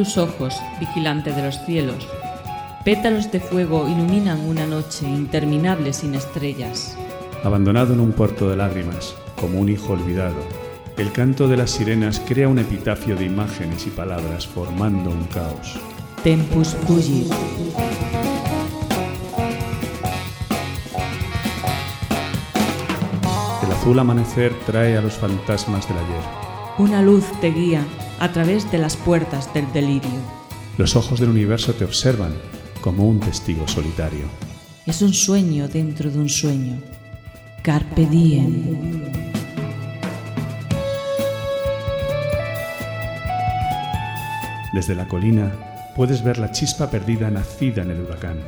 Tus ojos, vigilante de los cielos. Pétalos de fuego iluminan una noche interminable sin estrellas. Abandonado en un puerto de lágrimas, como un hijo olvidado, el canto de las sirenas crea un epitafio de imágenes y palabras formando un caos. Tempus fugit. El azul amanecer trae a los fantasmas del ayer. Una luz te guía a través de las puertas del delirio. Los ojos del universo te observan como un testigo solitario. Es un sueño dentro de un sueño. Carpe diem. Desde la colina puedes ver la chispa perdida nacida en el huracán.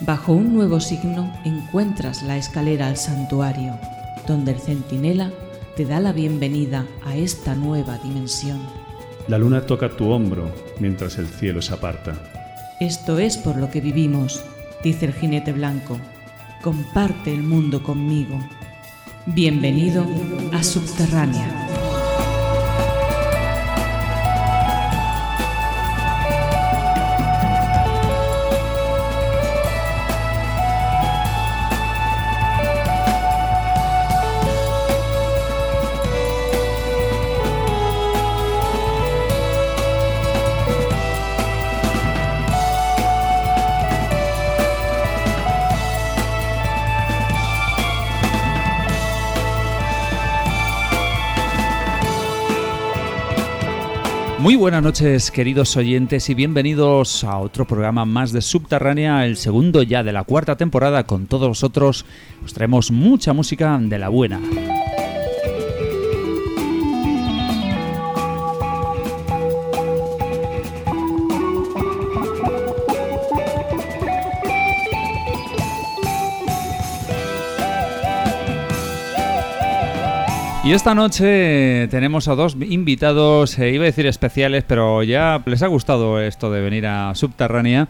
Bajo un nuevo signo encuentras la escalera al santuario, donde el centinela te da la bienvenida a esta nueva dimensión. La luna toca tu hombro mientras el cielo se aparta. Esto es por lo que vivimos, dice el jinete blanco. Comparte el mundo conmigo. Bienvenido a Subterránea. Muy buenas noches, queridos oyentes, y bienvenidos a otro programa más de Subterránea, el segundo ya de la cuarta temporada. Con todos vosotros os traemos mucha música de la buena. Y esta noche tenemos a dos invitados, eh, iba a decir especiales, pero ya les ha gustado esto de venir a Subterránea.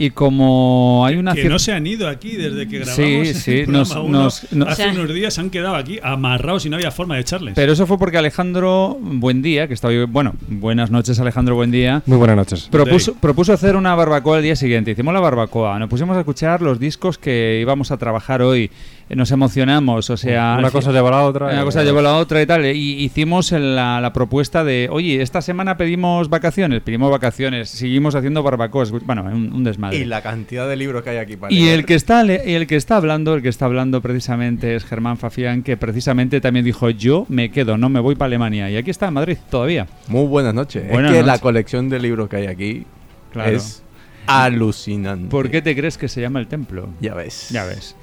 Y como hay una que no se han ido aquí desde que grabamos Sí, sí, el nos- uno, nos- nos- hace unos días se han quedado aquí amarrados y no había forma de echarles. Pero eso fue porque Alejandro Buendía, que está hoy, bueno, buenas noches Alejandro Buendía, Muy buenas noches. propuso, propuso hacer una barbacoa el día siguiente. Hicimos la barbacoa, nos pusimos a escuchar los discos que íbamos a trabajar hoy, nos emocionamos, o sea... Una cosa lleva a la otra. Una cosa llevó a la otra y tal. Y hicimos la, la propuesta de, oye, esta semana pedimos vacaciones, pedimos vacaciones, seguimos haciendo barbacoas. Bueno, un, un desmadre. Y la cantidad de libros que hay aquí para Y leer. el que está le- y el que está hablando, el que está hablando precisamente es Germán Fafián, que precisamente también dijo yo me quedo, no me voy para Alemania. Y aquí está en Madrid todavía. Muy buenas noches. Buenas es que la colección de libros que hay aquí Claro. es alucinante. ¿Por qué te crees que se llama el templo? Ya ves. Ya ves.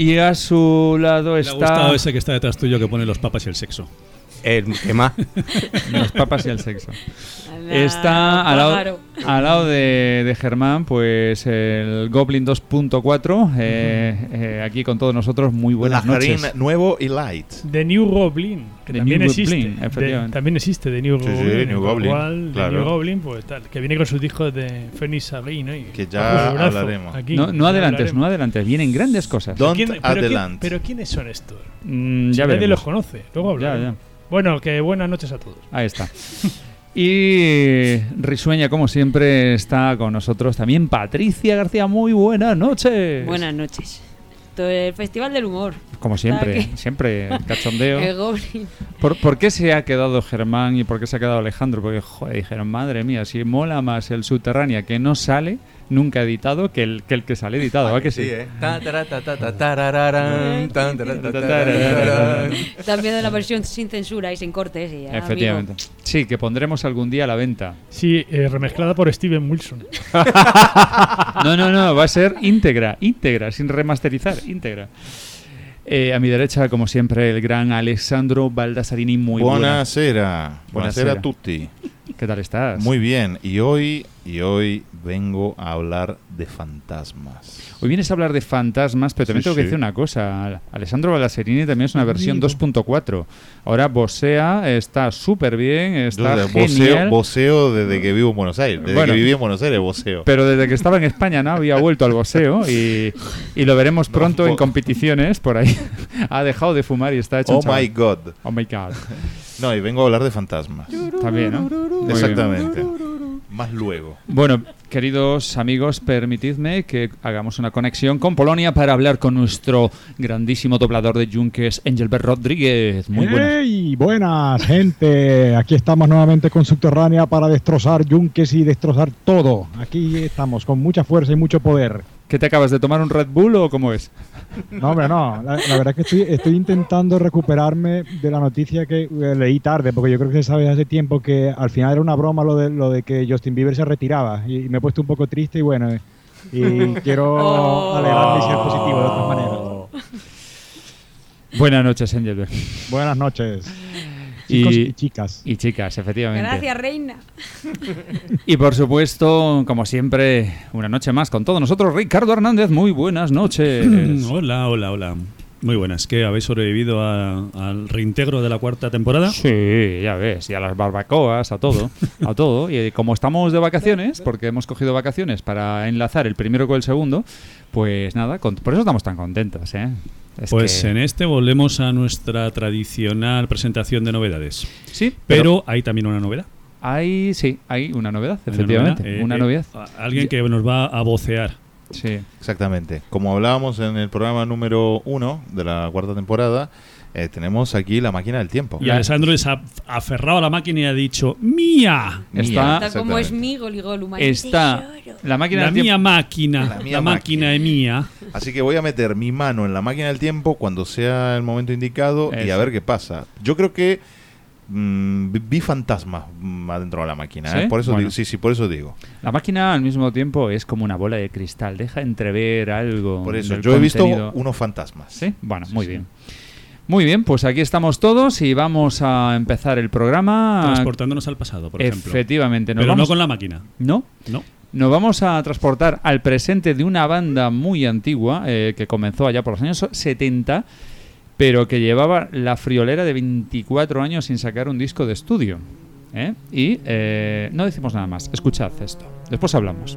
Y a su lado Le ha está gustado ese que está detrás tuyo que pone los papas y el sexo. El que más. los papas y el sexo. Está al lado, al lado de, de Germán, pues el Goblin 2.4, eh, eh, aquí con todos nosotros. Muy buenas Lazarín noches. nuevo y light. The New Goblin, que The también New existe. Goblin, De- también existe The New Sí, sí, Goblin. New Goblin, cual, The claro. New Goblin, pues tal, que viene con sus discos de Phoenix Sabri, ¿no? Y Que ya hablaremos. aquí, No, no adelantes, hablaremos. no adelantes. Vienen grandes cosas. Don't ¿Quién- pero, quién- adelante. pero quiénes son estos? Mm, Si nadie los conoce. Luego Ya, hablaremos. ya. Bueno, que buenas noches a todos. Ahí está. Y Risueña, como siempre, está con nosotros también Patricia García. Muy buenas noches. Buenas noches. El Festival del Humor. Como siempre, siempre cachondeo. El Goblin. ¿Por, por qué se ha quedado Germán y por qué se ha quedado Alejandro? Porque, joder, dijeron, madre mía, si mola más el Subterránea que no sale, nunca editado, que el que, el que sale editado. ¿va que sí? ¿eh? Ta, tara, ta, ta, ta, tarararán, tan, tara, ta, tarararán. Están viendo la versión sin censura y sin cortes. Y ya, Efectivamente. Sí, que pondremos algún día a la venta. Sí, eh, remezclada por Steven Wilson. No, no, no, va a ser íntegra, íntegra, sin remasterizar, íntegra. Eh, a mi derecha, como siempre, el gran Alessandro Baldassarini. Muy buenas. Buonasera. Buonasera a tutti. ¿Qué tal estás? Muy bien. Y hoy, y hoy vengo a hablar de fantasmas. Hoy vienes a hablar de fantasmas, pero también Sí, tengo que sí. decir una cosa. Alessandro Baldassarini también es una versión 2.4. Ahora Bosea está súper bien, está Yo genial. Voceo desde que vivo en Buenos Aires. Desde Bueno. que viví en Buenos Aires, voceo. Pero desde que estaba en España no había vuelto al boxeo y, y lo veremos No, pronto en competiciones por ahí. ha dejado de fumar y está hecho Oh my god. Oh my god. No, y vengo a hablar de fantasmas. También, ¿no? Muy bien. Exactamente. más luego. Bueno, queridos amigos, permitidme que hagamos una conexión con Polonia para hablar con nuestro grandísimo doblador de yunques, Engelbert Rodríguez. Muy buenas. ¡Hey! Buenas, gente. Aquí estamos nuevamente con Subterránea para destrozar yunques y destrozar todo. Aquí estamos con mucha fuerza y mucho poder. ¿Qué te acabas de tomar un Red Bull o cómo es? No, hombre, no. La, la verdad es que estoy, estoy intentando recuperarme de la noticia que eh, leí tarde, porque yo creo que se sabe hace tiempo que al final era una broma lo de, lo de que Justin Bieber se retiraba. Y, y me he puesto un poco triste y bueno, y quiero Oh. alegrarme y ser positivo de otras maneras. Buenas noches, Engelbert. Buenas noches, chicos y, chicas. y chicas, efectivamente. Gracias, reina. Y por supuesto, como siempre, una noche más con todos nosotros, Ricardo Hernández. Muy buenas noches. Hola, hola, hola. Muy buenas. ¿Qué? ¿Habéis sobrevivido a- al reintegro de la cuarta temporada? Sí, ya ves, y a las barbacoas, a todo, a todo. Y como estamos de vacaciones, porque hemos cogido vacaciones para enlazar el primero con el segundo, pues nada, con- por eso estamos tan contentos, ¿eh? Es Pues que- en este volvemos a nuestra tradicional presentación de novedades. sí, Pero hay también una novedad. hay, sí, hay una novedad, Hay una efectivamente, novedad. Eh, una eh, novedad. alguien que nos va a vocear. Sí. Exactamente. Como hablábamos en el programa número uno de la cuarta temporada, eh, tenemos aquí la máquina del tiempo. Y Alessandro se ha aferrado a la máquina y ha dicho ¡Mía! Está- Está como es mi Goligolum. Está la máquina La del tiempo- mía máquina. La La, mía máquina máquina. es mía. Así que voy a meter mi mano en la máquina del tiempo cuando sea el momento indicado y Eso. a ver qué pasa. Yo creo que mm, vi- fantasmas mm, adentro de la máquina. ¿eh? ¿Sí? Por eso Bueno. digo, sí, sí, por eso digo. La máquina al mismo tiempo es como una bola de cristal, deja entrever algo. Por eso, yo he visto contenido. unos fantasmas. ¿Sí? Bueno, muy sí. bien. Muy bien, pues aquí estamos todos y vamos a empezar el programa. Transportándonos al pasado, por ejemplo. Efectivamente, nos Pero vamos... no con la máquina. ¿No? No. Nos vamos a transportar al presente de una banda muy antigua eh, que comenzó allá por los años 70, pero que llevaba la friolera de 24 años sin sacar un disco de estudio. ¿eh? Y eh, no decimos nada más. Escuchad esto. Después hablamos.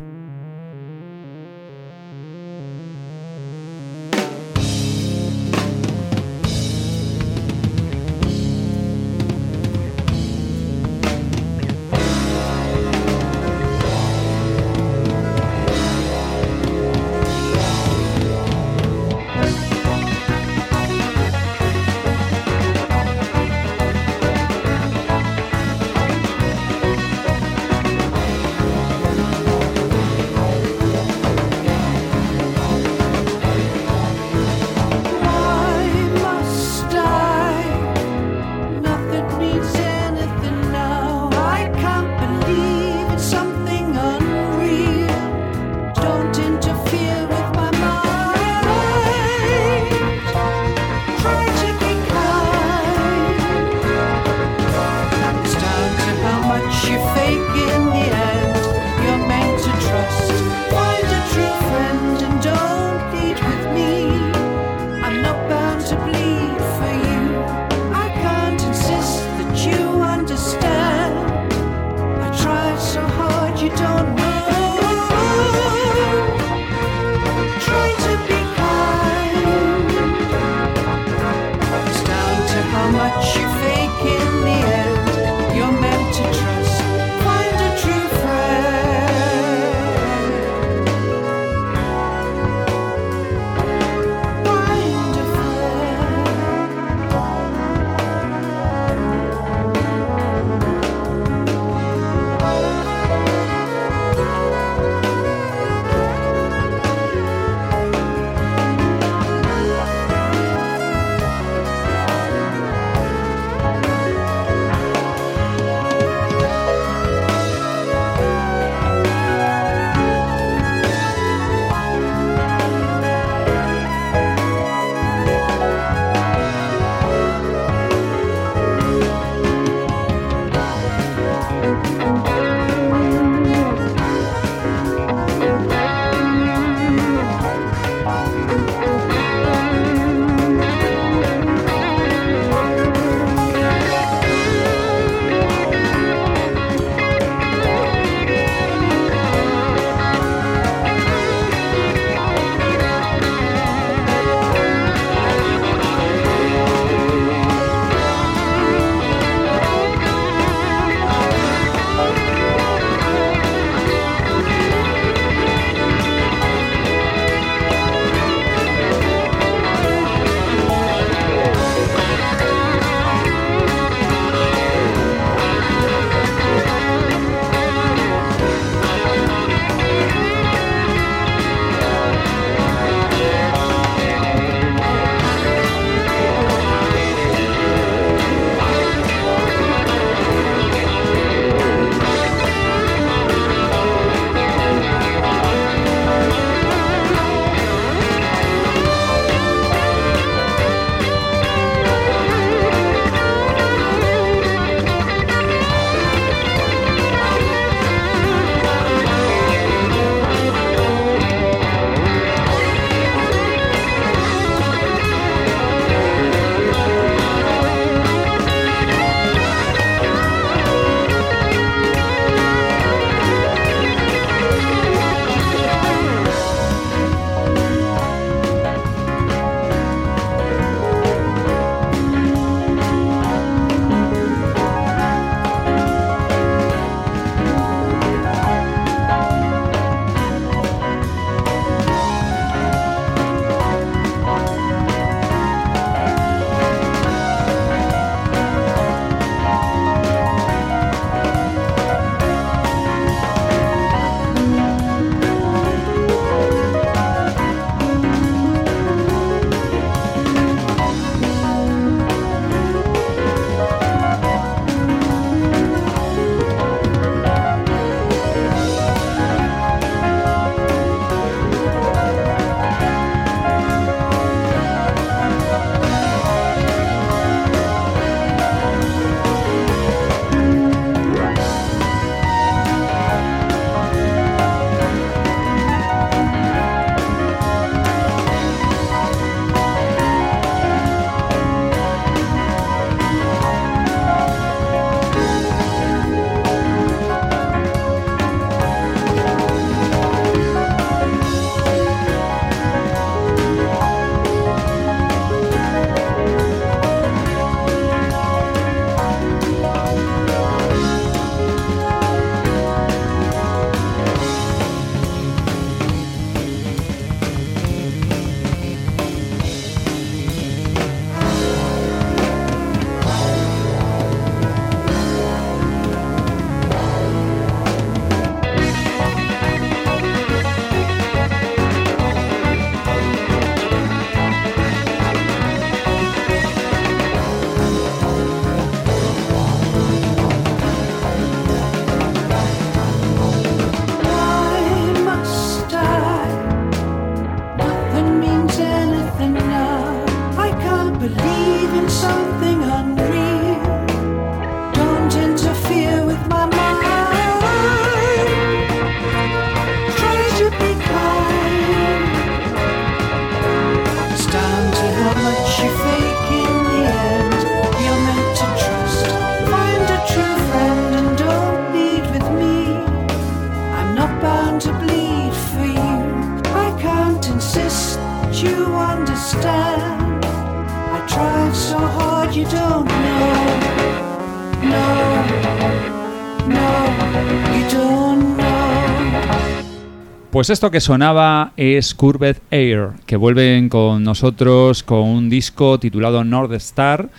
Pues esto que sonaba es Curved Air, que vuelven con nosotros con un disco titulado North Star.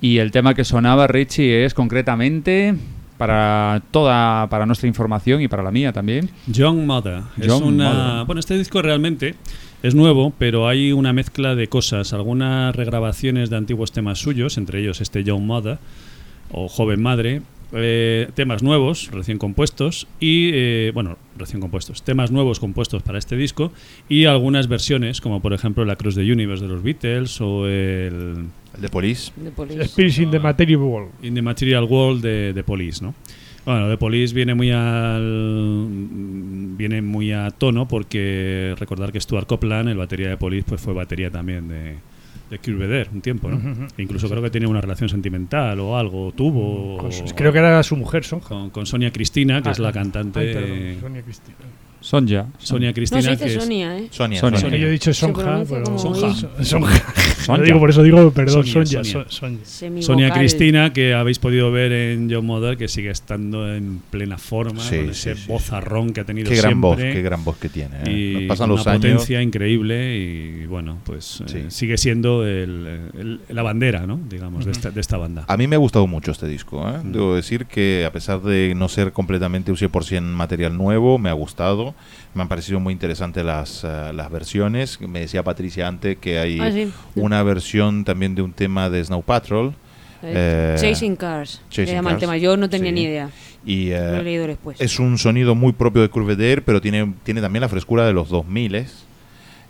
Y el tema que sonaba, Richie, es concretamente para toda para nuestra información y para la mía también. Young Mother. es una, Mother. Bueno, este disco realmente es nuevo, pero hay una mezcla de cosas. Algunas regrabaciones de antiguos temas suyos, entre ellos este Young Mother o Joven Madre. Eh, temas nuevos, recién compuestos, y, eh, bueno, recién compuestos, temas nuevos compuestos para este disco, y algunas versiones, como por ejemplo la Cruz de Universe de los Beatles o el El de Police. De Police. Spirits in the Material World. In the Material World de, de Police, ¿no? Bueno, de Police viene muy al viene muy a tono porque recordar que Stuart Copeland, el batería de Police, pues fue batería también de, de Curveder un tiempo, ¿no? Ujú, ujú. E incluso creo que tenía una relación sentimental o algo, tuvo. Con o- su- creo que era su mujer, Sonja. con, con Sonia Cristina, que Ah, es la cantante. Ay, perdón, Sonia Cristina. Sonja. Sonia No, Cristina, se que dice es- Sonia, ¿eh? Sonia. Sonia. Sonia. Yo he dicho Se Sonja, pero Sonja. Sonja. Sonja. Lo digo, por eso digo, perdón, Sonia, Sonia. Sonia. Son- Sonia. Sonia Cristina, que habéis podido ver en John Mother, que sigue estando en plena forma, Sí, con ese sí, vozarrón que ha tenido Qué gran voz, siempre. qué gran voz que tiene. ¿eh? y pasan una los años. potencia increíble y bueno pues eh, sigue siendo el- el- la bandera no digamos de, esta, de esta banda A mí me ha gustado mucho este disco. ¿eh? Mm. Debo decir que a pesar de no ser completamente un 100% material nuevo, me ha gustado. Me han parecido muy interesantes las, eh, las versiones. Me decía Patricia antes que hay Ah, sí. una versión también de un tema de Snow Patrol. Eh, Eh, Chasing Cars. Chasing se llama el tema. Yo no tenía sí. ni idea. Y Lo he leído después. es un sonido muy propio de Curved Air, pero tiene, tiene también la frescura de los 2000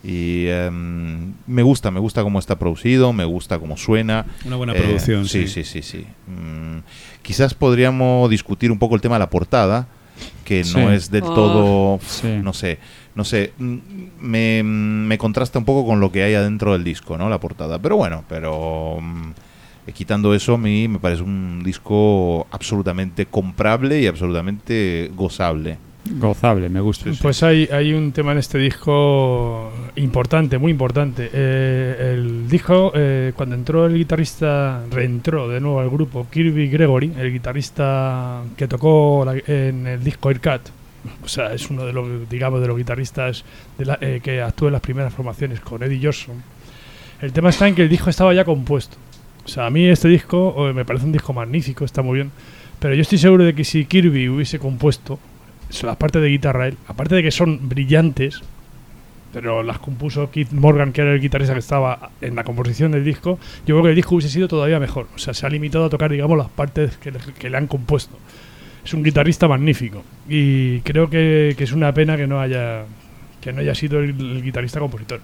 y em, me gusta, me gusta cómo está producido, me gusta cómo suena. una buena Eh, producción sí, sí, sí, sí. Mm, quizás podríamos discutir un poco el tema de la portada, que Sí. no es del Oh. todo, Sí. no sé, no sé, me, me contrasta un poco con lo que hay adentro del disco, ¿no? La portada. Pero bueno, pero mm, eh, quitando eso, a mí me parece un disco absolutamente comprable y absolutamente gozable. Gozable, me gusta. Pues hay, hay un tema en este disco importante, muy importante. Eh, el disco, eh, cuando entró el guitarrista, reentró de nuevo al grupo Kirby Gregory, el guitarrista que tocó en el disco Aircat. O sea, es uno de los, digamos, de los guitarristas eh, que actuó en las primeras formaciones con Eddie Johnson. El tema está en que el disco estaba ya compuesto. O sea, a mí este disco me parece un disco magnífico, está muy bien. Pero yo estoy seguro de que si Kirby hubiese compuesto la parte de guitarra él, aparte de que son brillantes, pero las compuso Keith Morgan, que era el guitarrista que estaba en la composición del disco, yo creo que el disco hubiese sido todavía mejor. O sea, se ha limitado a tocar, digamos, las partes que le, que le han compuesto. Es un guitarrista magnífico. Y creo que, que es una pena que no haya, que no haya sido el, el guitarrista compositor.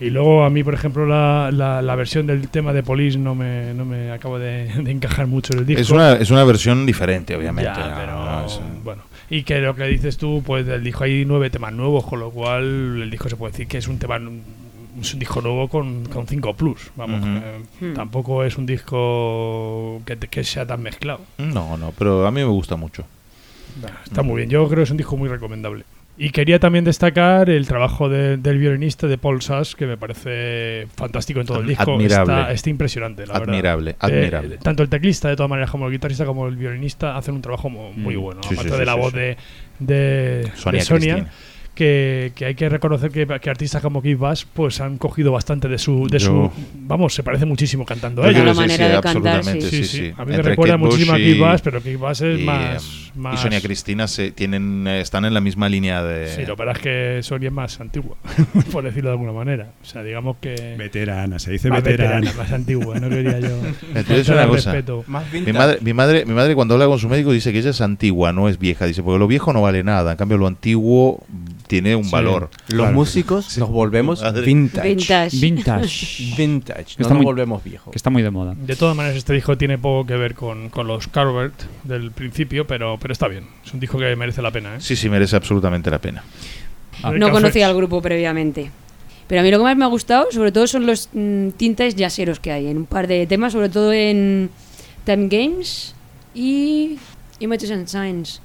Y luego a mí, por ejemplo, la, la, la versión del tema de Police no me, no me acabo de, de encajar mucho en el disco. Es una, es una versión diferente, obviamente. Ya, ¿no? pero No, es- bueno. Y que lo que dices tú, pues del disco hay nueve temas nuevos, con lo cual el disco se puede decir que es un tema es un disco nuevo con, con 5 plus. Vamos, eh, Hmm. tampoco es un disco que, que sea tan mezclado. No, no, pero a mí me gusta mucho. Está muy bien, yo creo que es un disco muy recomendable. Y quería también destacar el trabajo de- del violinista de Paul Sass, que me parece fantástico en todo el disco. Admirable. Está, está impresionante, la verdad. Admirable, Eh, admirable. tanto el teclista, de todas maneras, como el guitarrista, como el violinista, hacen un trabajo muy Mm. bueno. Sí, aparte sí, de la sí, voz sí. de, de Sonia de Sonia, Cristina. que, que hay que reconocer que, que artistas como Keith Bass pues han cogido bastante de su... De Yo- su vamos, se parece muchísimo cantando quiero la manera sí, de cantar, Sí, sí, sí. sí. A mí me recuerda Kate muchísimo a Keith Bass, pero Keith Bass es y, más, em, más... y Sonia Cristina se tienen eh, están en la misma línea de Sí, lo que pasa es que Sonia es más antigua, por decirlo de alguna manera. O sea, digamos que... veterana se dice más veterana, veterana, más antigua, no quería yo... Faltar una cosa. respeto. Más mi madre, mi madre mi madre cuando habla con su médico dice que ella es antigua no es vieja dice porque lo viejo no vale nada en cambio lo antiguo tiene un Sí. valor Los Claro. músicos nos volvemos vintage. Vintage. Vintage. No está nos muy- volvemos viejos. que está muy de moda. De todas maneras, este disco tiene poco que ver con, con los Carvert del principio, pero, pero está bien. Es un disco que merece la pena. ¿eh? sí sí merece absolutamente la pena Ah. No conocía al grupo previamente. Pero a mí lo que más me ha gustado, sobre todo, son los mm, tintes yaceros que hay en un par de temas, sobre todo en Time Games y Images and Signs.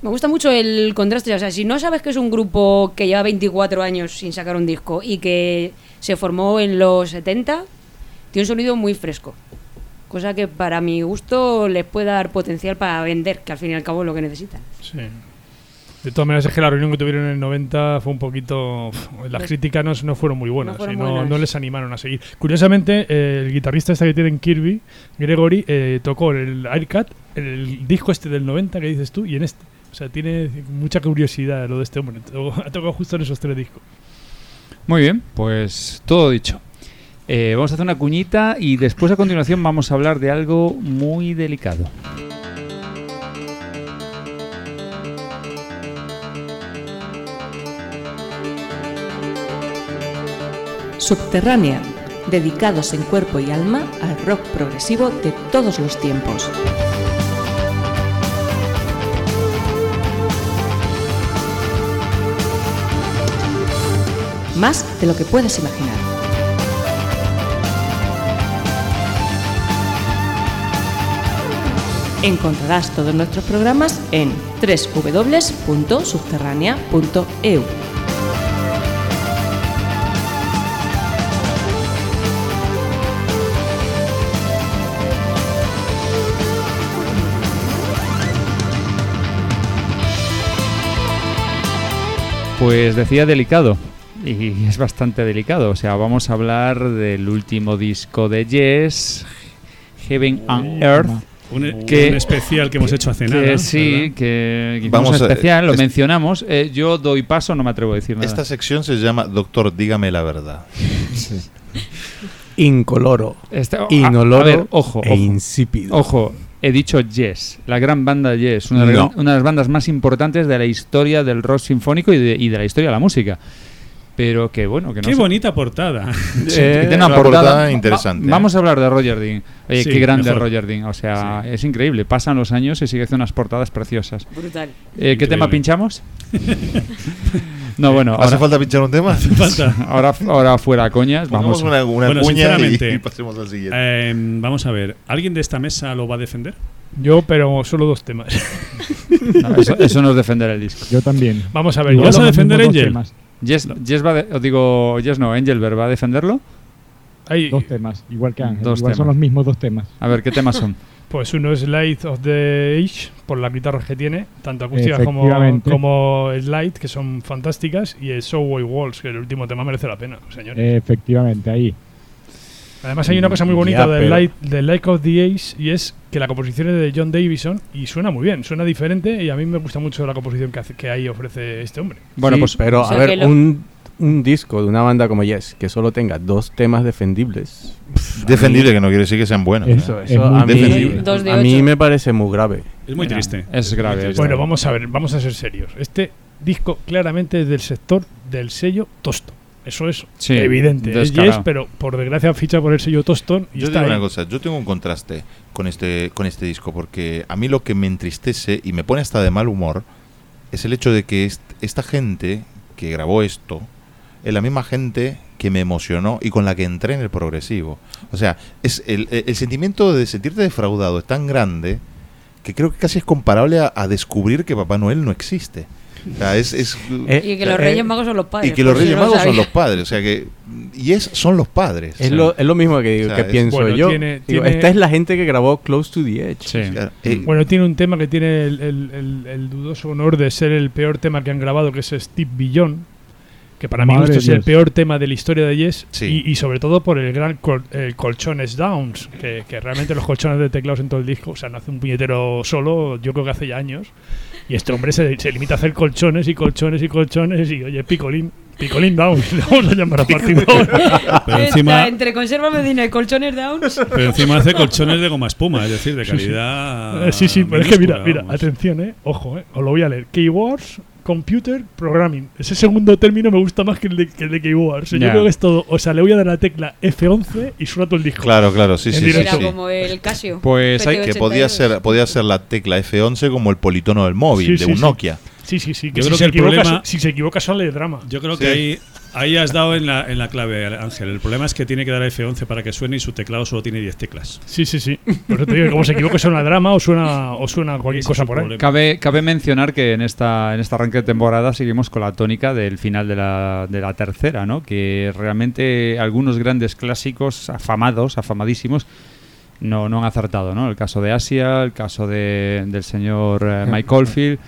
Me gusta mucho el contraste. O sea, si no sabes que es un grupo que lleva 24 años sin sacar un disco y que se formó en los 70, tiene un sonido muy fresco. Cosa que para mi gusto les puede dar potencial para vender, que al fin y al cabo es lo que necesitan. Sí. De todas maneras, es que la reunión que tuvieron en el 90 fue un poquito. las Pues- críticas no, no fueron muy buenas, No fueron y no, buenas. no les animaron a seguir. Curiosamente, eh, el guitarrista este que tienen Kirby, Gregory, eh, tocó en el Aircat, en el disco este del 90 que dices tú, y en este. O sea, tiene mucha curiosidad lo de este hombre. Ha tocado justo en esos tres discos. Muy bien, pues todo dicho. Eh, vamos a hacer una cuñita y después a continuación vamos a hablar de algo muy delicado. Subterránea, dedicados en cuerpo y alma al rock progresivo de todos los tiempos. Más de lo que puedes imaginar. Encontrarás todos nuestros programas en www.subterránea.eu. Pues decía delicado. Y es bastante delicado. O sea, vamos a hablar del último disco de Yes, Heaven and Earth. Un, Que- un especial que hemos hecho hace Que nada. sí, ¿verdad? que que Vamos a- especial, lo es- mencionamos. Eh, yo doy paso, no me atrevo a decir nada. Esta sección se llama Doctor, dígame la verdad. Incoloro, Esta- a- inoloro a ver, ojo, e ojo. insípido. Ojo, he dicho Yes, la gran banda Yes, una, de las- No. una de las bandas más importantes de la historia del rock sinfónico y de, y de la historia de la música. Pero que bueno, que no Qué sé- bonita portada. Eh, tiene una portada, va- interesante, Vamos a hablar de Roger Dean. Oye, Sí, qué grande mejor. Roger Dean. O sea, es increíble. Pasan los años y sigue haciendo unas portadas preciosas. Brutal. Eh, ¿Qué tema pinchamos? no, bueno, ¿Hace ahora, falta pinchar un tema? Falta. ahora, ahora fuera coñas. Pongamos Vamos. una, una Bueno, cuña y, sinceramente, y pasemos al siguiente. Eh, vamos a ver, ¿alguien de esta mesa lo va a defender? Yo, pero solo dos temas. No, eso, eso no es defender el disco. Yo también. Vamos a ver, ¿vas a defender Angel? temas. Yes, Yes va a de- os digo, Yes no, Angelberg va a defenderlo. Hay, Dos temas, igual que Ángel. Dos igual son los mismos dos temas. A ver, ¿qué temas son? Pues uno es Light of the Age, por las guitarras que tiene, tanto acústicas como, como Light, que son fantásticas, y el Showboy Walls, que el último tema merece la pena, señores. Efectivamente, ahí. Además hay una cosa muy bonita Ya, del, pero- Light, del Light of the Age, y es que la composición es de John Davison, y suena muy bien, suena diferente, y a mí me gusta mucho la composición que, hace, que ahí ofrece este hombre. Bueno, Sí, pues pero O sea a ver, lo- un, un disco de una banda como Yes que solo tenga dos temas defendibles. Defendible, que no quiere decir que sean buenos. Eso ¿eh? es. Eso a mí, defendible. A me parece muy grave. Es muy Mira, triste. es grave, muy es triste. Bueno, vamos a ver, vamos a ser serios. Este disco claramente es del sector del sello Tosto. Eso es Sí, evidente. Es descarado. Yes, pero por desgracia ficha por el sello Toston y Yo está digo una cosa, yo tengo un contraste con este, con este disco, porque a mí lo que me entristece y me pone hasta de mal humor es el hecho de que est- esta gente que grabó esto es la misma gente que me emocionó y con la que entré en el progresivo. O sea, es el, el- el sentimiento de sentirte defraudado es tan grande que creo que casi es comparable a, a descubrir que Papá Noel no existe. O sea, es, es- Eh, Y que los eh, Reyes Magos son los padres. y que los Reyes no Magos son los padres. O sea que. Y es, son los padres. Es, lo, es lo mismo que, digo, O sea, que es- pienso Bueno, yo. tiene- Digo, tiene- esta es la gente que grabó Close to the Edge. Sí. claro, eh, Bueno, tiene un tema que tiene el, el- el- el dudoso honor de ser el peor tema que han grabado, que es Steve Billon. Que para mí gusto es el peor tema de la historia de Yes. Sí. Y, y sobre todo por el gran col- el colchones Downs. Que, que realmente los colchones de teclados en todo el disco, o sea, no hace un puñetero solo, yo creo que hace ya años. Y este hombre se, se limita a hacer colchones y colchones y colchones. Y oye, Picolín, Picolín Downs, le vamos a llamar a partir de ahora. Pero Está encima, entre Conserva Medina y Colchones Downs. pero encima hace colchones de goma espuma, es decir, de calidad. Eh, sí, sí, pero es que mira, mira, atención, eh, ojo, eh, os lo voy a leer. Keywords, Computer, Programming. Ese segundo término me gusta más que el de, que el de Keywords. Yo Ya. creo que es todo. O sea, le voy a dar la tecla F11 y suena todo el disco. Claro, claro, sí, sí, sí. Era como el Casio. Pues hay- Que podía ser, podía ser la tecla F11 como el politono del móvil, Sí, de sí, un. Nokia. Sí, sí, sí. Que Yo si, creo se que el equivoca, problema- si se equivoca, sale drama. Yo creo Sí. que ahí, ahí has dado en la, en la clave, Ángel. El problema es que tiene que dar F11 para que suene y su teclado solo tiene 10 teclas. Sí, sí, sí. Por eso te digo que como se equivoca, suena drama o suena, o suena cualquier Ese cosa por ahí. problema. Cabe, cabe mencionar que en esta en este arranque de temporada seguimos con la tónica del final de la, de la tercera, ¿no? Que realmente algunos grandes clásicos afamados, afamadísimos, no, no han acertado, ¿no? El caso de Asia, el caso de, del señor eh, Mike Oldfield,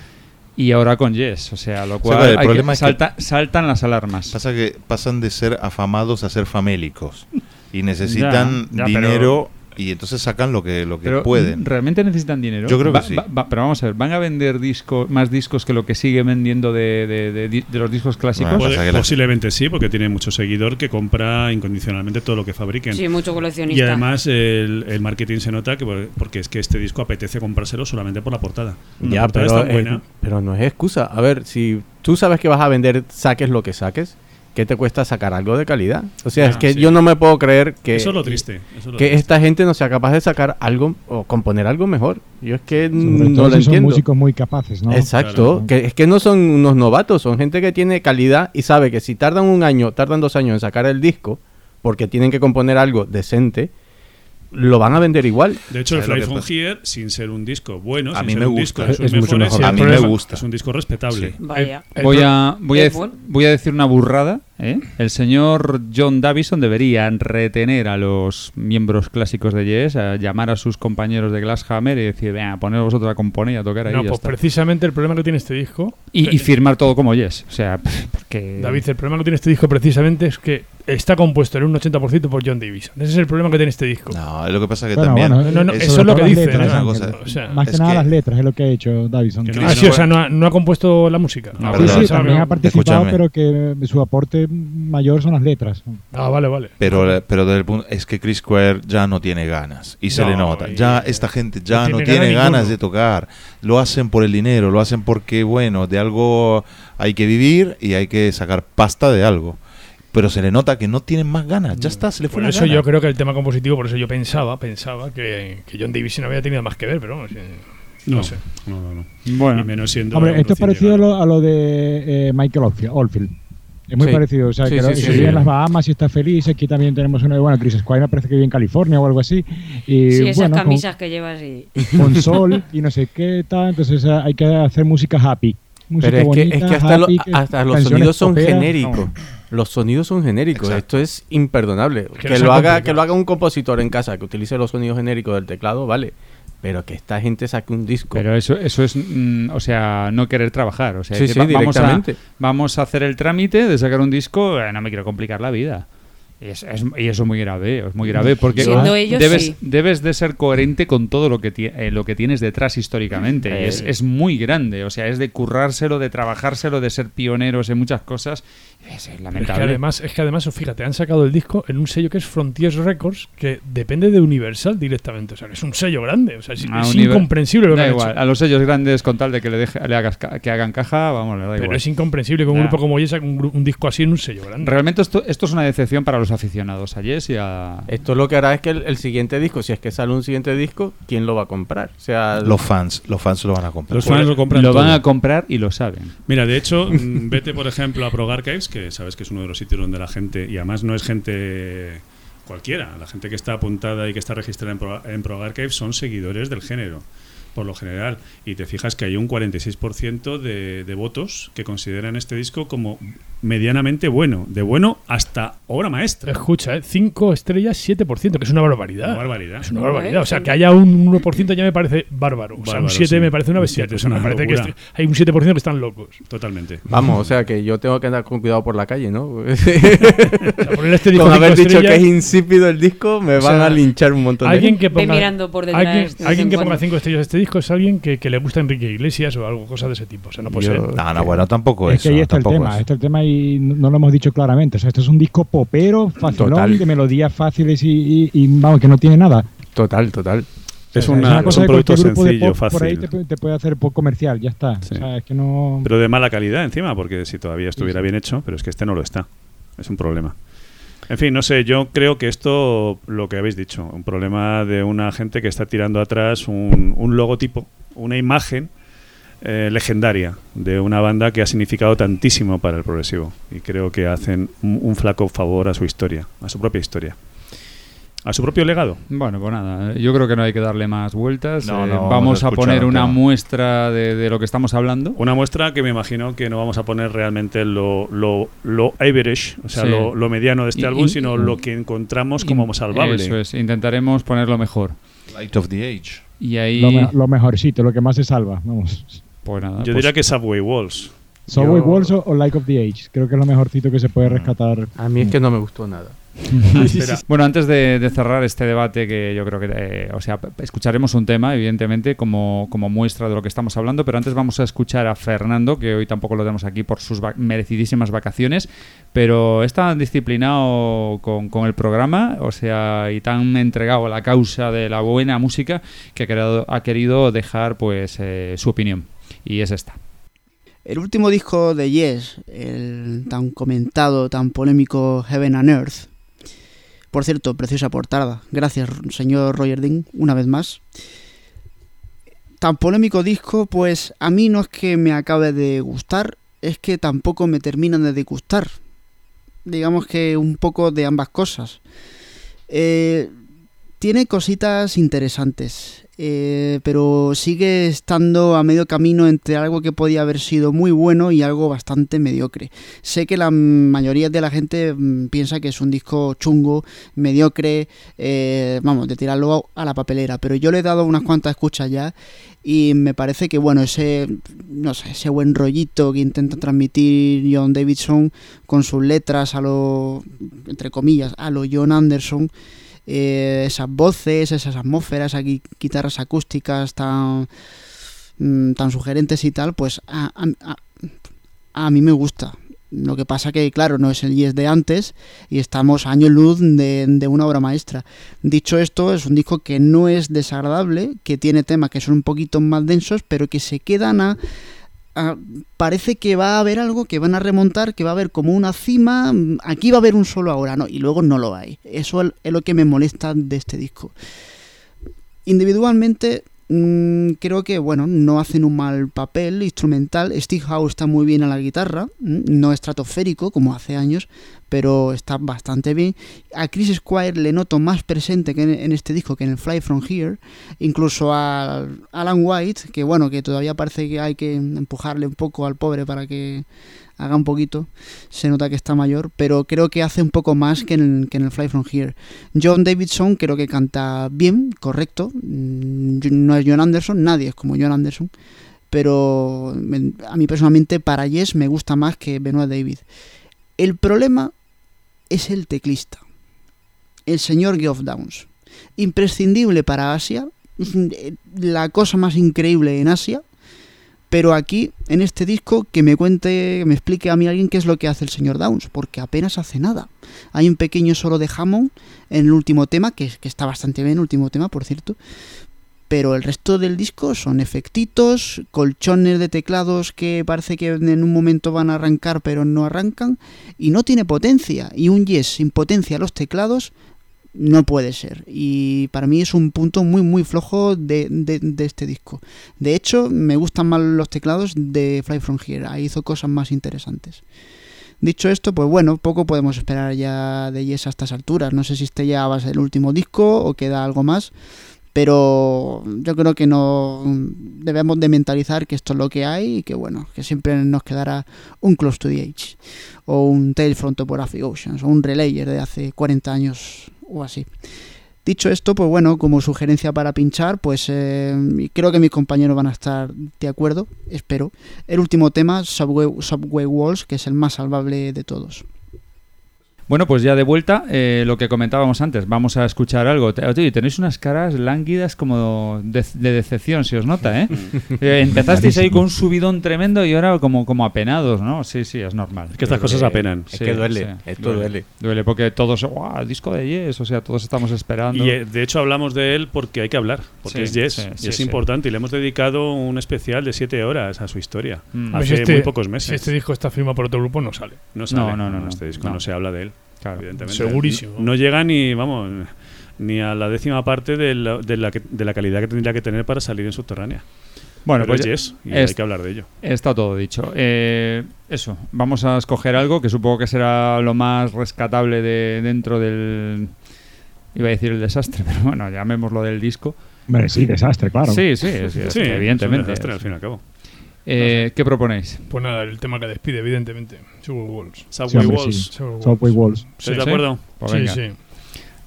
y ahora con Yes. O sea, lo cual el hay que- problema es que- salta- saltan las alarmas. Pasa que pasan de ser afamados a ser famélicos y necesitan Ya, ya, dinero y entonces sacan lo que lo que Pero pueden. ¿realmente necesitan dinero? Yo creo que sí. va- va- pero vamos a ver, ¿van a vender discos, más discos que lo que sigue vendiendo de, de- de- de- los discos clásicos? Bueno, posiblemente sí, porque tiene mucho seguidor que compra incondicionalmente todo lo que fabriquen. Sí, mucho Y coleccionista. además el, el marketing se nota que por- porque es que este disco apetece comprárselo solamente por la portada. La Ya, portada pero, es tan eh, buena. pero no es excusa. A ver, si tú sabes que vas a vender, saques lo que saques, ¿qué te cuesta sacar algo de calidad? O sea, Ah, es que sí. yo no me puedo creer que, eso es lo triste. eso es lo que triste. esta gente no sea capaz de sacar algo o componer algo mejor. Yo es que Sobre no todo lo si son entiendo. músicos muy capaces, ¿no? Exacto, Claro. que es que no son unos novatos, son gente que tiene calidad y sabe que si tardan un año, tardan dos años en sacar el disco, porque tienen que componer algo decente, lo van a vender igual. De hecho, el ¿Sabes lo Fly From? Here, sin ser un disco bueno, A sin mí ser me un gusta. disco de Es- sus es mucho mejores, mejor. A mí me problema gusta. Es un disco respetable. Sí. Vaya. Voy a, voy, a, voy a decir una burrada. ¿Eh? El señor John Davison debería retener a los miembros clásicos de Yes, a llamar a sus compañeros de Glasshammer y decir, venga, poneros vosotros a componer y a tocar ahí. No, ya pues está". precisamente el problema que tiene este disco. y, y eh, firmar todo como Yes. O sea, porque... David, el problema que tiene este disco precisamente es que está compuesto en un 80% por John Davison. Ese es el problema que tiene este disco. No, lo que pasa que Bueno, también bueno, No, no, eh, eso es lo que dice, letras, ¿no? Ángel. Una cosa, O sea, Más que es nada que- las letras es lo que ha hecho Davison. Que Sí, no- Ah, sí, o sea, no ha, no ha compuesto la música. No, sí, también ha participado, pero que su aporte mayor son las letras. Ah, vale, vale. Pero, pero desde el punto, es que Chris Square ya no tiene ganas y se No, le nota. Ya esta gente ya no no, tiene ganas de tocar. Lo hacen por el dinero, lo hacen porque, bueno, de algo hay que vivir y hay que sacar pasta de algo. Pero se le nota que no tienen más ganas. Ya está, se le fue Por la eso gana. yo creo que el tema compositivo, por eso yo pensaba, pensaba que, que John Davison no había tenido más que ver, pero vamos, eh, no, No, sé. no, no, no. Bueno, Y menos siendo Hombre, esto es parecido a lo, a lo de eh, Michael Oldfield. Es muy Sí. parecido. O sea, Sí, que sí, se sí. vive en las Bahamas y está feliz. Aquí también tenemos una. Bueno, Chris Squire me parece que vive en California o algo así. Y, Sí, esas bueno, con- camisas que llevas y... Con, sol y no sé qué tal. Entonces eh, hay que hacer música happy. Música Pero es que, es que hasta, lo- happy, que- hasta los sonidos son genéricos. no. Los sonidos son genéricos. Exacto. Esto es imperdonable. Que lo haga, complicado. que lo haga un compositor en casa, que utilice los sonidos genéricos del teclado, vale. Pero que esta gente saque un disco. pero eso, eso es, mm, o sea, no querer trabajar. O sea, sí, que sí, va- vamos, a, vamos a hacer el trámite de sacar un disco, eh, no me quiero complicar la vida. Y, es- es- y eso es muy grave, es muy grave porque ellos, debes, sí. debes de ser coherente con todo lo que, ti- eh, lo que tienes detrás históricamente. Y Eh. es, es muy grande, o sea, es de currárselo, de trabajárselo, de ser pioneros en muchas cosas. Es, Es que además, es que además, fíjate, han sacado el disco en un sello que es Frontiers Records, que depende de Universal directamente. O sea, que es un sello grande. O sea, es, A es Univer- incomprensible lo que da han igual, hecho. a los sellos grandes con tal de que le, deje, le hagas ca- que hagan caja, vamos, le da Pero igual. es incomprensible que un grupo como Yes saque un, disco así en un sello grande. Realmente esto, esto es una decepción para los aficionados a Yes y a... Esto lo que hará es que el, el siguiente disco, si es que sale un siguiente disco, ¿quién lo va a comprar? O sea, Los fans, los fans lo van a comprar. Los fans lo compran lo van a comprar y lo saben. Mira, de hecho, mm, vete por ejemplo a Prog Archives, que sabes que es uno de los sitios donde la gente, y además no es gente cualquiera, la gente que está apuntada y que está registrada en Prog, en son seguidores del género, por lo general. Y te fijas que hay un 46% de, de votos que consideran este disco como medianamente bueno, de bueno hasta obra maestra. Escucha, ¿eh? 5 estrellas, 7%, que es una barbaridad. Una barbaridad. Es una barbaridad. O sea, que haya un 1% ya me parece bárbaro. O sea, un Bárbaro, 7 sí. me parece una Un bestia. 7 es O sea, me parece que este- hay un 7% que están locos. Totalmente. vamos, o sea, que yo tengo que andar con cuidado por la calle, ¿no? O sea, este con cinco haber dicho que es insípido el disco, me O van sea, a linchar un montón de Alguien que Ve ponga, mirando por detrás. alguien, de que ponga cuando. 5 estrellas a este disco es alguien que, que le gusta Enrique Iglesias o algo, cosas de ese tipo. O sea, no puede Yo- ser. No, no, bueno, tampoco Es eso. que ahí está el tampoco tema, está el tema y no no lo hemos dicho claramente. O sea, esto es un disco popero, facilón, de melodías fáciles y, y- y, vamos, que no tiene nada. Total, total. Es, O sea, una- es un producto sencillo, pop Por ahí fácil. te, te puede hacer pop comercial, ya está. Sí. O sea, es que no. Pero de mala calidad encima, porque si todavía estuviera sí. bien hecho, pero es que este no lo está. Es un problema. En fin, no sé, yo creo que esto, lo que habéis dicho, un problema de una gente que está tirando atrás un, un logotipo, una imagen eh, legendaria de una banda que ha significado tantísimo para el progresivo. Y creo que hacen un, un flaco favor a su historia, a su propia historia. A su propio legado. Bueno, pues nada, yo creo que no hay que darle más vueltas. No, Eh, no, vamos a poner un una tema. muestra de, de lo que estamos hablando. Una muestra que me imagino que no vamos a poner realmente lo, lo, lo average, o sea, Sí. lo, lo mediano de este Y- álbum, y- sino lo que encontramos como salvable. Eso es, intentaremos ponerlo mejor. Light of the Age. Y ahí... Lo, me- lo mejorcito, lo que más se salva. Vamos. Pues nada. Yo pues- diría que Subway Walls. Subway Yo- Walls o, o Like of the Age. Creo que es lo mejorcito que se puede rescatar. A mí es que no me gustó nada. Espera. Bueno, antes de, de cerrar este debate, que yo creo que, eh, o sea, escucharemos un tema, evidentemente, como, como muestra de lo que estamos hablando, pero antes vamos a escuchar a Fernando, que hoy tampoco lo tenemos aquí por sus va- merecidísimas vacaciones, pero es tan disciplinado con, con el programa, o sea, y tan entregado a la causa de la buena música, que ha querido, ha querido dejar, pues, eh, su opinión. Y es esta. El último disco de Yes, el tan comentado, tan polémico Heaven and Earth. Por cierto, preciosa portada. Gracias, señor Roger Dean, una vez más. Tan polémico disco, pues a mí no es que me acabe de gustar, es que tampoco me terminan de disgustar. Digamos que un poco de ambas cosas. Eh, tiene cositas interesantes, eh, pero sigue estando a medio camino entre algo que podía haber sido muy bueno y algo bastante mediocre. Sé que la mayoría de la gente mm, piensa que es un disco chungo, mediocre, eh, vamos, de tirarlo a la papelera, pero yo le he dado unas cuantas escuchas ya y me parece que bueno, ese no sé, ese buen rollito que intenta transmitir John Davidson con sus letras a lo entre comillas, a lo John Anderson eh, esas voces, esas atmósferas, aquí guitarras acústicas tan, mm, tan sugerentes y tal, pues a, a- a- mí me gusta. Lo que pasa que, claro, no es el Yes de antes y estamos a año luz de, de una obra maestra. Dicho esto, es un disco que no es desagradable, que tiene temas que son un poquito más densos, pero que se quedan a, a- parece que va a haber algo que van a remontar, que va a haber como una cima, mm, aquí va a haber un solo ahora, no, y luego no lo hay. Eso es es lo que me molesta de este disco. Individualmente mm, creo que bueno, no hacen un mal papel instrumental. Steve Howe está muy bien a la guitarra, mm, no estratosférico como hace años, pero está bastante bien. A Chris Squire le noto más presente que en, este disco que en el Fly From Here, incluso a Alan White, que bueno, que todavía parece que hay que empujarle un poco al pobre para que haga un poquito, se nota que está mayor, pero creo que hace un poco más que en, el- que en el Fly From Here. John Davidson creo que canta bien, correcto, mm, no es John Anderson, nadie es como John Anderson, pero a mí personalmente para Yes me gusta más que Benoit David. El problema es el teclista, el señor Geoff Downs, imprescindible para Asia, la cosa más increíble en Asia, pero aquí, en este disco, que me cuente, que me explique a mí alguien qué es lo que hace el señor Downs, porque apenas hace nada. Hay un pequeño solo de Hammond en el último tema, que, que está bastante bien, el último tema, por cierto. Pero el resto del disco son efectitos, colchones de teclados que parece que en un momento van a arrancar, pero no arrancan, y no tiene potencia. Y un yes sin potencia a los teclados no puede ser. Y para mí es un punto muy, muy flojo de, de- este disco. De hecho, me gustan más los teclados de Fly From Here. Ahí hizo cosas más interesantes. Dicho esto, pues bueno, poco podemos esperar ya de Yes a estas alturas. No sé si este ya va a ser el último disco o queda algo más. Pero yo creo que no debemos de mentalizar que esto es lo que hay y que bueno, que siempre nos quedará un Close to the Edge o un Tale from Topographic Oceans o un Relayer de hace 40 años o así. Dicho esto, pues bueno, como sugerencia para pinchar, pues eh, creo que mis compañeros van a estar de acuerdo, espero. El último tema, Subway, Subway Walls, que es el más salvable de todos. Bueno, pues ya de vuelta, eh, lo que comentábamos antes, vamos a escuchar algo. Oye, tenéis unas caras lánguidas como de, de decepción, si os nota, ¿eh? Eh, empezasteis ahí con un subidón tremendo y ahora como, como apenados, ¿no? Sí, sí, es normal. Es que estas cosas apenan. Es que duele, esto duele. Duele porque todos, ¡guau! Disco de Yes, o sea, todos estamos esperando. Y eh, de hecho hablamos de él porque hay que hablar, porque Sí, es Yes, sí, y sí, es sí. importante y le hemos dedicado un especial de siete horas a su historia, Mm. hace Si este- muy pocos meses. Si este disco está firmado por otro grupo, no sale. No sale, No, no, no, no. este disco No. no. se habla de él, Claro. evidentemente. Segurísimo. No, no llega ni, vamos, ni a la décima parte de la, de la, que- de la calidad que tendría que tener para salir en subterránea. Bueno, Pero pues es Yes, y es- hay que hablar de ello. Está todo dicho. Eh, eso, vamos a escoger algo que supongo que será lo más rescatable de dentro del... Iba a decir el desastre, pero bueno, llamémoslo del disco. Hombre, sí, desastre, claro. Sí, sí, es evidentemente. es un desastre, al fin y al cabo. Eh, ¿Qué proponéis? Pues nada, el tema que despide, evidentemente. Subway Walls. Subway Walls. Subway Walls. ¿Estáis de acuerdo? Pues sí, venga. sí.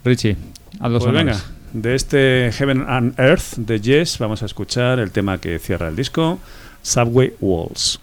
Richie, haz los Pues venga, de este Heaven and Earth de Yes vamos a escuchar el tema que cierra el disco, Subway Walls.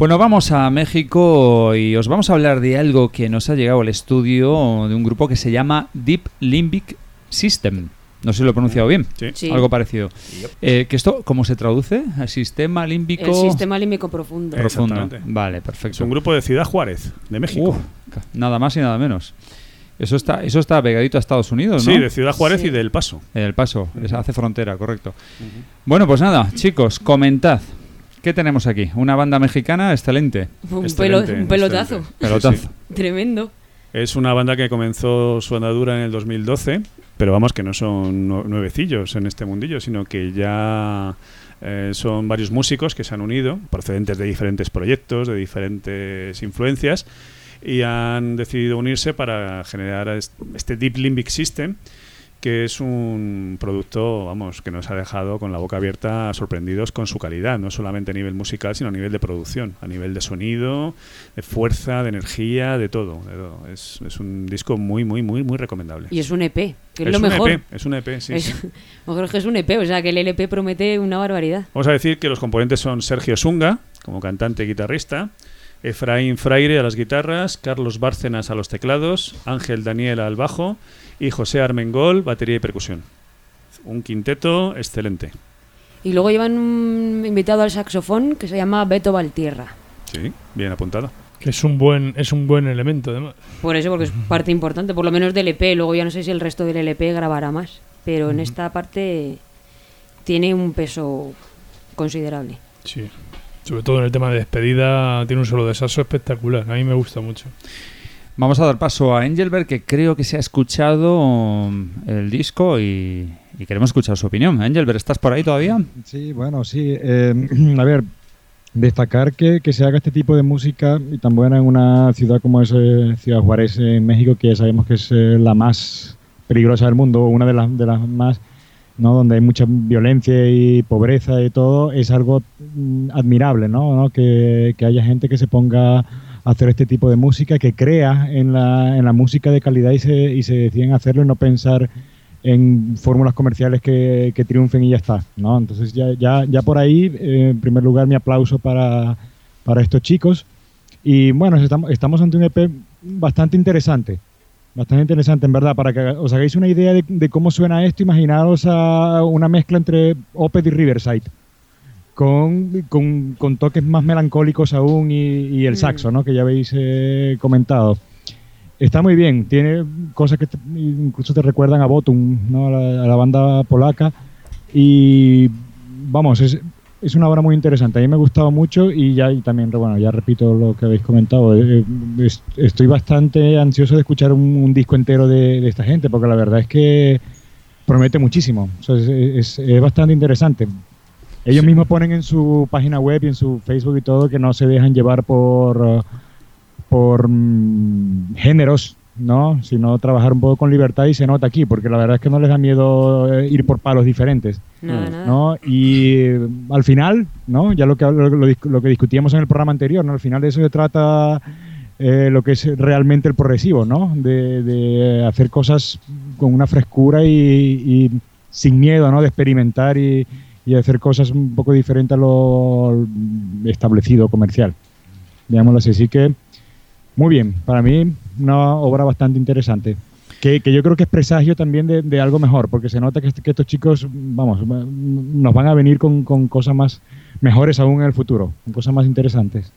Bueno, vamos a México y os vamos a hablar de algo que nos ha llegado al estudio de un grupo que se llama Deep Limbic System. No sé si lo he pronunciado bien. Sí. Sí. Algo parecido. Eh, que esto, ¿cómo se traduce? ¿El sistema límbico El sistema límbico profundo. profundo? Vale, perfecto. Es un grupo de Ciudad Juárez, de México. Uf, nada más y nada menos. Eso está, eso está pegadito a Estados Unidos, ¿no? Sí, de Ciudad Juárez Sí. y del Paso. El paso, hace frontera, correcto. Bueno, pues nada, chicos, comentad. ¿Qué tenemos aquí? Una banda mexicana excelente. Un, Excelente, pelo- un pelotazo. excelente. Pelotazo. Sí, sí. Tremendo. Es una banda que comenzó su andadura en el 2012, pero vamos que no son nue- nuevecillos en este mundillo, sino que ya eh, son varios músicos que se han unido, procedentes de diferentes proyectos, de diferentes influencias, y han decidido unirse para generar est- este Deep Limbic System, que es un producto, vamos, que nos ha dejado con la boca abierta sorprendidos con su calidad, no solamente a nivel musical, sino a nivel de producción, a nivel de sonido, de fuerza, de energía, de todo. de todo. Es, es un disco muy, muy, muy, muy recomendable. Y es un EP, que es, Es lo un mejor. EP, es un EP, sí, Es- sí. mejor que es un EP, o sea que el LP promete una barbaridad. Vamos a decir que los componentes son Sergio Sunga, como cantante y guitarrista, Efraín Fraire a las guitarras, Carlos Bárcenas a los teclados, Ángel Daniel al bajo y José Armengol, batería y percusión. Un quinteto excelente. Y luego llevan un invitado al saxofón que se llama Beto Valtierra. Sí, bien apuntado. Que es un buen, es un buen elemento, además. Por eso, porque es parte importante, por lo menos del EP. Luego ya no sé si el resto del LP grabará más. Pero en esta parte tiene un peso considerable. Sí. Sobre todo en el tema de despedida, tiene un solo de saxo espectacular. A mí me gusta mucho. Vamos a dar paso a Engelbert, que creo que se ha escuchado mm, el disco y, y queremos escuchar su opinión. Engelbert, ¿estás por ahí todavía? Sí, bueno, sí. eh, a ver, destacar que, que se haga este tipo de música y tan buena en una ciudad como es eh, Ciudad Juárez en México, que ya sabemos que es eh, la más peligrosa del mundo, una de las, de las más, ¿no? donde hay mucha violencia y pobreza y todo, es algo mm, admirable, ¿no? Que, que haya gente que se ponga a hacer este tipo de música, que crea en la, en la música de calidad y se, y se deciden hacerlo y no pensar en fórmulas comerciales que, que triunfen y ya está, ¿no? Entonces ya, ya, ya por ahí, eh, en primer lugar, mi aplauso para, para estos chicos. Y bueno, estamos, estamos ante un EP bastante interesante, bastante interesante en verdad, para que os hagáis una idea de, de cómo suena esto, imaginaros a una mezcla entre Opeth y Riverside. Con, con, con toques más melancólicos aún y, y el Mm. saxo, ¿no? Que ya habéis eh, comentado. Está muy bien, tiene cosas que te- incluso te recuerdan a Botum, ¿no? a, la, a la banda polaca. Y vamos, es, es una obra muy interesante. A mí me ha gustado mucho y ya y también, bueno, ya repito lo que habéis comentado. eh, es- estoy bastante ansioso de escuchar un, un disco entero de, de esta gente porque la verdad es que promete muchísimo. O sea, es, es- es bastante interesante. Ellos mismos ponen en su página web y en su Facebook y todo que no se dejan llevar por, por mm, géneros, ¿no? Sino trabajar un poco con libertad y se nota aquí, porque la verdad es que no les da miedo eh, ir por palos diferentes. Nada, nada. ¿no? Y eh, al final, ¿no? Ya lo que, lo, que discutíamos en el programa anterior, ¿no? Al final de eso se trata eh, lo que es realmente el progresivo, ¿no? De, de hacer cosas con una frescura y, y sin miedo, ¿no? De experimentar y, y hacer cosas un poco diferentes a lo establecido comercial. Digámoslo así. Así que, muy bien. Para mí, una obra bastante interesante. Que, que yo creo que es presagio también de, de algo mejor, porque se nota que, est- que estos chicos, vamos, va- nos van a venir con, con cosas más mejores aún en el futuro, con cosas más interesantes.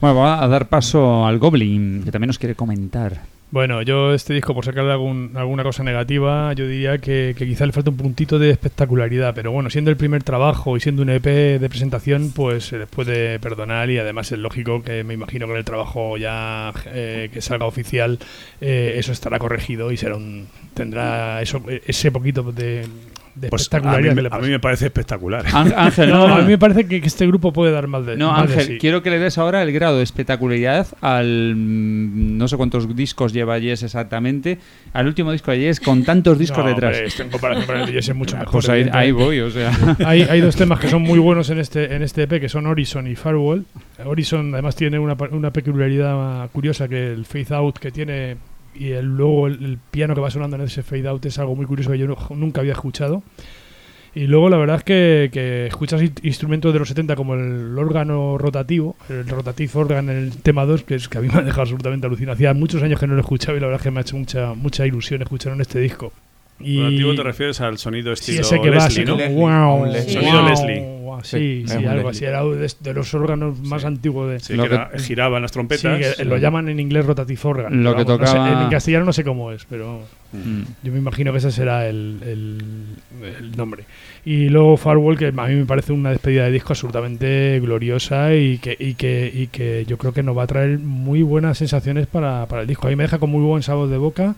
Bueno, vamos a dar paso al Goblin, que también nos quiere comentar. Bueno, yo este disco, por sacarle algún- alguna cosa negativa, yo diría que, que quizá le falta un puntito de espectacularidad, pero bueno, siendo el primer trabajo y siendo un EP de presentación, pues se les puede perdonar y además es lógico que me imagino que en el trabajo ya eh, que salga oficial eh, eso estará corregido y será un, tendrá eso ese poquito de, de Pues a mí, que me- le a pasa. mí me parece espectacular. Án- Ángel, No, no, a mí me parece que, que este grupo puede dar mal de No, de Ángel, sí. quiero que le des ahora el grado de espectacularidad al. mm, No sé cuántos discos lleva Yes exactamente. Al último disco de Yes con tantos discos No, detrás. hombre, esto en comparación con el de Yes es mucho mejor. Pues ahí, voy, o sea. hay, hay dos temas que son muy buenos en este en este EP que son Horizon y Firewall. Horizon además tiene una, una peculiaridad curiosa que el fade out que tiene y luego el, piano que va sonando en ese fade out es algo muy curioso que yo nunca había escuchado. Y luego la verdad es que, que escuchas in- instrumentos de los 70 como el órgano rotativo, el rotative organ en el tema 2, que es que a mí me ha dejado absolutamente alucinado. Hacía muchos años que no lo escuchaba y la verdad es que me ha hecho mucha, mucha ilusión escuchar en este disco. Y Rotativo te refieres al sonido Sí, estilo ese que va Leslie, así ¿no? como wow, Leslie. Sonido wow, Leslie. Sí, Sí, sí, algo Leslie. así. Era de, de los órganos más antiguos de. Sí, Lo que, que- giraban las Sí, trompetas. que lo llaman en inglés rotative organ. Lo que vamos, no sé, tocaba- en castellano no sé cómo es, pero Yo me imagino que ese será el, el- nombre. Y luego Firewall, que a mí me parece una despedida de disco absolutamente gloriosa y que, y que, y que yo creo que nos va a traer muy buenas sensaciones para, para el disco. A mí me deja con muy buen sabor de boca.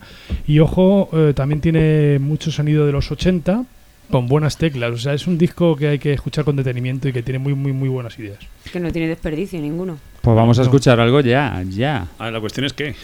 Y ojo, eh, también tiene mucho sonido de los 80 con buenas teclas. O sea, es un disco que hay que escuchar con detenimiento y que tiene muy, muy, muy buenas ideas. Que no tiene desperdicio ninguno. Pues vamos a escuchar algo ya, ya. Ah, la cuestión es que.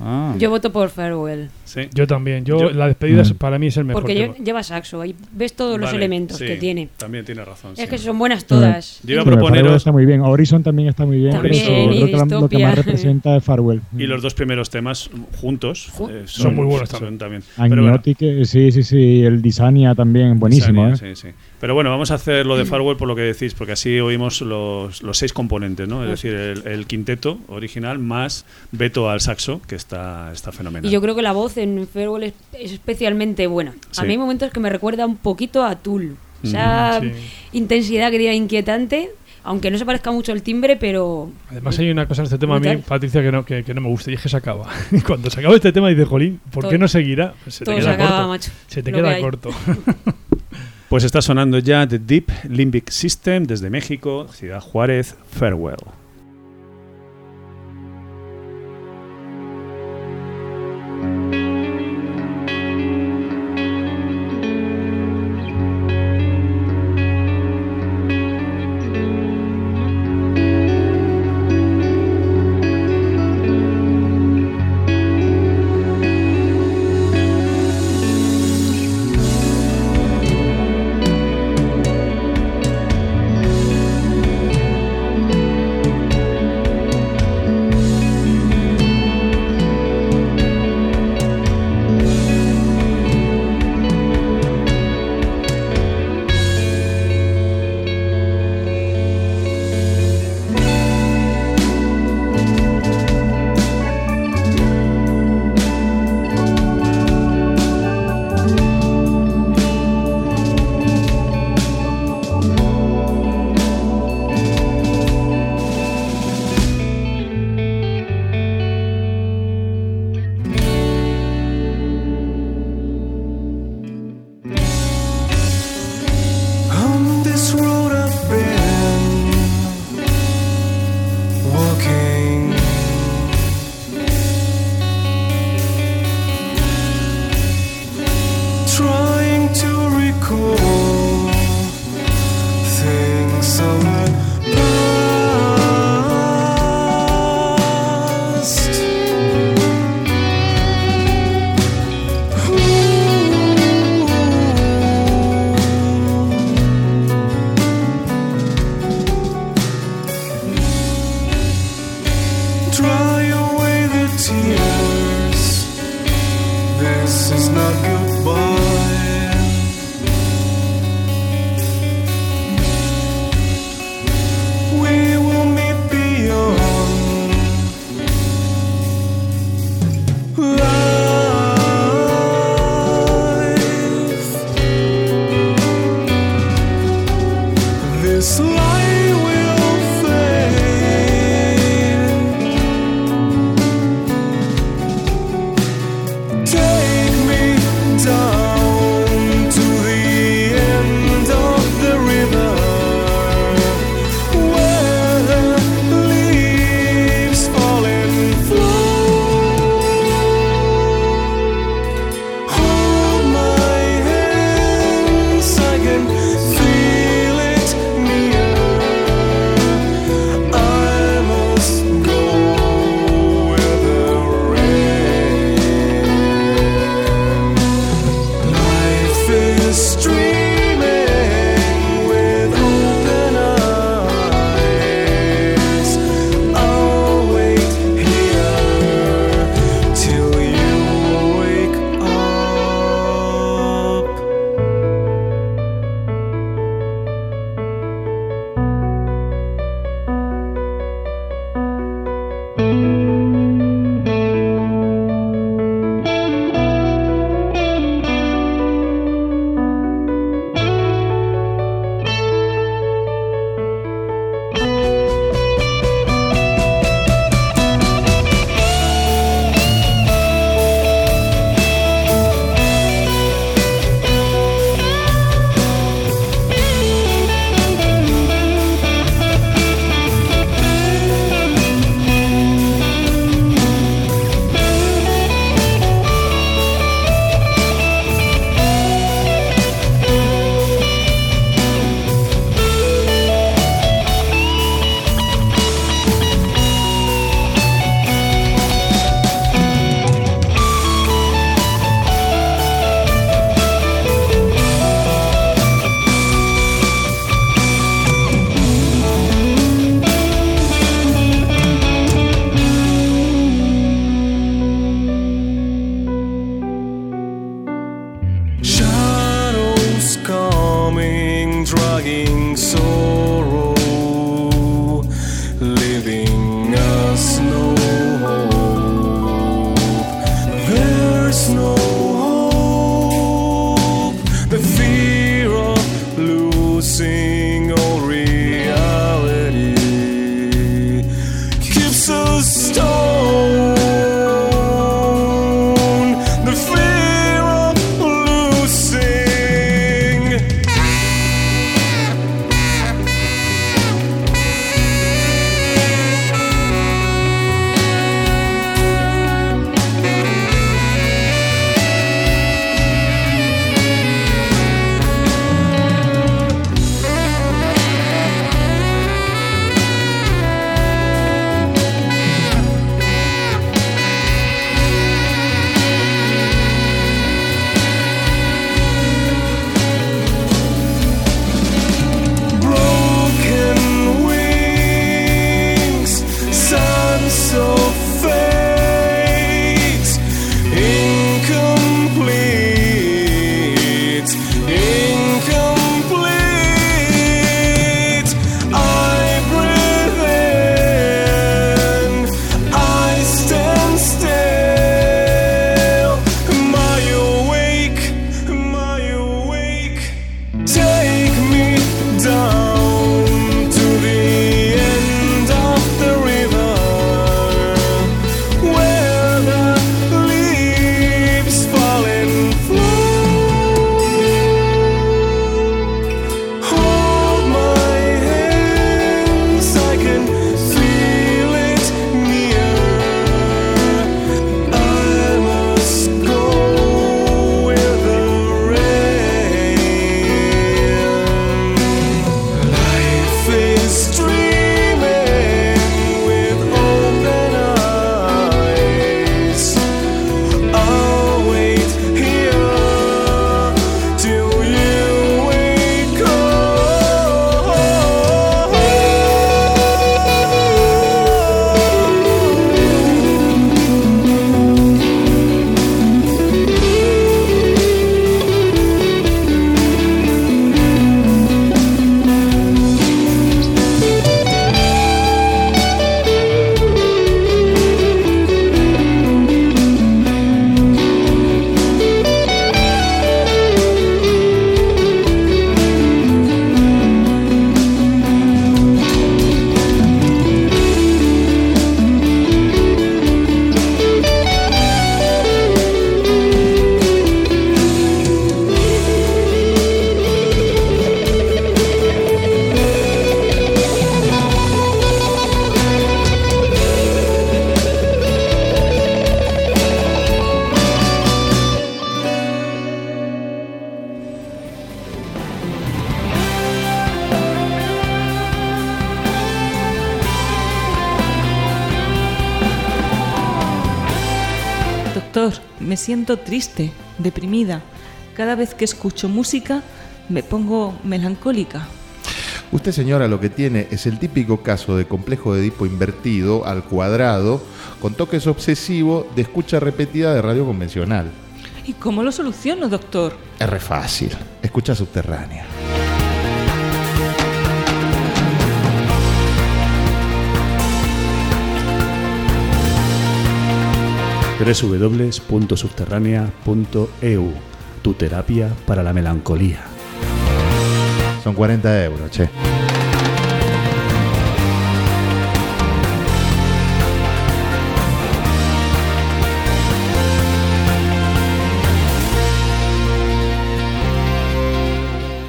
Ah. Yo voto por Farewell. Sí. Yo también. Yo, Yo- la despedida es- Mm. para mí es el mejor Porque tema. lle- lleva saxo. Ahí ves todos los Vale, elementos sí, que tiene. También tiene razón. Es sí. que son buenas todas. Yo iba a Farewell proponeros. está muy bien. Horizon también está muy bien. También, pero y creo que lo que más representa es Farewell. Y los dos primeros temas juntos Ju- eh, Son muy buenos son también. Pero bueno, Agnotic, eh, sí, sí, sí. El Disania también, buenísimo. Sania, ¿eh? sí, sí. Pero bueno, vamos a hacer lo de Firewall por lo que decís, porque así oímos los, los seis componentes, ¿no? Es decir, el, el quinteto original más Beto al saxo, que está, está fenomenal. Y yo creo que la voz en Farewell es, es especialmente buena. Sí. A mí hay momentos que me recuerda un poquito a Tool. Esa Sí. intensidad que tiene inquietante, aunque no se parezca mucho el timbre, pero Además hay una cosa en este tema a mí. Patricia, que no, que, que no me gusta y es que se acaba. Y Cuando se acaba este tema dices, jolín, ¿por qué no seguirá? Pues se te se queda acaba, corto. macho. Se te que queda corto. Pues está sonando ya The Deep Limbic System desde México, Ciudad Juárez, Farewell. Siento triste, deprimida. Cada vez que escucho música me pongo melancólica. Usted, señora, lo que tiene es el típico caso de complejo de Edipo invertido al cuadrado, con toques obsesivos de escucha repetida de radio convencional. ¿Y cómo lo soluciono, doctor? Es re fácil. Escucha subterránea. www.subterránea.eu Tu terapia para la melancolía. Son 40 euros, che.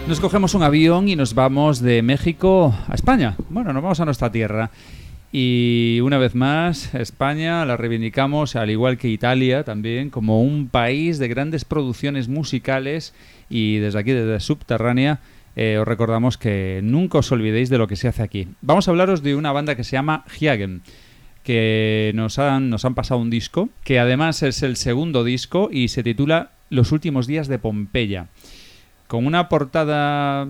Nos cogemos un avión y nos vamos de México a España. Bueno, nos vamos a nuestra tierra. Y una vez más, España la reivindicamos, al igual que Italia también, como un país de grandes producciones musicales. Y desde aquí, desde Subterránea, eh, os recordamos que nunca os olvidéis de lo que se hace aquí. Vamos a hablaros de una banda que se llama Hiagen que nos han, nos han pasado un disco, que además es el segundo disco y se titula Los últimos días de Pompeya con una portada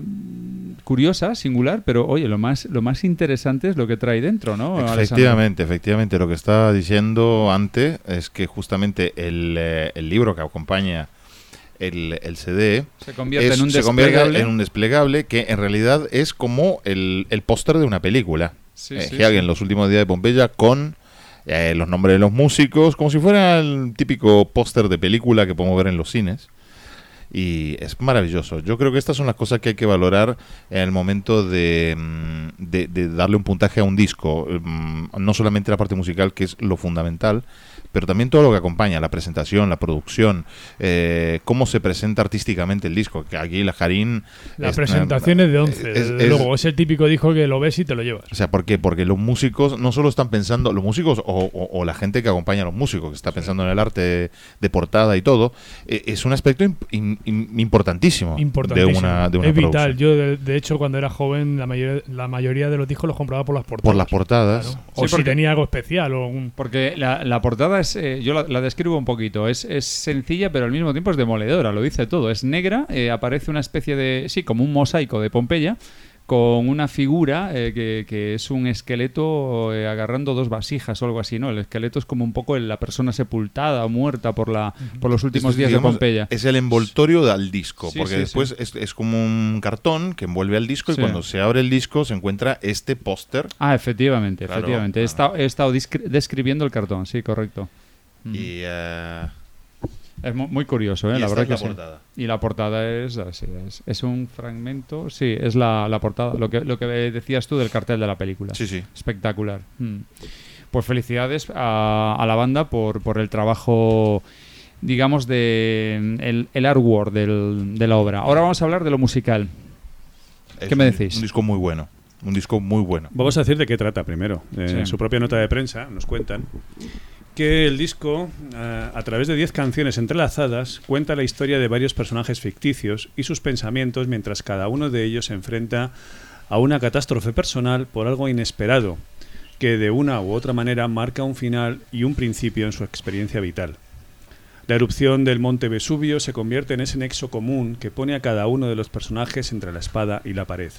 curiosa, singular, pero oye, lo más, lo más interesante es lo que trae dentro, ¿no? Efectivamente, efectivamente. Lo que estaba diciendo antes es que justamente el, eh, el libro que acompaña el, el CD Se convierte en un se convierte desplegable. en un desplegable que en realidad es como el, el póster de una película. Sí, Eh, sí, sí. los últimos días de Pompeya, con eh, los nombres de los músicos, como si fuera el típico póster de película que podemos ver en los cines. Y es maravilloso. Yo creo que estas son las cosas que hay que valorar en el momento de, mm, de- de darle un puntaje a un disco. Mm, No solamente la parte musical, que es lo fundamental, pero también todo lo que acompaña, la presentación, la producción, eh, cómo se presenta artísticamente el disco. Que aquí la Jarín... La es- presentación es de 11. es- es- luego, es el típico disco que lo ves y te lo llevas. o sea, ¿por qué? Porque los músicos no solo están pensando, los músicos o, o- o la gente que acompaña a los músicos, que está pensando en el arte de, portada y todo, eh, es un aspecto im- im- im- importantísimo, Importantísimo. de una, de una es vital. producción. Yo, de, de hecho, cuando era joven, la mayoría, la mayoría de los discos los compraba por las portadas. Por las portadas. Claro. O Sí, si porque- tenía algo especial. O un... Porque la, la portada eh, yo la, la describo un poquito, es, es sencilla pero al mismo tiempo es demoledora, lo dice todo. Es negra, eh, aparece una especie de, sí, como un mosaico de Pompeya, con una figura eh, que, que es un esqueleto eh, agarrando dos vasijas o algo así, ¿no? El esqueleto es como un poco la persona sepultada o muerta por, la, por los últimos Esto, días digamos, de Pompeya. Es el envoltorio del disco, Sí, porque sí, después sí. Es, es como un cartón que envuelve al disco y cuando se abre el disco se encuentra este póster. Ah, efectivamente, Claro, efectivamente. He estado, he estado discri- describiendo el cartón, sí, correcto. Y eh, Es mu- muy curioso, ¿eh? Y la esta verdad es la que sí. portada. Y la portada es así, es, es un fragmento, sí, es la, la portada, lo que, lo que decías tú del cartel de la película. Sí, sí. Espectacular. Mm. Pues felicidades a, a la banda por, por el trabajo, digamos, de el, el artwork del- de la obra. Ahora vamos a hablar de lo musical. es ¿Qué me un- decís? Un disco muy bueno. Un disco muy bueno. Vamos a decir de qué trata primero. Eh, Sí. En su propia nota de prensa nos cuentan que el disco, eh, a través de 10 canciones entrelazadas, cuenta la historia de varios personajes ficticios y sus pensamientos mientras cada uno de ellos se enfrenta a una catástrofe personal por algo inesperado, que de una u otra manera marca un final y un principio en su experiencia vital. La erupción del monte Vesubio se convierte en ese nexo común que pone a cada uno de los personajes entre la espada y la pared.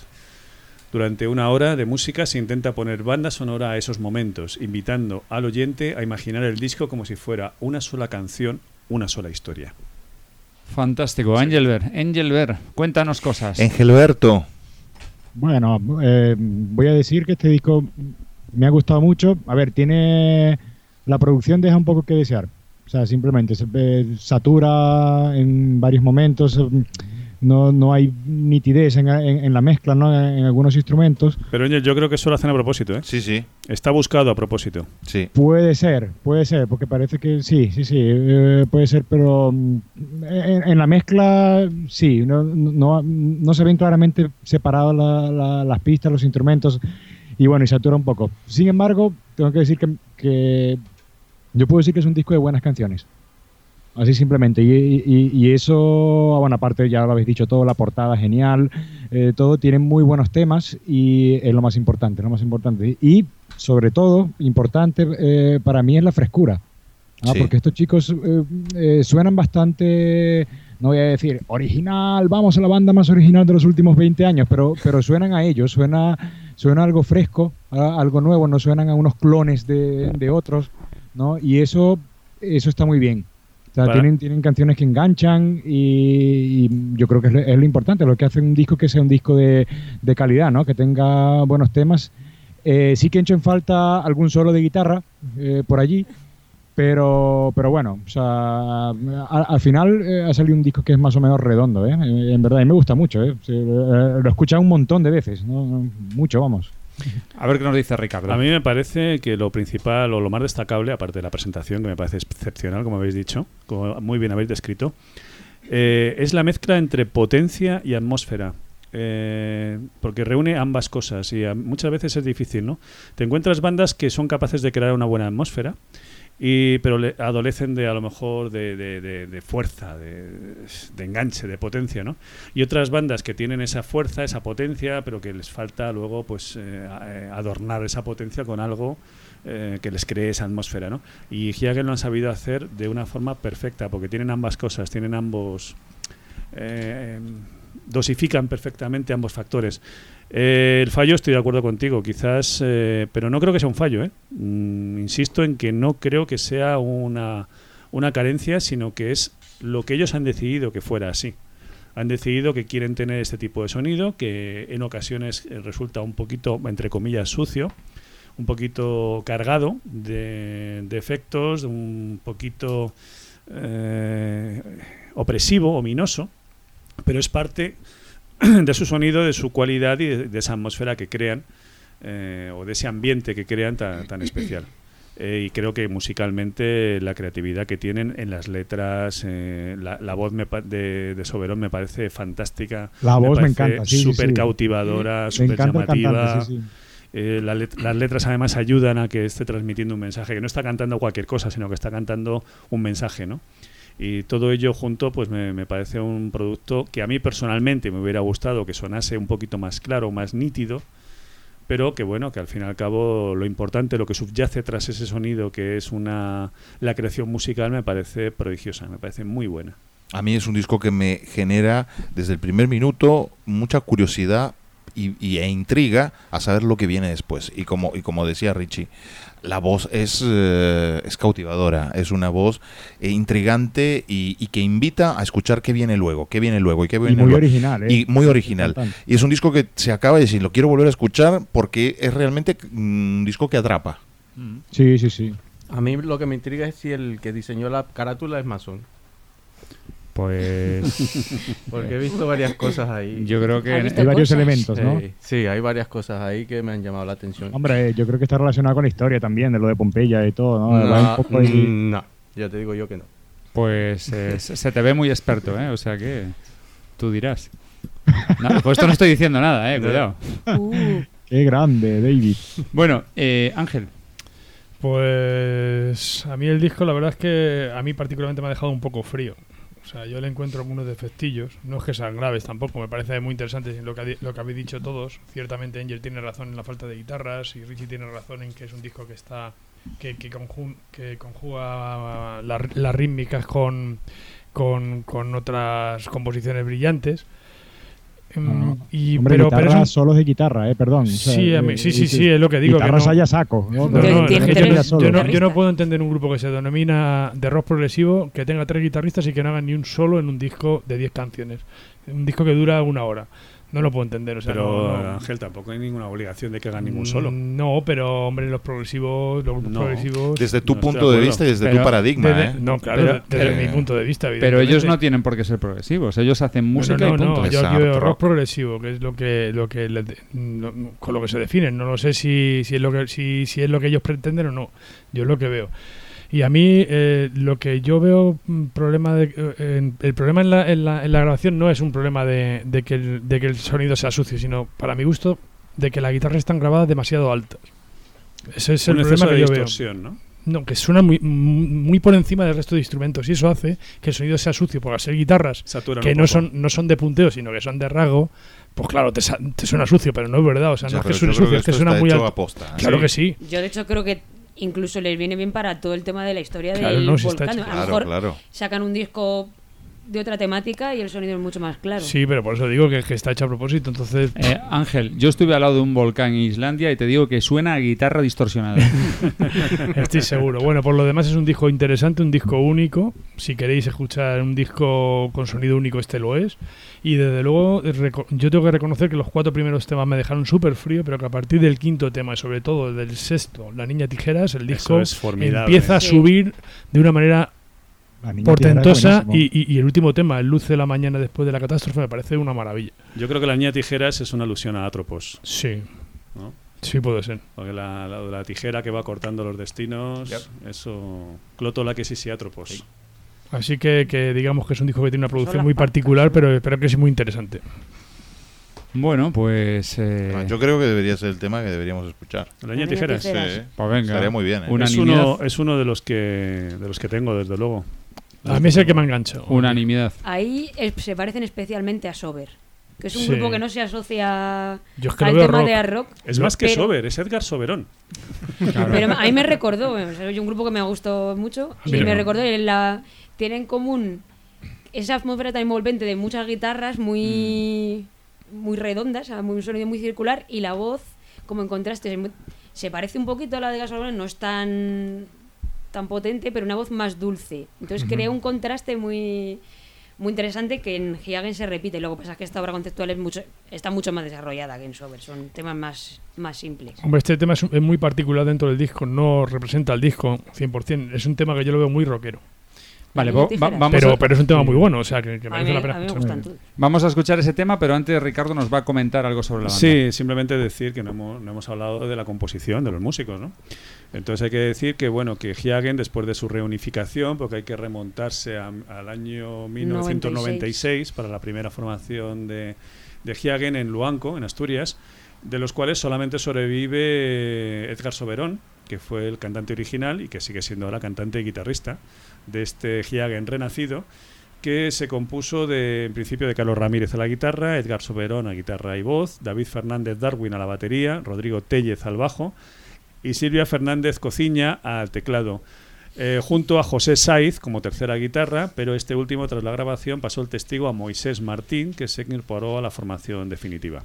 Durante una hora de música se intenta poner banda sonora a esos momentos, invitando al oyente a imaginar el disco como si fuera una sola canción, una sola historia. Fantástico. Angelbert, Angelbert, cuéntanos cosas. Engelberto. Bueno, eh, voy a decir que este disco me ha gustado mucho. A ver, tiene. La producción deja un poco que desear. O sea, simplemente se eh, satura en varios momentos. eh, No, no hay nitidez en, en- en la mezcla, ¿no? En, algunos instrumentos. Pero yo creo que eso lo hacen a propósito, ¿eh? Sí, sí. Está buscado a propósito. Sí. Puede ser, puede ser, porque parece que sí, sí, sí, eh, puede ser, pero mm, en, en la mezcla sí, no, no, no se ven claramente separadas la- la- las pistas, los instrumentos, y bueno, y satura un poco. Sin embargo, tengo que decir que, que yo puedo decir que es un disco de buenas canciones. Así simplemente. Y, y- y eso, bueno, aparte ya lo habéis dicho todo, la portada genial, eh, todo tiene muy buenos temas y es lo más importante, lo más importante. Y sobre todo, importante eh, para mí es la frescura. Ah, Sí. Porque estos chicos eh, eh, suenan bastante, no voy a decir original, vamos a la banda más original de los últimos 20 años, pero, pero suenan a ellos, suena, suena algo fresco, a- algo nuevo, no suenan a unos clones de, de otros, ¿no? Y eso, eso está muy bien. O sea, tienen, tienen canciones que enganchan y, y yo creo que es lo, es lo importante, lo que hace un disco que sea un disco de, de calidad, ¿no? Que tenga buenos temas. Eh, sí que he hecho en falta algún solo de guitarra eh, por allí, pero, pero bueno, o sea, a- al final eh, ha salido un disco que es más o menos redondo, ¿eh? Eh, En verdad, y me gusta mucho, ¿eh? Eh, Lo he escuchado un montón de veces, Mucho, vamos. A ver qué nos dice Ricardo. A mí me parece que lo principal o lo más destacable, aparte de la presentación, que me parece excepcional, como habéis dicho, como muy bien habéis descrito, eh, es la mezcla entre potencia y atmósfera. Eh, porque reúne ambas cosas y muchas veces es difícil, ¿no? Te encuentras bandas que son capaces de crear una buena atmósfera, y, pero le- adolecen de a lo mejor de, de- de- de fuerza, de, enganche, de potencia, ¿no? Y otras bandas que tienen esa fuerza, esa potencia, pero que les falta luego pues eh, eh, adornar esa potencia con algo eh, que les cree esa atmósfera, ¿no? Y Hiagen lo han sabido hacer de una forma perfecta, porque tienen ambas cosas, tienen ambos eh, dosifican perfectamente ambos factores. Eh, el fallo estoy de acuerdo contigo, quizás, eh, pero no creo que sea un fallo. ¿eh? Mm, insisto en que no creo que sea una, una carencia, sino que es lo que ellos han decidido que fuera así. Han decidido que quieren tener este tipo de sonido, que en ocasiones eh, resulta un poquito, entre comillas, sucio, un poquito cargado de, de efectos, un poquito eh, opresivo, ominoso, pero es parte de su sonido, de su cualidad y de, de esa atmósfera que crean, eh, o de ese ambiente que crean tan, tan especial. Eh, y creo que musicalmente la creatividad que tienen en las letras, eh, la, la voz me pa- de, de Soberón me parece fantástica. La voz me parece encanta, sí, sí, Súper sí. cautivadora, súper llamativa. cantante, sí, sí. Eh, la let- las letras además ayudan a que esté transmitiendo un mensaje, que no está cantando cualquier cosa, sino que está cantando un mensaje, ¿no? Y todo ello junto, pues me, me parece un producto que a mí personalmente me hubiera gustado que sonase un poquito más claro, más nítido, pero que bueno, que al fin y al cabo lo importante, lo que subyace tras ese sonido, que es una la creación musical, me parece prodigiosa, me parece muy buena. A mí es un disco que me genera desde el primer minuto mucha curiosidad y, y- e intriga a saber lo que viene después. Y como, y como decía Richie, la voz es, eh, es cautivadora, es una voz eh, intrigante y, y que invita a escuchar qué viene luego, qué viene luego y qué viene muy luego. original, ¿eh? Y muy original. Y es un disco que se acaba de decir, lo quiero volver a escuchar porque es realmente mm, un disco que atrapa. Sí, sí, sí. A mí lo que me intriga es si el que diseñó la carátula es masón. Pues. Porque he visto varias cosas ahí. Yo creo que. Hay varios elementos, ¿no? Sí, sí, hay varias cosas ahí que me han llamado la atención. Hombre, yo creo que está relacionado con la historia también, de lo de Pompeya y todo, ¿no? No, un poco ahí- mm, no, ya te digo yo que no. Pues eh, se te ve muy experto, ¿eh? O sea que tú dirás. No, pues esto no estoy diciendo nada, ¿eh? Cuidado. Uh, Qué grande, David. Bueno, eh, Ángel. Pues a mí el disco la verdad es que a mí particularmente me ha dejado un poco frío. Sea, yo le encuentro algunos defectillos. No es que sean graves tampoco, me parece muy interesante lo que, lo que habéis dicho todos. Ciertamente Angel tiene razón en la falta de guitarras y Richie tiene razón en que es un disco que está que, que, conjun- que conjuga la- las rítmicas con, con, con otras composiciones brillantes. Mm, y, Hombre, pero, guitarra, pero un- solos de guitarra, ¿eh? Perdón. O sea, Sí, mí- eh, sí, sí, eh, sí, es lo que digo, que Guitarras saco. Que no, tres yo, no, yo no- yo no guitarristas. puedo entender un grupo que se denomina de rock progresivo que tenga tres guitarristas y que no hagan ni un solo en un disco de 10 canciones. Un disco que dura una hora. No lo puedo entender. O sea, Pero no- no. Ángel, tampoco hay ninguna obligación de que hagan ningún solo. Mm, No, pero hombre, los progresivos, los grupos No. progresivos. Desde tu punto de vista y desde Pero- tu paradigma. desde- ¿eh? No, claro, Pero- desde pero- mi punto de vista. Pero ellos no tienen por qué ser progresivos. Ellos hacen música no, y no, punto. no, yo, rock progresivo, que es lo que lo que le- no- no, con lo que se definen. No lo sé si, si es lo que si, si es lo que ellos pretenden o no. Yo es lo que veo. Y a mí eh, lo que yo veo mm, problema de, eh, el problema en la, en, la, en la grabación no es un problema de, de que el, de que el sonido sea sucio, sino para mi gusto de que las guitarras están grabadas demasiado altas. Ese es el un problema que de yo veo. ¿no? No, que suena muy, muy por encima del resto de instrumentos y eso hace que el sonido sea sucio, porque al ser guitarras Saturan que no son, no son de punteo, sino que son de rasgo, pues claro, te, sa- te suena sucio, pero no es verdad. O sea, Ya, no es que suene sucio, es que suena muy alto. aposta, ¿eh? Claro Sí. que sí. yo de hecho creo que incluso les viene bien para todo el tema de la historia Claro, del no, está. A lo Claro, mejor claro. sacan un disco de otra temática y el sonido es mucho más claro. Sí, pero por eso digo que, que está hecho a propósito. Entonces, Eh, Ángel, yo estuve al lado de un volcán en Islandia y te digo que suena a guitarra distorsionada. Estoy seguro. Bueno, por lo demás es un disco interesante, un disco único. Si queréis escuchar un disco con sonido único, este lo es. Y desde luego, yo tengo que reconocer que los cuatro primeros temas me dejaron súper frío, pero que a partir del quinto tema y sobre todo del sexto, La Niña Tijeras, el disco es empieza a subir de una manera portentosa y, y- y el último tema, el Luz de la Mañana después de la catástrofe, me parece una maravilla. Yo creo que la niña tijeras es una alusión a Atropos. Sí, ¿no? sí puede ser. Porque la, la, la tijera que va cortando los destinos, eso. Clotola que sí, sí, Atropos. Así que, que digamos que es un disco que tiene una producción muy particular, pero, pero que es muy interesante. bueno, pues... eh, Ah, Yo creo que debería ser el tema que deberíamos escuchar. La niña tijeras. Sí, Pues venga. Estaría muy bien. ¿eh? Es uno, es uno de los que de los que tengo, desde luego. A mí es el que me ha enganchado. Unanimidad. Ahí es- se parecen especialmente a Sober, que es un Sí. grupo que no se asocia Yo es que al tema rock. de hard rock. Es más que pero- Sober, es Edgar Soberón. Pero a mí me recordó, o sea, es un grupo que me gustó mucho y Mira. me recordó la tiene en común esa atmósfera tan envolvente de muchas guitarras muy muy redondas, o sea, muy un sonido muy circular y la voz como en contraste se- se parece un poquito a la de Gasolina, no es tan tan potente, pero una voz más dulce. Entonces crea un contraste muy muy interesante que en Giagen se repite. Luego pasa que esta obra conceptual es mucho, está mucho más desarrollada que en Sober. Son temas más, más simples. Hombre, este tema es, es muy particular dentro del disco, no representa al disco 100%. Es un tema que yo lo veo muy rockero. Vale, va- vamos, Pero, a, pero es un tema muy bueno, o sea, que, merece mí, la pena a mí me escuchar. vamos a escuchar ese tema, pero antes Ricardo nos va a comentar algo sobre la banda. Sí, simplemente decir que no hemos, no hemos hablado de la composición de los músicos, ¿no? Entonces hay que decir que bueno que Giagen después de su reunificación, porque hay que remontarse a- al año 1996 para la primera formación de, de Giagen en Luanco, en Asturias, de los cuales solamente sobrevive Edgar Soberón, que fue el cantante original y que sigue siendo ahora cantante y guitarrista de este Giagen renacido que se compuso de, en principio de Carlos Ramírez a la guitarra, Edgar Soberón a guitarra y voz, David Fernández Darwin a la batería, Rodrigo Tellez al bajo y Silvia Fernández Cociña al teclado. eh, junto a José Saiz como tercera guitarra, pero este último tras la grabación pasó el testigo a Moisés Martín, que se incorporó a la formación definitiva.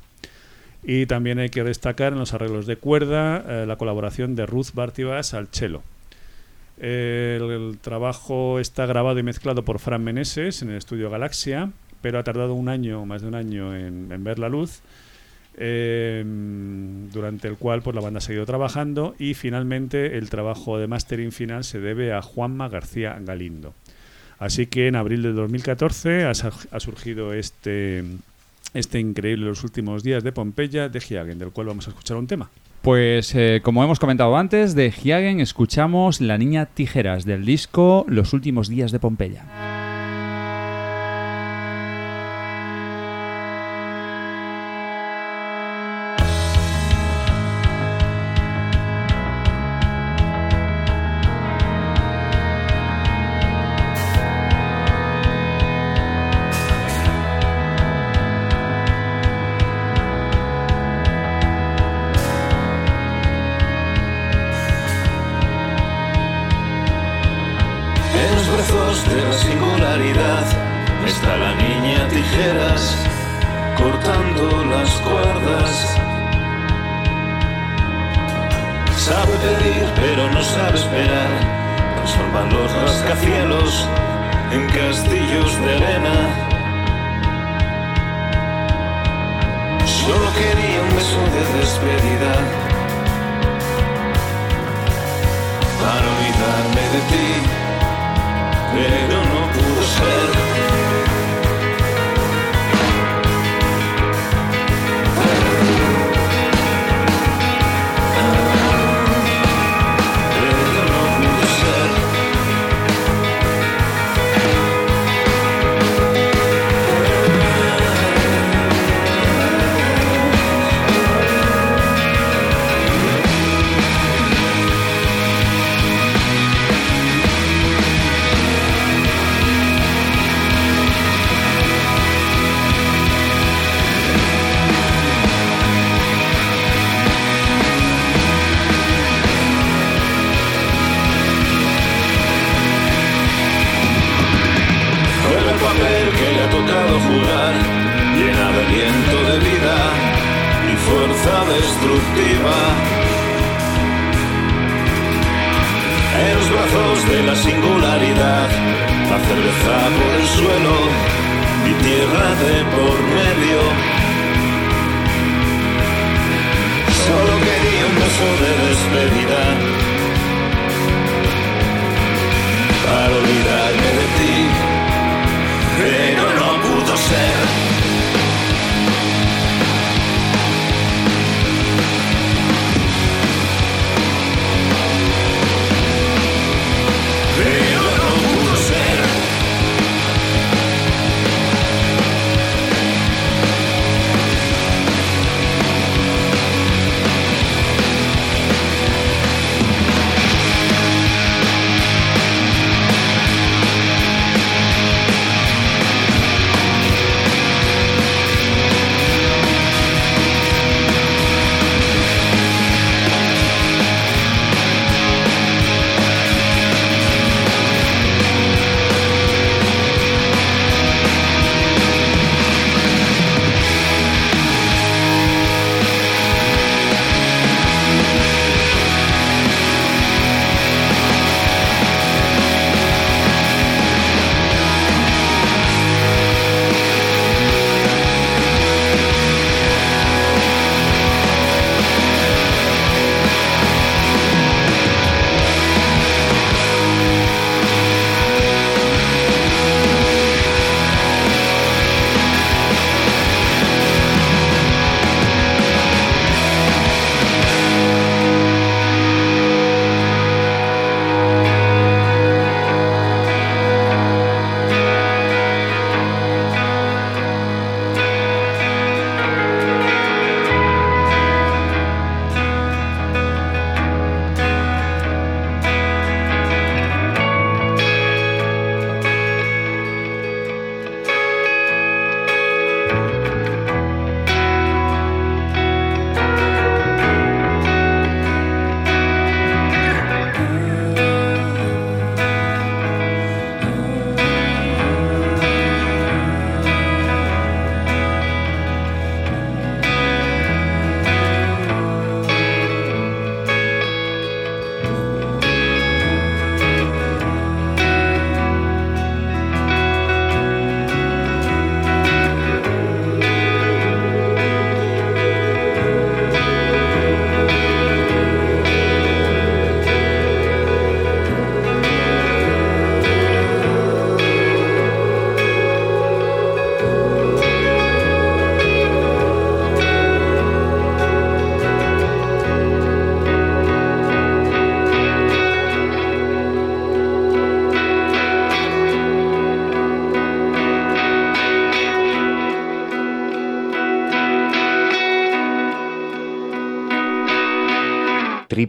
Y también hay que destacar en los arreglos de cuerda eh, la colaboración de Ruth Bartibas al cello. El, trabajo está grabado y mezclado por Fran Meneses en el estudio Galaxia, pero ha tardado un año, más de un año, en, ver la luz, eh, durante el cual pues, la banda ha seguido trabajando y finalmente el trabajo de mastering final se debe a Juanma García Galindo. Así que en abril de 2014 ha, ha surgido este, este increíble Los últimos días de Pompeya de Giagen, del cual vamos a escuchar un tema. Pues eh, como hemos comentado antes, de Giagen escuchamos La Niña Tijeras del disco Los últimos días de Pompeya.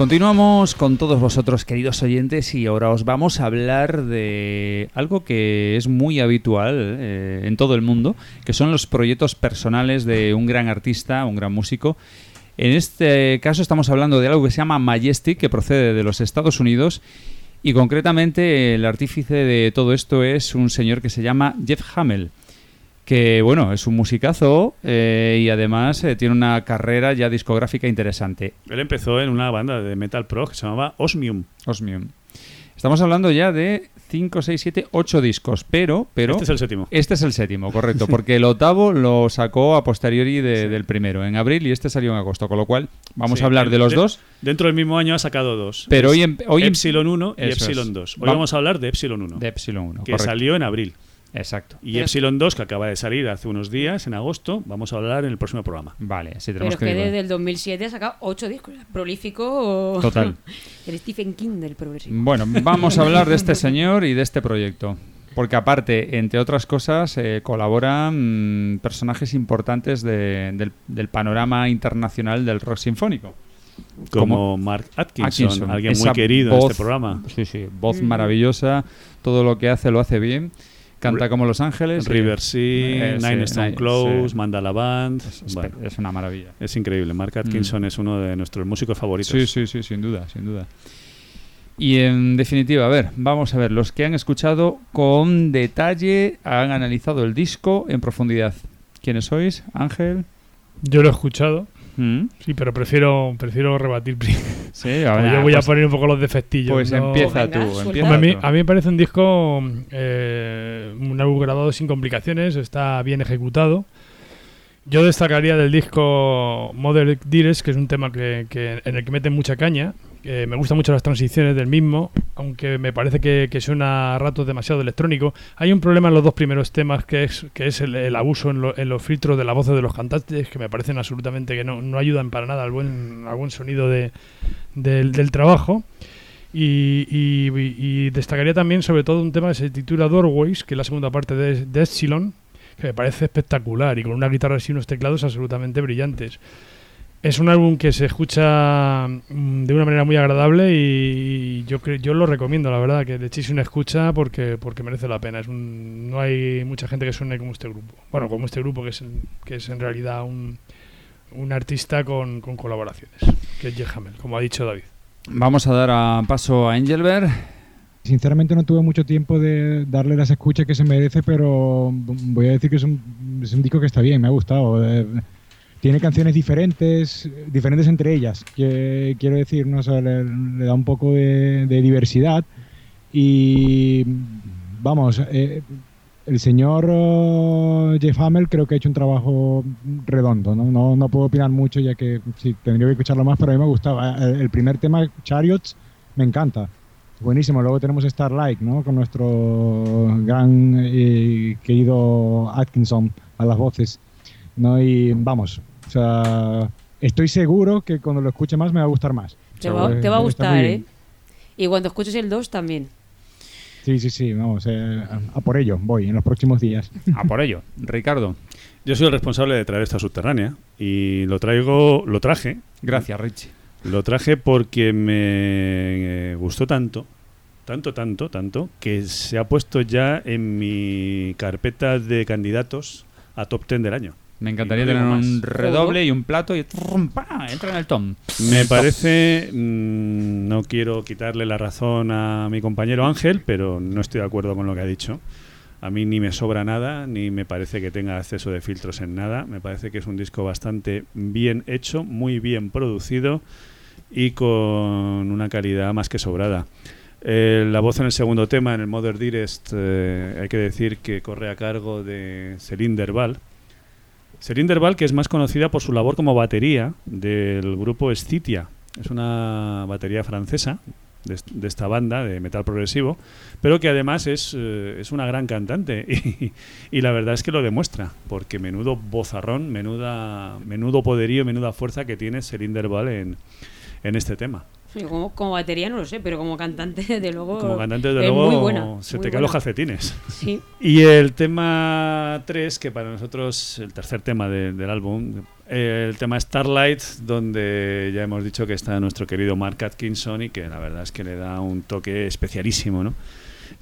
Continuamos con todos vosotros, queridos oyentes, y ahora os vamos a hablar de algo que es muy habitual eh, en todo el mundo, que son los proyectos personales de un gran artista, un gran músico. En este caso estamos hablando de algo que se llama Majestic, que procede de los Estados Unidos, y concretamente el artífice de todo esto es un señor que se llama Jeff Hamel que bueno, es un musicazo eh, y además eh, tiene una carrera ya discográfica interesante. Él empezó en una banda de metal pro que se llamaba Osmium. Osmium. Estamos hablando ya de 5, 6, 7, 8 discos, pero, pero... Este es el séptimo. Este es el séptimo, correcto, porque el octavo lo sacó a posteriori de- del primero, en abril, y este salió en agosto, con lo cual vamos Sí, a hablar de los de- dos. Dentro del mismo año ha sacado dos. Pero hoy em- hoy em- Epsilon 1 y. Epsilon 2. Hoy Va- vamos a hablar de Epsilon 1. De Epsilon 1, Que correcto. salió en abril. Exacto. Y Epsilon 2, que acaba de salir hace unos días, en agosto, vamos a hablar en el próximo programa. Vale, así Pero es que desde el 2007 ha sacado 8 discos. Prolífico. o- Total. el Stephen King del progresivo. Bueno, vamos a hablar de este señor y de este proyecto. Porque aparte, entre otras cosas, eh, colaboran mm, personajes importantes de- del, del panorama internacional del rock sinfónico. como, Mark Atkinson, alguien muy querido en voz- este programa. Sí, sí, voz maravillosa, todo lo que hace lo hace bien. Canta como Los Ángeles. River Sea, eh, Nine sí, Stone Nine- Close, sí. Mandala Band. Es, Bueno, es una maravilla. es increíble. Mark Atkinson es uno de nuestros músicos favoritos. Sí, sí, sí, sin duda, sin duda. Y en definitiva, a ver, vamos a ver, los que han escuchado con detalle, han analizado el disco en profundidad. ¿Quiénes sois? Ángel. Yo lo he escuchado, ¿Mm? sí, pero prefiero prefiero rebatir primero. Sí, ahora, yo voy a pues- poner un poco los defectillos. Pues no- empieza tú, empieza a, mí, a mí me parece un disco, eh, un álbum grabado sin complicaciones, está bien ejecutado. Yo destacaría del disco Mother Dearest, que es un tema que, que- en el que meten mucha caña. Eh, me gustan mucho las transiciones del mismo, aunque me parece que, suena a ratos demasiado electrónico. Hay un problema en los dos primeros temas, que es, que es el, el abuso en, lo- en los filtros de la voz de los cantantes, que me parecen absolutamente que no, no ayudan para nada al buen, al buen sonido de- del, del trabajo. Y, y- destacaría también sobre todo un tema que se titula Doorways, que es la segunda parte de, de Epsilon, que me parece espectacular y con una guitarra y unos teclados absolutamente brillantes. Es un álbum que se escucha mm, de una manera muy agradable y yo yo lo recomiendo, la verdad, que le echéis una escucha porque porque merece la pena. Es un, no hay mucha gente que suene como este grupo. Bueno, como este grupo que es, en- que es en realidad un, un artista con, con colaboraciones, que es Jeff Hamel, como ha dicho David. Vamos a dar a paso a Engelbert. Sinceramente no tuve mucho tiempo de darle las escuchas que se merece, pero voy a decir que es un, es un disco que está bien, me ha gustado. Eh, tiene canciones diferentes, diferentes entre ellas, que, quiero decir, no sé, le, da un poco de, diversidad y vamos, eh, el señor eh, Jeff Hamel creo que ha hecho un trabajo redondo, ¿no? No, no puedo opinar mucho ya que sí, tendría que escucharlo más, pero a mí me gustaba. El, primer tema, Chariots, me encanta. Buenísimo. Luego tenemos Starlight, ¿no? Con nuestro gran y querido Atkinson a las voces, ¿no? Y vamos, o sea, estoy seguro que cuando lo escuche más me va a gustar más. Te O va, sea, te va a gustar, ¿eh? Y cuando escuches el 2 también. Sí, sí, sí, vamos, eh, a, por ello, voy en los próximos días. A por ello. Ricardo. Yo soy el responsable de traer esta subterránea y lo traigo, lo traje. Gracias, Richie. Lo traje porque me gustó tanto, tanto, tanto, tanto, que se ha puesto ya en mi carpeta de candidatos a top 10 del año. Me encantaría tener un redoble y un plato y trum, pa, entra en el tom. Me parece, mm, no quiero quitarle la razón a mi compañero Ángel, pero no estoy de acuerdo con lo que ha dicho. A mí ni me sobra nada, ni me parece que tenga exceso de filtros en nada. Me parece que es un disco bastante bien hecho, muy bien producido y con una calidad más que sobrada. Eh, la voz en el segundo tema, en el Mother Dearest, eh, hay que decir que corre a cargo de Céline Derval. Céline Derval, que es más conocida por su labor como batería del grupo Scitia. Es una batería francesa de, est- de esta banda de metal progresivo, pero que además es, eh, es una gran cantante y, y la verdad es que lo demuestra, porque menudo bozarrón, menuda, menudo poderío, menuda fuerza que tiene Céline Derval en, en este tema. Como, como batería no lo sé, pero como cantante, de luego. Como cantante, desde es luego, muy buena, se muy te caen los calcetines. Sí. Y el tema 3, que para nosotros, el tercer tema de- del álbum, eh, el tema Starlight, donde ya hemos dicho que está nuestro querido Mark Atkinson y que la verdad es que le da un toque especialísimo, ¿no?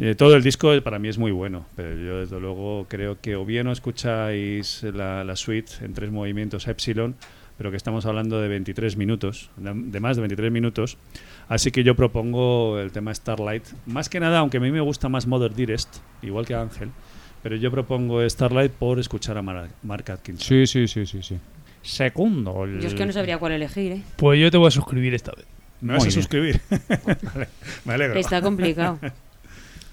Eh, todo el disco para mí es muy bueno, pero yo desde luego creo que o bien no escucháis la, la suite en tres movimientos Epsilon, pero que estamos hablando de 23 minutos, de, más de 23 minutos, así que yo propongo el tema Starlight, más que nada, aunque a mí me gusta más Mother Dearest, igual que Ángel, pero yo propongo Starlight por escuchar a Mar- Mark Atkinson. Sí, sí, sí, sí, sí. Segundo. el- Yo es que no sabría cuál elegir, ¿eh? Pues yo te voy a suscribir esta vez. ¿Me vas Muy a bien. suscribir? Vale, me alegro. Está complicado.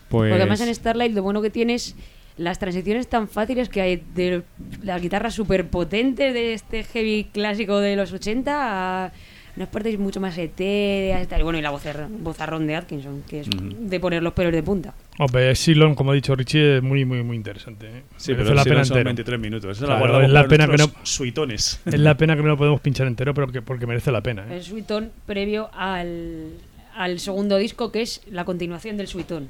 Pues, Porque además en Starlight lo bueno que tienes las transiciones tan fáciles que hay de las guitarras súper potentes de este heavy clásico de los 80 a unas partes mucho más etéreas y tal. Y bueno, y la vocer- vozarrón de Atkinson, que es de poner los pelos de punta. Hombre, Epsilon, como ha dicho Richie, es muy, muy, muy interesante. ¿eh? Sí, Merece pero la sí, pena son entero. 23 minutos. Esa Claro, la guardamos es la pena que no, suitones. es la pena que no lo podemos pinchar entero, pero que, porque merece la pena. ¿eh? El suitón previo al, al segundo disco, que es la continuación del suitón,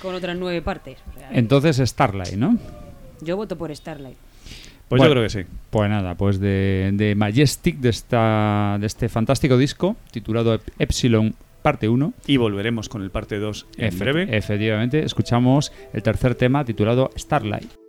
con otras nueve partes. Entonces Starlight, ¿no? Yo voto por Starlight. Pues yo creo que sí. Pues nada, pues de, Majestic, de, esta, de este fantástico disco titulado Epsilon parte 1. Y volveremos con el parte 2 en breve. Efectivamente, escuchamos el tercer tema titulado Starlight.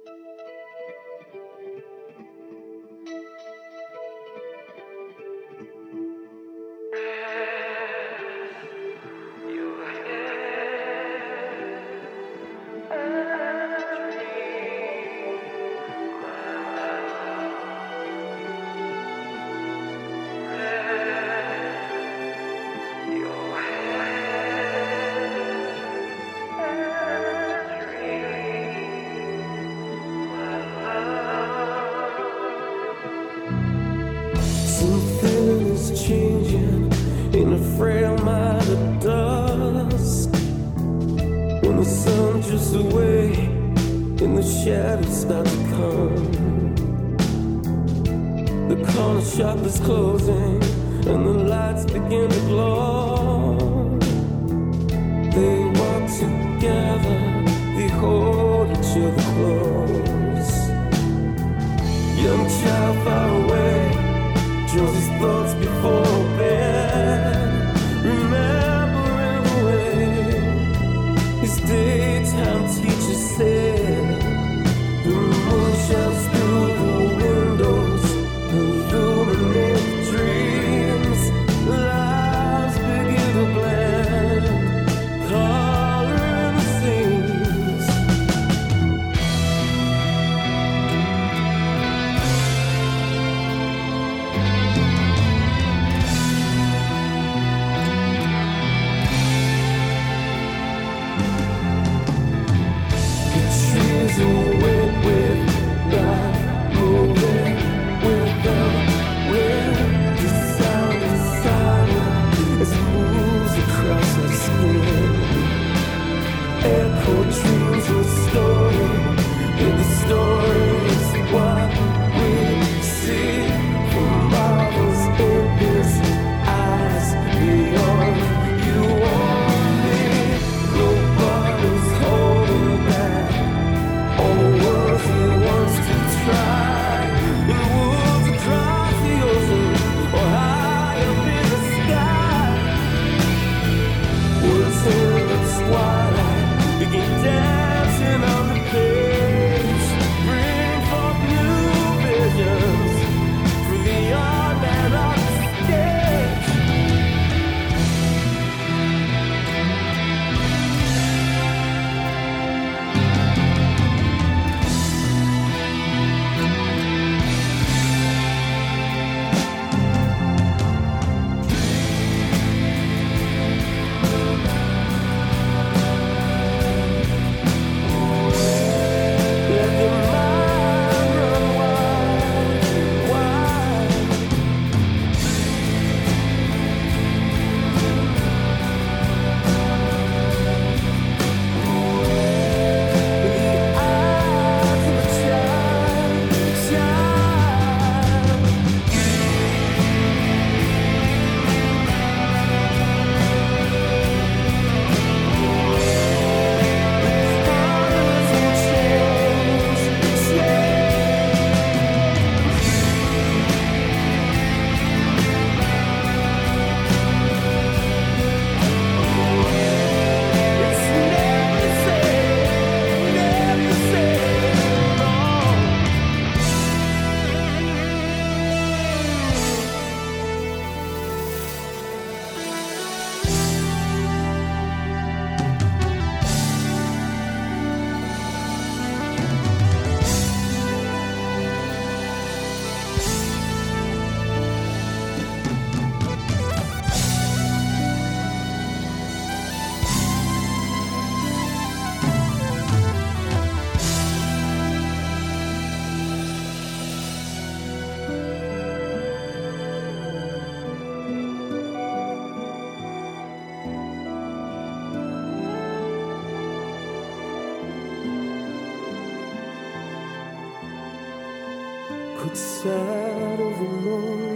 servo morto.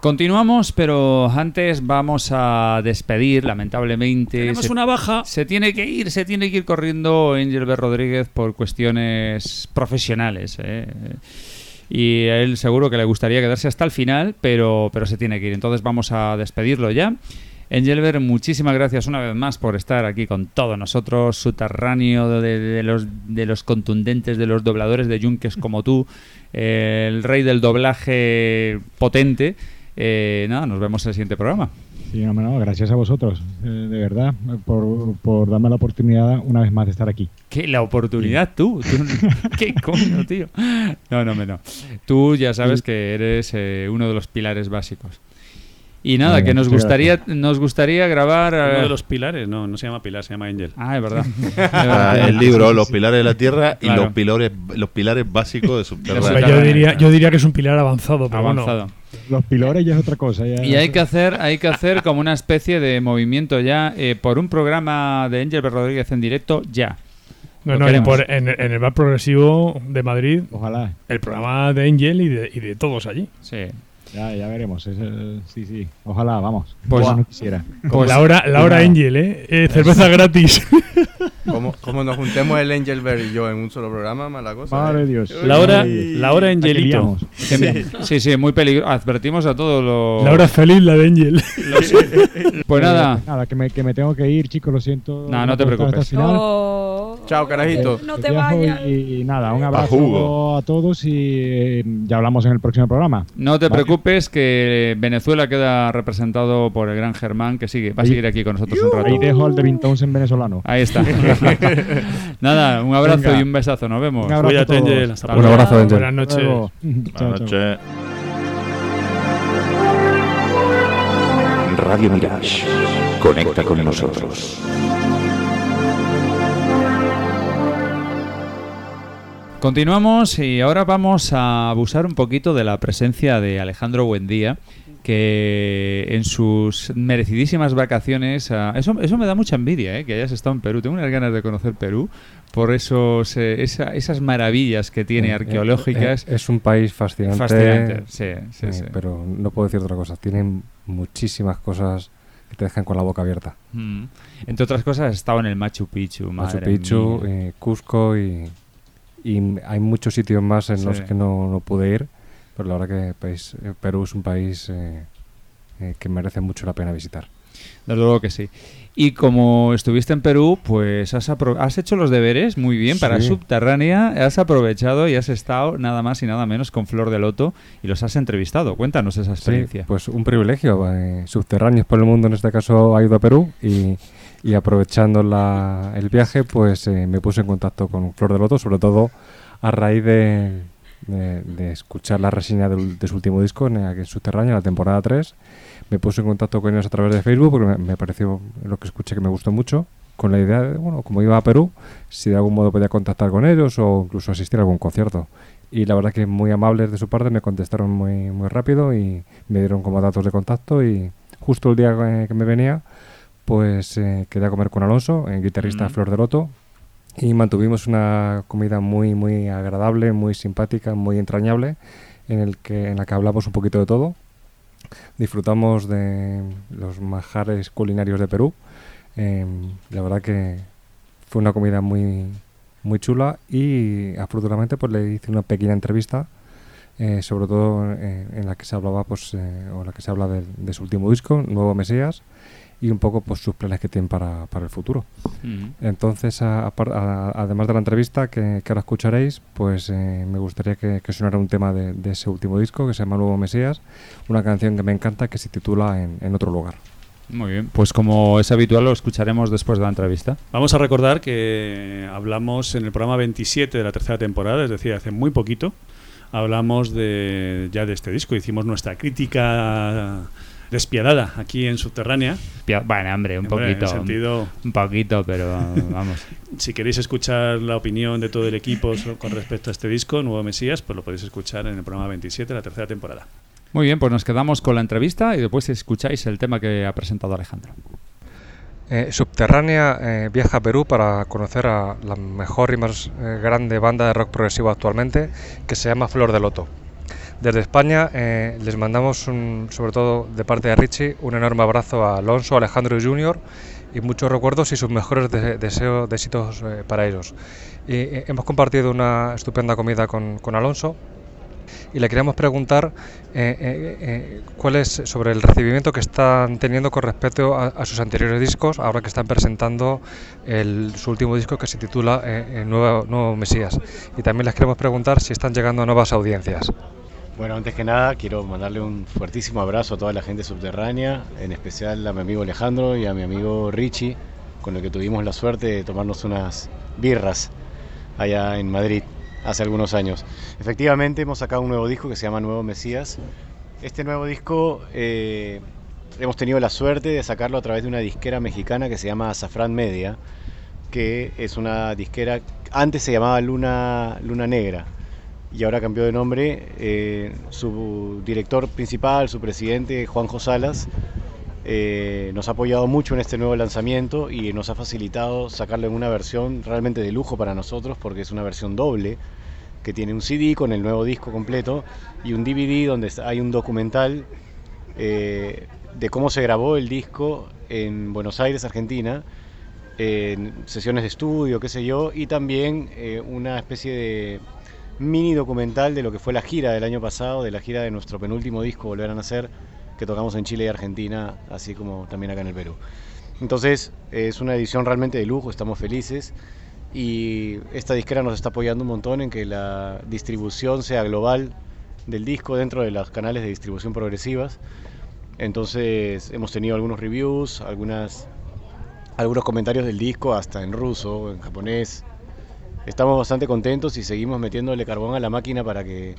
Continuamos, pero antes vamos a despedir, lamentablemente. Tenemos se, una baja. Se tiene que ir, se tiene que ir corriendo Angel B. Rodríguez por cuestiones profesionales. ¿eh? Y a él seguro que le gustaría quedarse hasta el final, pero, pero se tiene que ir. Entonces vamos a despedirlo ya. Engelbert, muchísimas gracias una vez más por estar aquí con todos nosotros, subterráneo de, de los, de los contundentes, de los dobladores de yunques como tú, eh, el rey del doblaje potente. Eh, nada, nos vemos en el siguiente programa. Sí, no, no, gracias a vosotros, eh, de verdad, por, por darme la oportunidad una vez más de estar aquí. ¿Qué? La oportunidad tú. tú ¿Qué coño, tío? No, no, no. Tú ya sabes que eres eh, uno de los pilares básicos. Y nada, Muy que nos gustaría, nos gustaría grabar. Uno eh, de los pilares, no, no se llama pilar, se llama Angel. Ah, es verdad. Ah, el libro Los pilares de la tierra y Claro. los pilares los pilares básicos de subterráneo. Yo diría, yo diría que es un pilar avanzado, pero bueno. Avanzado. Los pilores ya es otra cosa. ya- Y hay que hacer, hay que hacer como una especie de movimiento ya eh, por un programa de Ángel B. Rodríguez en directo ya. No, no, por- en, en el bar progresivo de Madrid, Ojalá. el programa de Angel y de, y de todos allí. Sí. Ya, ya veremos. es, sí, sí. Ojalá, vamos. Pues- Ojalá no quisiera. Pues la hora, la hora Angel, ¿eh? Eh, cerveza gratis. Como, como nos juntemos el Angelberg y yo en un solo programa, mala cosa. Madre ¿eh? Dios. La hora, Ay, la hora ay, que Angelito. Sí, sí, sí, muy peligroso. Advertimos a todos los. La hora feliz, la de Angel. Pues nada. Eh, Nada, que me, que me tengo que ir, chicos, lo siento. No, no te preocupes. Oh, Chao, carajito. Eh, no te vayas. Y, y nada, un jugo. abrazo a todos y eh, ya hablamos en el próximo programa. No te Vale. preocupes que Venezuela queda representado por el gran Germán que sigue, va a seguir aquí con nosotros un rato. Ahí dejo al de Vintones en venezolano. Ahí está. Nada, un abrazo Venga. y un besazo. Nos vemos. Un abrazo Cuídate. Angel. Hasta luego. abrazo, Angel. Buenas noches. Buenas noches. Radio Mirage. Conecta con nosotros. Continuamos y ahora vamos a abusar un poquito de la presencia de Alejandro Buendía, que en sus merecidísimas vacaciones, ah, eso, eso me da mucha envidia, eh, que hayas estado en Perú. Tengo unas ganas de conocer Perú por esos, eh, esa- esas maravillas que tiene Eh, arqueológicas. eh, Es un país fascinante. Fascinante, sí, sí, sí. Pero no puedo decir otra cosa. Tienen muchísimas cosas que te dejan con la boca abierta. Mm. Entre otras cosas, estado en el Machu Picchu. Machu Picchu, Cusco y, y hay muchos sitios más en los Sí. que no, no pude ir. Pero la verdad que país- eh, Perú es un país eh, eh, que merece mucho la pena visitar. Desde luego que sí. Y como estuviste en Perú, pues has, has hecho los deberes muy bien para Sí. Subterránea, has aprovechado y has estado nada más y nada menos con Flor de Loto y los has entrevistado. Cuéntanos esa Sí, experiencia. pues un privilegio. eh, subterráneos por el mundo, en este caso, ha ido a Perú y, y aprovechando el viaje, pues eh, me puse en contacto con Flor de Loto, sobre todo a raíz de, escuchar la reseña de su último disco en, en Subterráneo, la temporada 3. Me puse en contacto con ellos a través de Facebook porque me, pareció lo que escuché que me gustó mucho, con la idea de, bueno, como iba a Perú, si de algún modo podía contactar con ellos o incluso asistir a algún concierto. Y la verdad que muy amables de su parte, me contestaron muy, muy rápido y me dieron como datos de contacto y justo el día que me venía, pues eh, quedé a comer con Alonso, el guitarrista Ujú. Flor de Loto, y mantuvimos una comida muy, muy agradable, muy simpática, muy entrañable, en, el que, en la que hablamos un poquito de todo. Disfrutamos de los manjares culinarios de Perú. Em, la verdad que fue una comida muy, muy chula y afortunadamente pues le hice una pequeña entrevista eh, sobre todo eh, en la que se hablaba pues eh, o en la que se habla de, de su último disco Nuevo Mesías y un poco pues sus planes que tienen para, para el futuro Mm. entonces a- a- además de la entrevista que, que ahora escucharéis pues eh, me gustaría que, que sonara un tema de, de ese último disco que se llama Nuevo Mesías una canción que me encanta que se titula En, en otro lugar Muy bien. Pues como es habitual, lo escucharemos después de la entrevista. Vamos a recordar que hablamos en el programa 27 de la tercera temporada, es decir, hace muy poquito, hablamos de ya de este disco, hicimos nuestra crítica despiadada aquí en Subterránea. Bueno, hombre, un Hombre, en poquito. sentido- Un poquito, pero vamos. Si queréis escuchar la opinión de todo el equipo con respecto a este disco, Nuevo Mesías, pues lo podéis escuchar en el programa 27 de la tercera temporada. Muy bien, pues nos quedamos con la entrevista y después escucháis el tema que ha presentado Alejandro. Eh, Subterránea eh, viaja a Perú para conocer a la mejor y más eh, grande banda de rock progresivo actualmente, que se llama Flor de Loto. Desde España eh, les mandamos, sobre todo de parte de Richie, un enorme abrazo a Alonso, Alejandro Jr. y muchos recuerdos y sus mejores de- deseos de éxitos eh, para ellos. Eh, hemos compartido una estupenda comida con, Alonso y le queríamos preguntar cuál es sobre el recibimiento que están teniendo con respecto a, sus anteriores discos, ahora que están presentando su último disco que se titula Nuevo, Nuevo Mesías. Y también les queremos preguntar si están llegando a nuevas audiencias. Bueno, antes que nada quiero mandarle un fuertísimo abrazo a toda la gente subterránea, en especial a mi amigo Alejandro y a mi amigo Richie, con el que tuvimos la suerte de tomarnos unas birras allá en Madrid hace algunos años. Efectivamente hemos sacado un nuevo disco que se llama Nuevo Mesías. Este nuevo disco eh, hemos tenido la suerte de sacarlo a través de una disquera mexicana que se llama Azafrán Media, que es una disquera, antes se llamaba Luna, Luna Negra y ahora cambió de nombre. eh, su director principal, su presidente, Juanjo Salas, eh, nos ha apoyado mucho en este nuevo lanzamiento y nos ha facilitado sacarlo en una versión realmente de lujo para nosotros porque es una versión doble que tiene un CD con el nuevo disco completo y un DVD donde hay un documental eh, de cómo se grabó el disco en Buenos Aires, Argentina, en sesiones de estudio, qué sé yo, y también eh, una especie de mini documental de lo que fue la gira del año pasado, de la gira de nuestro penúltimo disco, Volver a Nacer, que tocamos en Chile y Argentina, así como también acá en el Perú. Entonces, es una edición realmente de lujo, estamos felices y esta disquera nos está apoyando un montón en que la distribución sea global del disco dentro de los canales de distribución progresivas. Entonces, hemos tenido algunos reviews, algunos comentarios del disco hasta en ruso, en japonés. Estamos bastante contentos y seguimos metiéndole carbón a la máquina para que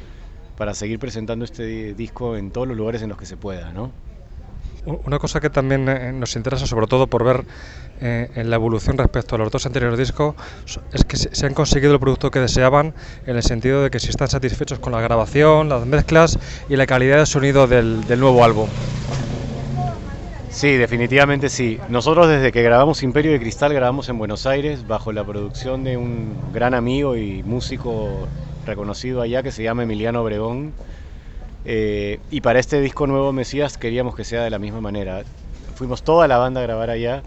para seguir presentando este di- disco en todos los lugares en los que se pueda, ¿no? Una cosa que también eh, nos interesa, sobre todo por ver eh, en la evolución respecto a los dos anteriores discos, es que se han conseguido el producto que deseaban en el sentido de que si están satisfechos con la grabación, las mezclas y la calidad de sonido del, del nuevo álbum. Sí, definitivamente sí. Nosotros desde que grabamos Imperio de Cristal grabamos en Buenos Aires bajo la producción de un gran amigo y músico reconocido allá que se llama Emiliano Obregón. Eh, y para este disco nuevo Mesías queríamos que sea de la misma manera. Fuimos toda la banda a grabar allá.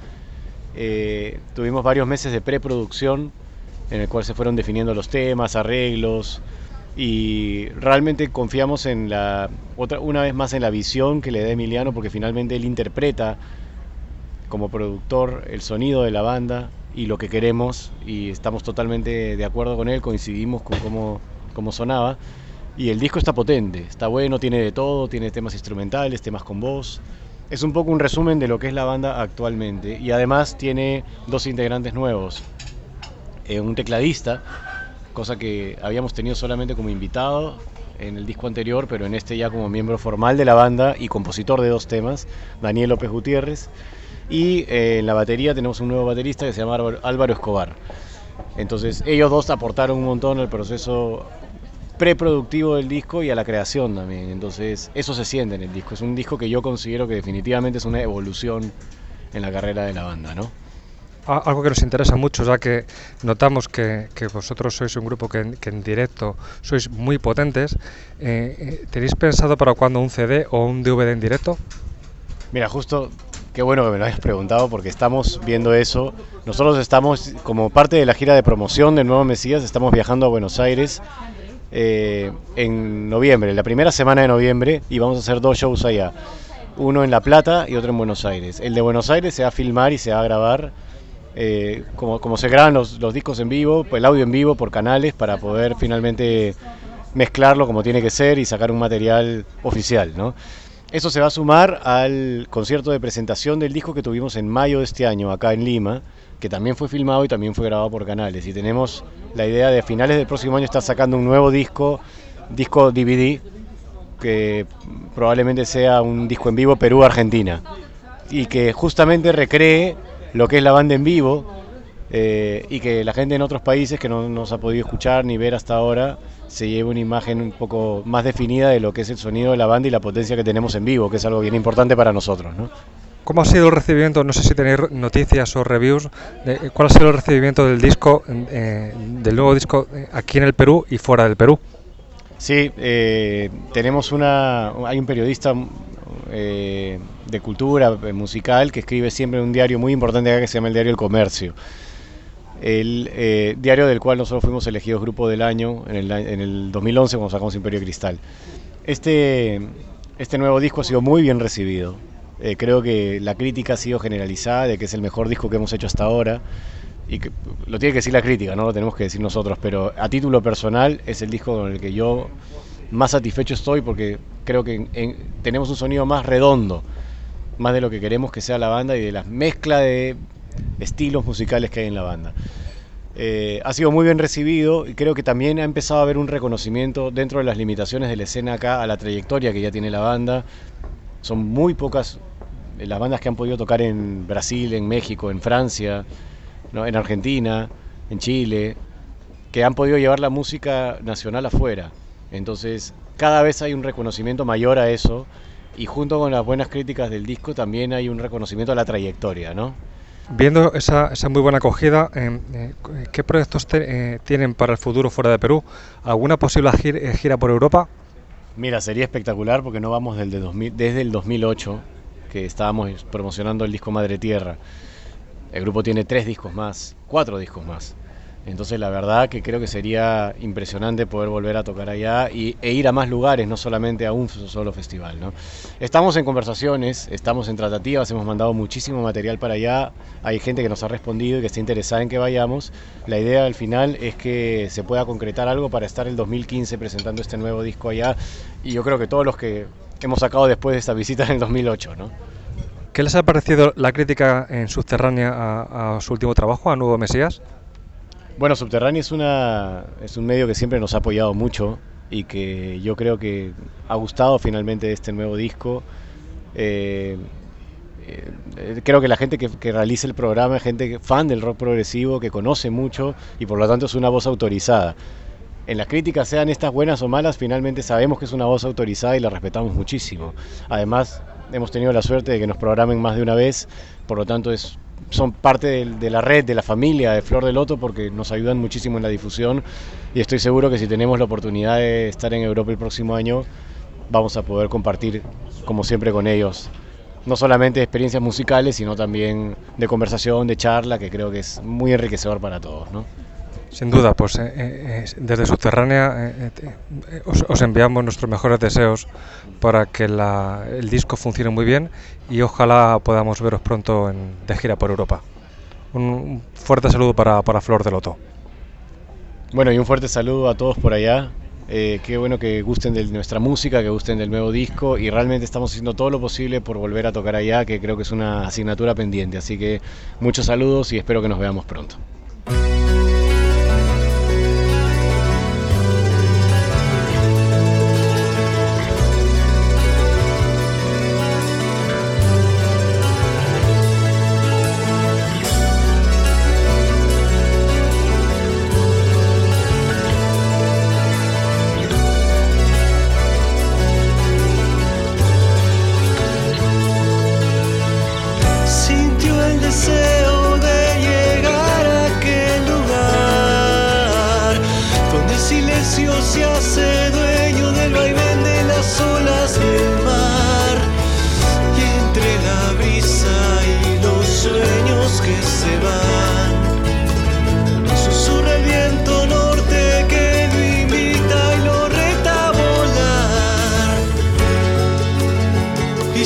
Eh, tuvimos varios meses de preproducción en el cual se fueron definiendo los temas, arreglos y realmente confiamos en la otra una vez más en la visión que le da Emiliano porque finalmente él interpreta como productor el sonido de la banda y lo que queremos y estamos totalmente de acuerdo con él, coincidimos con cómo, cómo sonaba y el disco está potente, está bueno, tiene de todo, tiene temas instrumentales, temas con voz. Es un poco un resumen de lo que es la banda actualmente y además tiene dos integrantes nuevos, eh, un tecladista, cosa que habíamos tenido solamente como invitado en el disco anterior, pero en este ya como miembro formal de la banda y compositor de dos temas, Daniel López Gutiérrez. Y eh, en la batería tenemos un nuevo baterista que se llama Álvaro- Escobar. Entonces ellos dos aportaron un montón al proceso preproductivo del disco y a la creación también. Entonces eso se siente en el disco. Es un disco que yo considero que definitivamente es una evolución en la carrera de la banda, ¿no? Algo que nos interesa mucho, ya que notamos que, que vosotros sois un grupo que, que en directo sois muy potentes, eh, eh, ¿tenéis pensado para cuándo un CD o un DVD en directo? Mira, justo, qué bueno que me lo hayas preguntado porque estamos viendo eso. Nosotros estamos, como parte de la gira de promoción del Nuevo Mesías, estamos viajando a Buenos Aires eh, en noviembre, la primera semana de noviembre, y vamos a hacer dos shows allá. Uno en La Plata y otro en Buenos Aires. El de Buenos Aires se va a filmar y se va a grabar eh, como, como se graban los, los discos en vivo, el audio en vivo por canales para poder finalmente mezclarlo como tiene que ser y sacar un material oficial, ¿no? Eso se va a sumar al concierto de presentación del disco que tuvimos en mayo de este año acá en Lima, que también fue filmado y también fue grabado por canales. Y tenemos la idea de a finales del próximo año estar sacando un nuevo disco, disco DVD, que probablemente sea un disco en vivo Perú-Argentina. Y que justamente recree lo que es la banda en vivo eh, y que la gente en otros países que no nos ha podido escuchar ni ver hasta ahora se lleve una imagen un poco más definida de lo que es el sonido de la banda y la potencia que tenemos en vivo, que es algo bien importante para nosotros. ¿no? ¿Cómo ha sido el recibimiento? No sé si tenéis noticias o reviews. De, eh, ¿Cuál ha sido el recibimiento del disco, eh, del nuevo disco eh, aquí en el Perú y fuera del Perú? Sí, eh, tenemos una. Hay un periodista eh, de cultura eh, musical que escribe siempre en un diario muy importante acá que se llama el Diario El Comercio. El eh, diario del cual nosotros fuimos elegidos Grupo del Año en el, en el 2011 cuando sacamos Imperio Cristal. Este, este nuevo disco ha sido muy bien recibido. Eh, creo que la crítica ha sido generalizada de que es el mejor disco que hemos hecho hasta ahora. Y que lo tiene que decir la crítica, no lo tenemos que decir nosotros, pero a título personal es el disco con el que yo más satisfecho estoy porque creo que en- en- tenemos un sonido más redondo, más de lo que queremos que sea la banda y de la mezcla de estilos musicales que hay en la banda. Eh, ha sido muy bien recibido y creo que también ha empezado a haber un reconocimiento dentro de las limitaciones de la escena acá a la trayectoria que ya tiene la banda. Son muy pocas eh, las bandas que han podido tocar en Brasil, en México, en Francia, en Argentina, en Chile, que han podido llevar la música nacional afuera. Entonces, cada vez hay un reconocimiento mayor a eso y junto con las buenas críticas del disco también hay un reconocimiento a la trayectoria, ¿no? Viendo esa, esa muy buena acogida, eh, eh, ¿qué proyectos te- eh, tienen para el futuro fuera de Perú? ¿Alguna posible gir- gira por Europa? Mira, sería espectacular porque no vamos desde, 2000 desde el 2008, que estábamos promocionando el disco Madre Tierra. El grupo tiene tres discos más, cuatro discos más. Entonces la verdad que creo que sería impresionante poder volver a tocar allá y, e ir a más lugares, no solamente a un solo festival. ¿no? Estamos en conversaciones, estamos en tratativas, hemos mandado muchísimo material para allá, hay gente que nos ha respondido y que está interesada en que vayamos. La idea al final es que se pueda concretar algo para estar el 2015 presentando este nuevo disco allá y yo creo que todos los que hemos sacado después de esta visita en el 2008. ¿no? ¿Qué les ha parecido la crítica en subterránea a, a su último trabajo, a Nuevo Mesías? Bueno, Subterráneo es, una, es un medio que siempre nos ha apoyado mucho y que yo creo que ha gustado finalmente este nuevo disco. Eh, eh, creo que la gente que, que realiza el programa es gente fan del rock progresivo, que conoce mucho y por lo tanto es una voz autorizada. En las críticas, sean estas buenas o malas, finalmente sabemos que es una voz autorizada y la respetamos muchísimo. Además, hemos tenido la suerte de que nos programen más de una vez, por lo tanto es, son parte del- de, la red, de la familia de Flor de Loto, porque nos ayudan muchísimo en la difusión y estoy seguro que si tenemos la oportunidad de estar en Europa el próximo año, vamos a poder compartir, como siempre, con ellos. No solamente experiencias musicales, sino también de conversación, de charla, que creo que es muy enriquecedor para todos. ¿no? Sin duda, pues eh, eh, desde Subterránea eh, os enviamos nuestros mejores deseos para que la- el disco funcione muy bien y ojalá podamos veros pronto en- de gira por Europa. Un, fuerte saludo para, para Flor de Loto. Bueno, y un fuerte saludo a todos por allá. Eh, qué bueno que gusten de nuestra música, que gusten del nuevo disco y realmente estamos haciendo todo lo posible por volver a tocar allá, que creo que es una asignatura pendiente. Así que muchos saludos y espero que nos veamos pronto.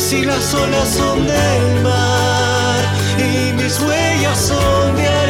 Si las olas son del mar y mis huellas son de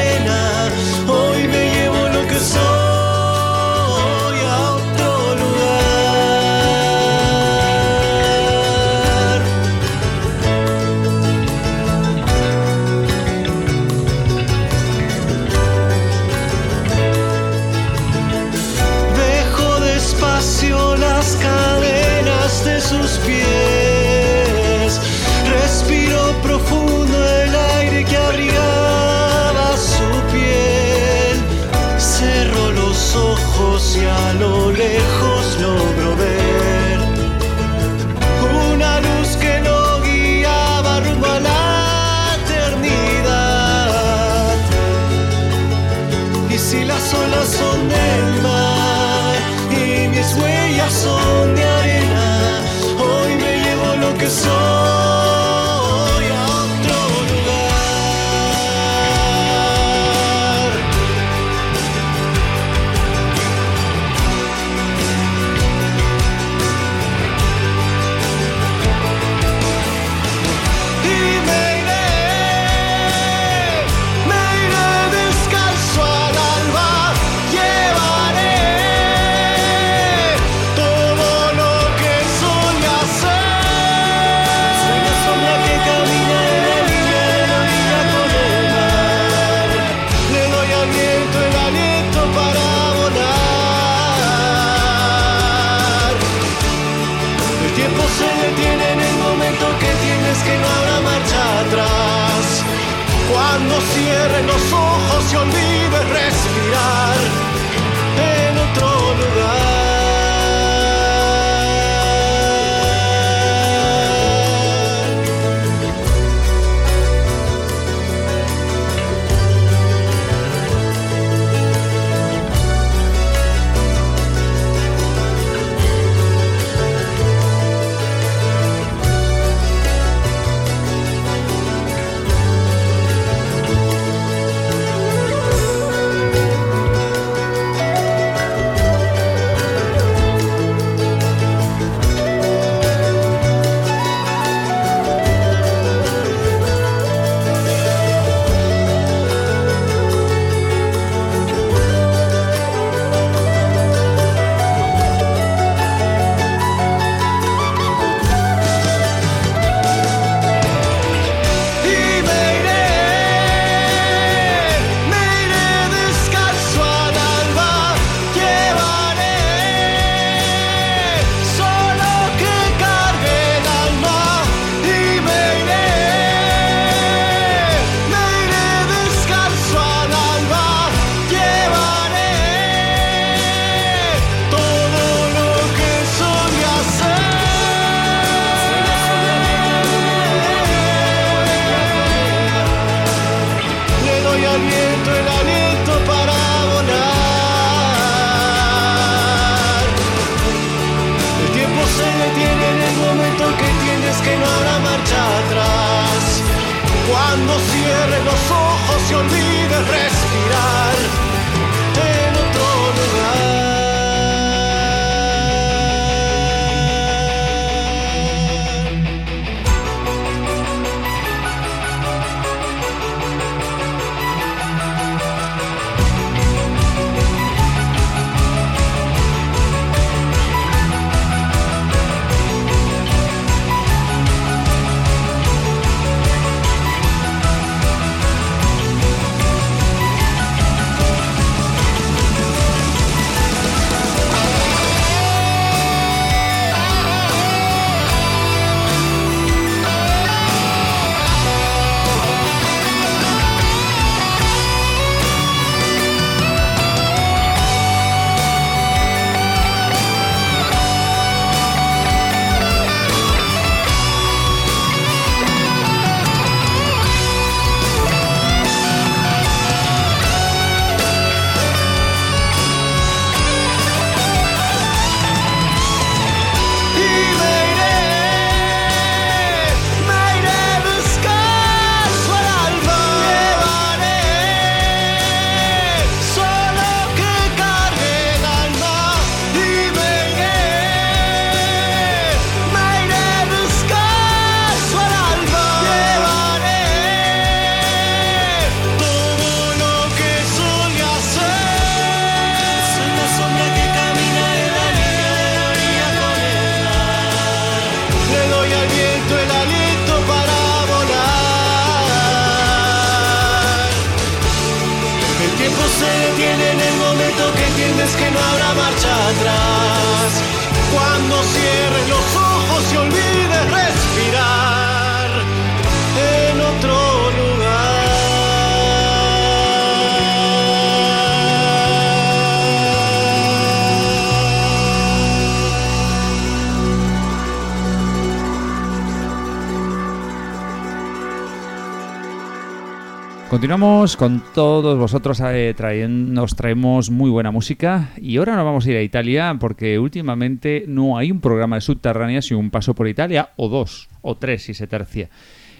Continuamos con todos vosotros, eh, nos traemos muy buena música y ahora nos vamos a ir a Italia porque últimamente no hay un programa de subterráneas sino un paso por Italia o dos o tres si se tercia.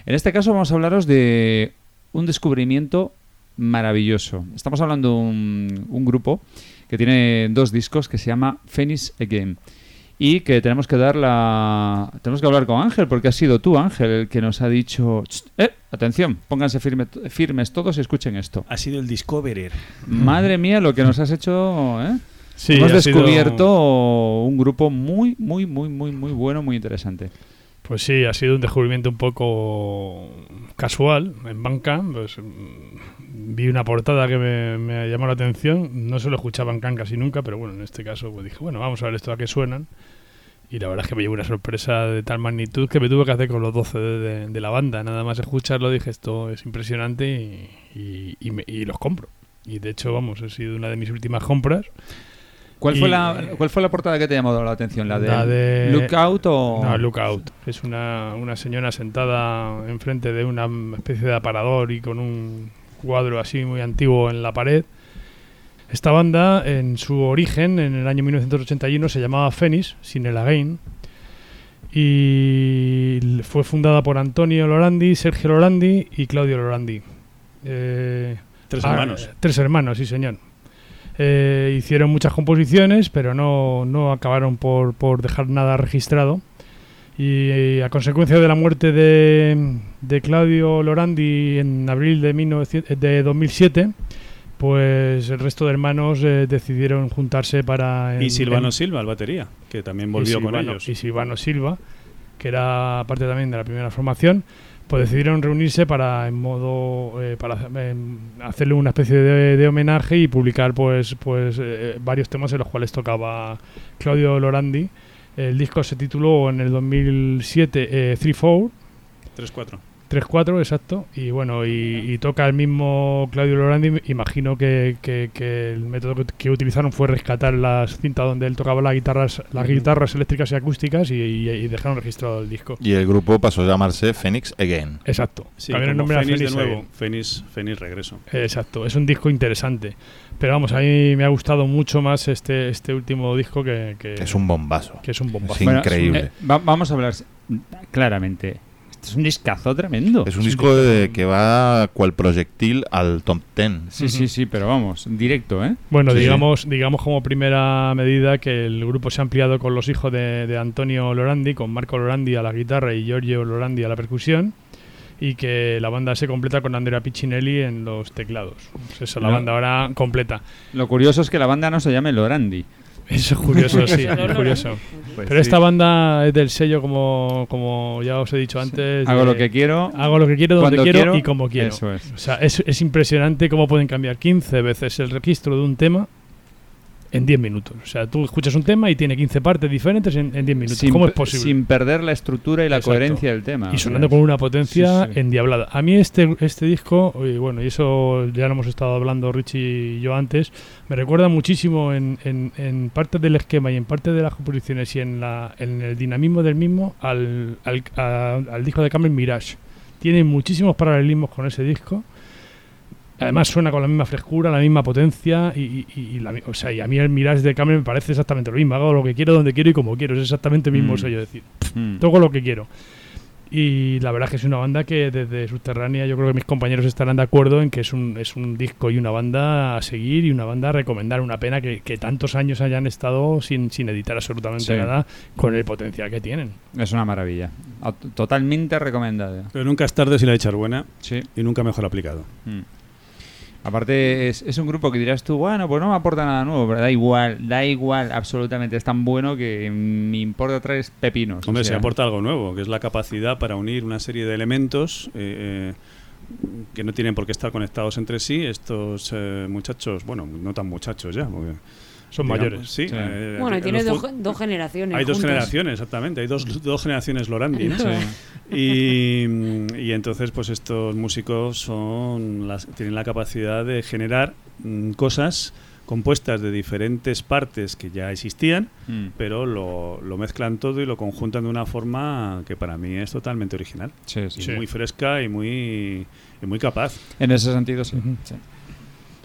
En este caso vamos a hablaros de un descubrimiento maravilloso. Estamos hablando de un, grupo que tiene dos discos que se llama Phoenix Again y que tenemos que dar la tenemos que hablar con Ángel porque ha sido tú Ángel el que nos ha dicho "Ch, eh, atención pónganse firme- firmes todos y escuchen esto Ha sido el Discoverer. madre mía lo que nos has hecho ¿eh? Sí, hemos ha sido- descubierto un grupo muy muy muy muy muy bueno muy interesante Pues sí, ha sido un descubrimiento un poco casual en Bandcamp. Pues, mm, vi una portada que me, me llamó la atención. No se lo escuchaba en casi nunca, pero bueno, en este caso pues dije, bueno, vamos a ver esto a qué suenan. Y la verdad es que me llevó una sorpresa de tal magnitud que me tuve que hacer con los 12 de, de- de la banda. Nada más escucharlo dije, esto es impresionante y, y- y me- y los compro. Y de hecho, vamos, ha sido una de mis últimas compras. ¿Cuál fue la cuál fue la portada que te llamó la atención la de, la de Lookout o no Lookout es una, una señora sentada enfrente de una especie de aparador y con un cuadro así muy antiguo en la pared esta banda en su origen en el año 1981 se llamaba Phoenix sin el Again y fue fundada por Antonio Lorandi, Sergio Lorandi y Claudio Lorandi. Eh, Tres ah, hermanos. tres hermanos, sí señor. Eh, hicieron muchas composiciones, pero no, no acabaron por, por dejar nada registrado. Y eh, a consecuencia de la muerte de, de Claudio Lorandi en abril de, 1900 de 2007, pues el resto de hermanos eh, decidieron juntarse para... Y Silvano en- Silva, el batería, que también volvió con ellos. Y Silvano Silva, que era parte también de la primera formación, pues decidieron reunirse para en modo eh, para em, hacerle una especie de, de homenaje y publicar pues pues eh, varios temas en los cuales tocaba Claudio Lorandi. El disco se tituló en el 2007 eh, 3-4 3-4. 3-4, exacto. Y bueno, y, y toca el mismo Claudio Lorandi. Imagino que, que- que el método que, que utilizaron fue rescatar las cintas donde él tocaba las guitarras, las guitarras eléctricas y acústicas y, y- y dejaron registrado el disco. Y el grupo pasó a llamarse Phoenix Again. Exacto. Sí, el nombre a Fénix de Phoenix nuevo. Fénix, Fénix regreso. Exacto, es un disco interesante. Pero vamos, a mí me ha gustado mucho más este, este último disco que, que- Es un bombazo. Que es un bombazo. Es increíble. eh, va- vamos a hablar claramente es un discazo tremendo Es un disco de- que va cual proyectil al top 10. sí sí sí pero vamos directo eh Bueno, Sí, sí. digamos, digamos como primera medida que el grupo se ha ampliado con los hijos de, de Antonio Lorandi, con Marco Lorandi a la guitarra y Giorgio Lorandi a la percusión, y que la banda se completa con Andrea Piccinelli en los teclados. Pues eso, la No. banda ahora completa. Lo curioso es que la banda no se llame Lorandi. Eso es curioso, sí, es curioso. Pues Pero sí. esta banda es del sello, como, como ya os he dicho antes. Hago de- lo que quiero, Hago lo que quiero, donde quiero, y como quiero. eso es. O sea, es, es impresionante cómo pueden cambiar 15 veces el registro de un tema en 10 minutos. O sea, tú escuchas un tema y tiene 15 partes diferentes en, en 10 minutos. Sin ¿Cómo es posible? sin perder la estructura y la Exacto. coherencia del tema Y sonando con una potencia Sí, sí. endiablada. A mí este, este disco, y bueno, y eso ya lo hemos estado hablando Richie y yo antes, me recuerda muchísimo en, en, en parte del esquema y en parte de las composiciones y en, la, en el dinamismo del mismo al, al, a- al disco de Cameron Mirage. Tiene muchísimos paralelismos con ese disco. Además suena con la misma frescura, la misma potencia y, y- y la o sea, y a mí el Mirage de Cameron me parece exactamente lo mismo. Hago lo que quiero, donde quiero y como quiero. Es exactamente el mismo Mm. sello. Es decir, Mm. toco lo que quiero. Y la verdad es que es una banda que desde Subterránea yo creo que mis compañeros estarán de acuerdo en que es un, es un disco y una banda a seguir y una banda a recomendar. Una pena que, que tantos años hayan estado sin, sin editar absolutamente Sí. nada con el potencial que tienen. Es una maravilla. Totalmente recomendada. Pero nunca es tarde si la echar buena Sí. y nunca mejor aplicado. Mm. Aparte, es, es un grupo que dirás tú, bueno, pues no me aporta nada nuevo, pero da igual, da igual, absolutamente. Es tan bueno que me importa tres pepinos. o Hombre, sea. se aporta algo nuevo, que es la capacidad para unir una serie de elementos eh, eh, que no tienen por qué estar conectados entre sí. Estos eh, muchachos, bueno, no tan muchachos ya, porque, Son digamos, mayores. Sí. Sí. eh, Bueno, y tienes dos, dos generaciones. Hay dos generaciones, exactamente. Hay dos, dos generaciones Lorandi. ¿no? Sí. Y, y entonces, pues estos músicos son las, tienen la capacidad de generar mm, cosas compuestas de diferentes partes que ya existían, Mm. pero lo, lo mezclan todo y lo conjuntan de una forma que para mí es totalmente original. Sí, Y sí. muy fresca y muy, y muy capaz. En ese sentido, sí.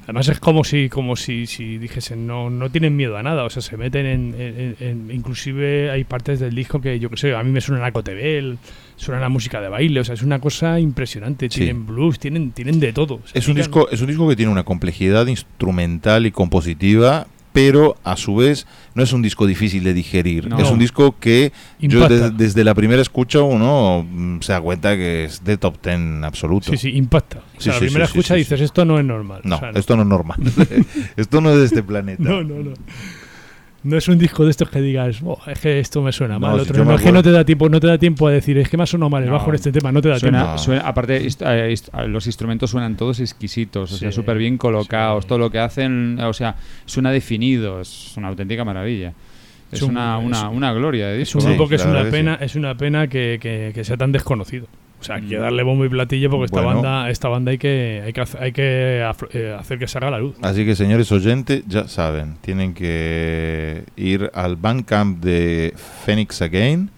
Además es como si, como si, si dijesen, no, no tienen miedo a nada, o sea, se meten en, en- en- inclusive hay partes del disco que yo que sé, a mí me suena la Cotebel, suena la música de baile, o sea, es una cosa impresionante, Sí. tienen blues, tienen, tienen de todo. Es un, disco, es un disco que tiene una complejidad instrumental y compositiva, pero a su vez no es un disco difícil de digerir. No. Es un disco que yo de- desde la primera escucha uno mm, se da cuenta que es de top ten absoluto. Sí, sí, impacta. O Sí, la sí, primera sí, escucha dices, esto no es normal. No, O sea, esto no es normal. esto no es de este planeta. No, no, no. No es un disco de estos que digas, "Oh, es que esto me suena No, mal. Otro, no, me es que no acuerdo- te da tiempo, no te da tiempo a decir, es que me ha sonado mal el No. bajo en este tema, no te da Suena- tiempo. suena- aparte, eh, los instrumentos suenan todos exquisitos, o sea, súper bien colocados, todo lo que hacen, o sea, suena definido, es una auténtica maravilla. Es, Es un- una, es- gloria de Es disco. un grupo que es una pena, es una pena que, que- que sea tan desconocido. O sea, hay que darle bombo y platillo porque esta banda, esta banda hay que, hay que, hay que eh, hacer que salga la luz. Así que señores oyentes, ya saben, tienen que ir al Bandcamp de Phoenix Again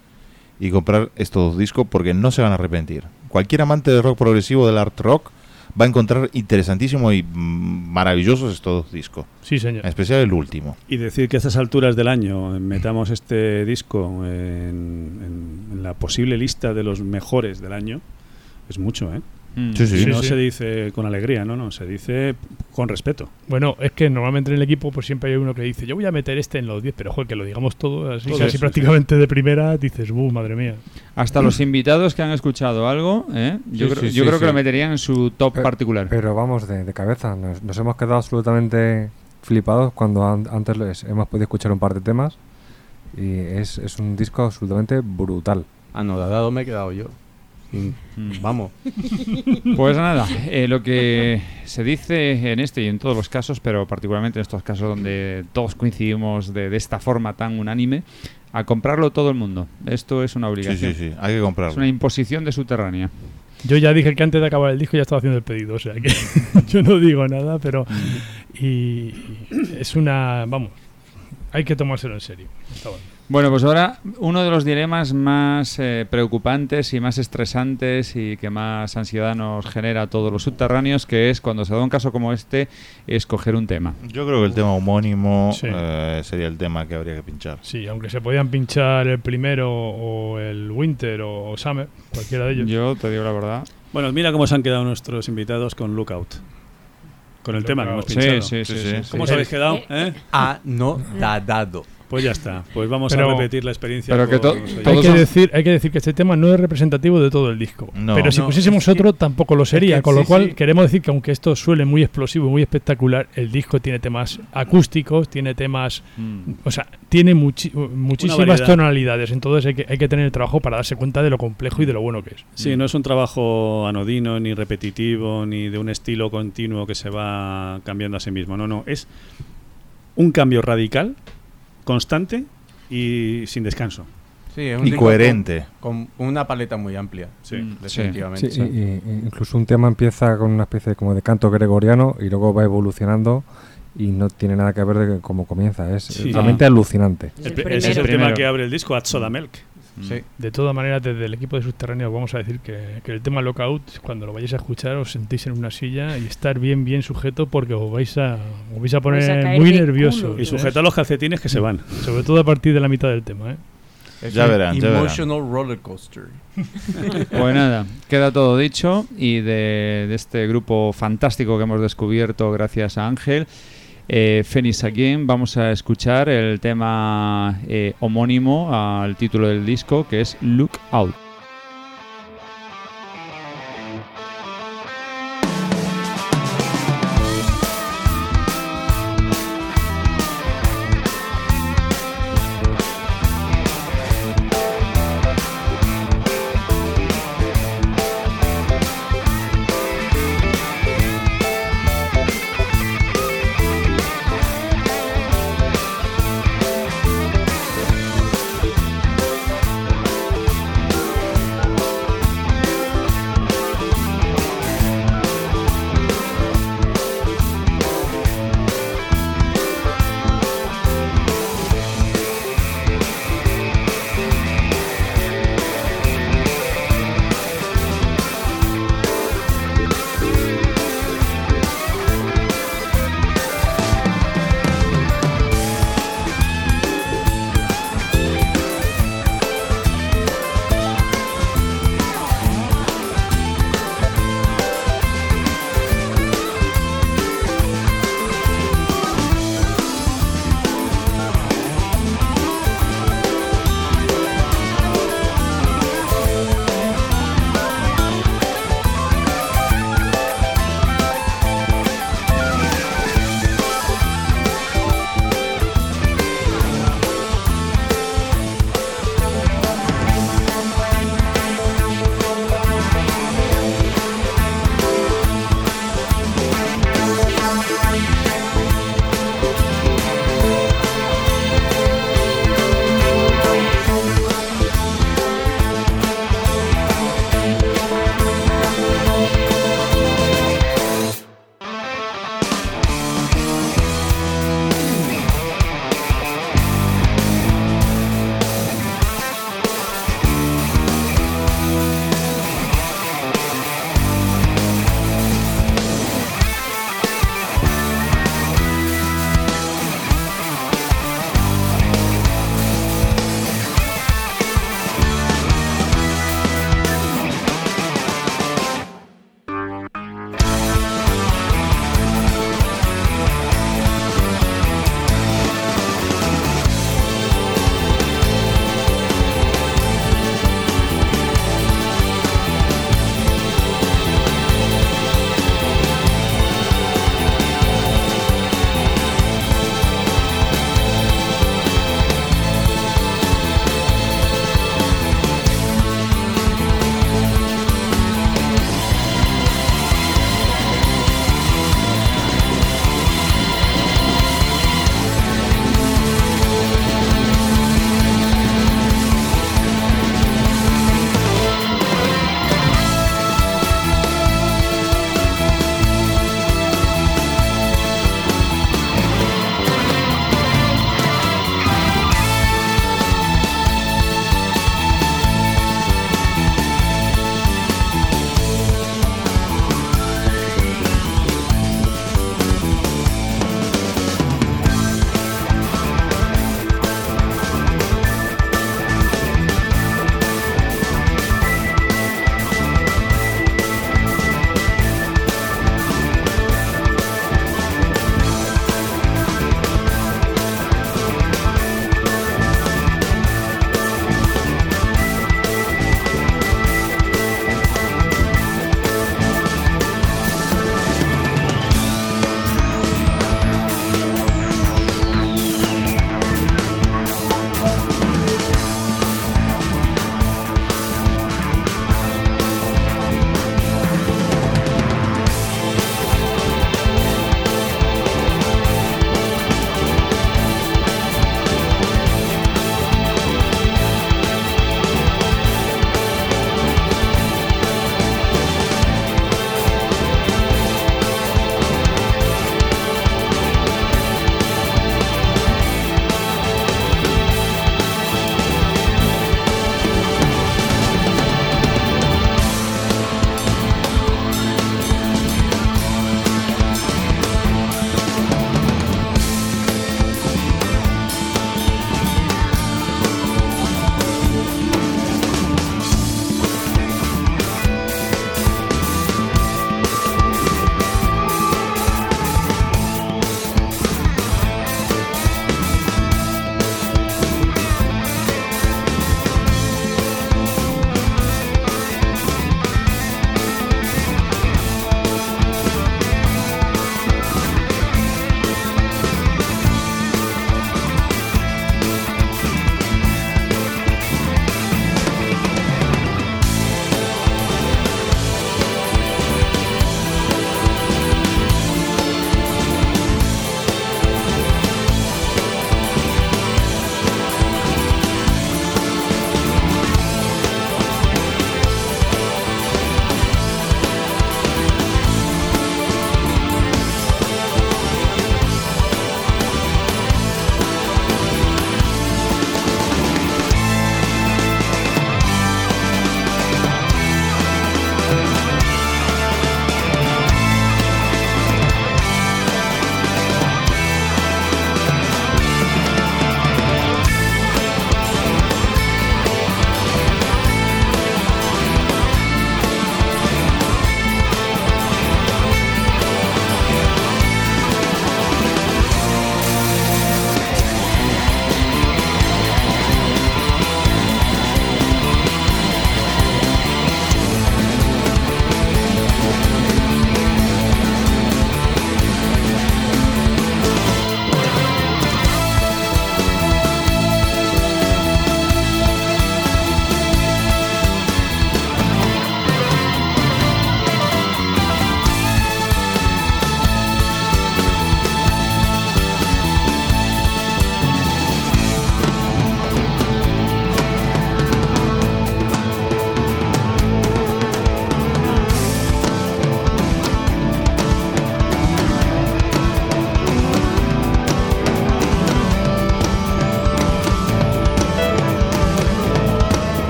y comprar estos dos discos porque no se van a arrepentir. Cualquier amante de rock progresivo, del art rock, va a encontrar interesantísimo y mm, maravillosos estos dos discos. Sí, señor. En especial el último. Y decir que a estas alturas del año metamos este disco en, en- en la posible lista de los mejores del año es mucho, ¿eh? Mm. Sí, sí. Y no sí. se dice con alegría, no, no, se dice con respeto. Bueno, es que normalmente en el equipo pues siempre hay uno que dice, yo voy a meter este en los 10, pero joder, que lo digamos todo así, Todo, casi prácticamente de primera, dices, uh, madre mía. Hasta los invitados que han escuchado algo, ¿eh? yo, Sí, creo, sí, yo sí, creo que sí. lo meterían en su top particular. Pero vamos de, de cabeza, nos, nos hemos quedado absolutamente flipados cuando an- antes les hemos podido escuchar un par de temas y es, es un disco absolutamente brutal. Anodadado me he quedado yo. Mm. Vamos. Pues nada, eh, lo que se dice en este y en todos los casos, pero particularmente en estos casos donde todos coincidimos de, de esta forma tan unánime, a comprarlo todo el mundo. Esto es una obligación. sí, sí, hay que Es comprarlo. una imposición de subterránea. Yo ya dije que antes de acabar el disco ya estaba haciendo el pedido, o sea que yo no digo nada, pero Mm. y, es una, vamos, hay que tomárselo en serio. esta banda. Bueno, pues ahora uno de los dilemas más eh, preocupantes y más estresantes y que más ansiedad nos genera a todos los subterráneos, que es cuando se da un caso como este, escoger un tema. Yo creo que el tema homónimo Sí. eh, sería el tema que habría que pinchar. Sí, aunque se podían pinchar el primero o el Winter o Summer, cualquiera de ellos. Yo te digo la verdad. Bueno, mira cómo se han quedado nuestros invitados con Lookout. Con el tema que hemos pinchado. sí, sí, sí, sí. ¿Cómo os habéis quedado? eh? Anodadado. Pues ya está. Pues vamos Pero- a repetir la experiencia. pero que. Hay que, decir, hay que decir que este tema no es representativo de todo el disco. No. pero si No, pusiésemos que- otro, tampoco lo sería. que con lo sí, cual, sí. queremos decir que aunque esto suele muy explosivo y muy espectacular, el disco tiene temas acústicos, tiene temas. Mm. O sea, tiene muchi- muchísimas tonalidades. Entonces hay que, hay que tener el trabajo para darse cuenta de lo complejo y de lo bueno que es. Sí, no es un trabajo anodino, ni repetitivo, ni de un estilo continuo que se va cambiando a sí mismo. No, no. Es un cambio radical, constante y sin descanso. Sí, es un Y coherente. Con, con una paleta muy amplia. Sí. Mm, Definitivamente. Sí, y- y- y incluso un tema empieza con una especie de, como de canto gregoriano y luego va evolucionando y no tiene nada que ver de cómo comienza. Es Sí. realmente alucinante. Es El el ese es el Primero. tema que abre el disco, At Soda Milk. Sí. De todas maneras, desde el equipo de Subterráneos vamos a decir que, que el tema Lockout, cuando lo vayáis a escuchar, os sentéis en una silla y estar bien, bien sujeto porque os vais a, os vais a poner Vais a muy de nerviosos. culo. Y sujetar los calcetines que se van. Sobre todo a partir de la mitad del tema. ¿eh? Es Ya verán, ya verán. Emotional roller coaster. Pues nada, queda todo dicho y de, de este grupo fantástico que hemos descubierto gracias a Ángel, eh, Phoenix Again, vamos a escuchar el tema eh, homónimo al título del disco que es Look Out.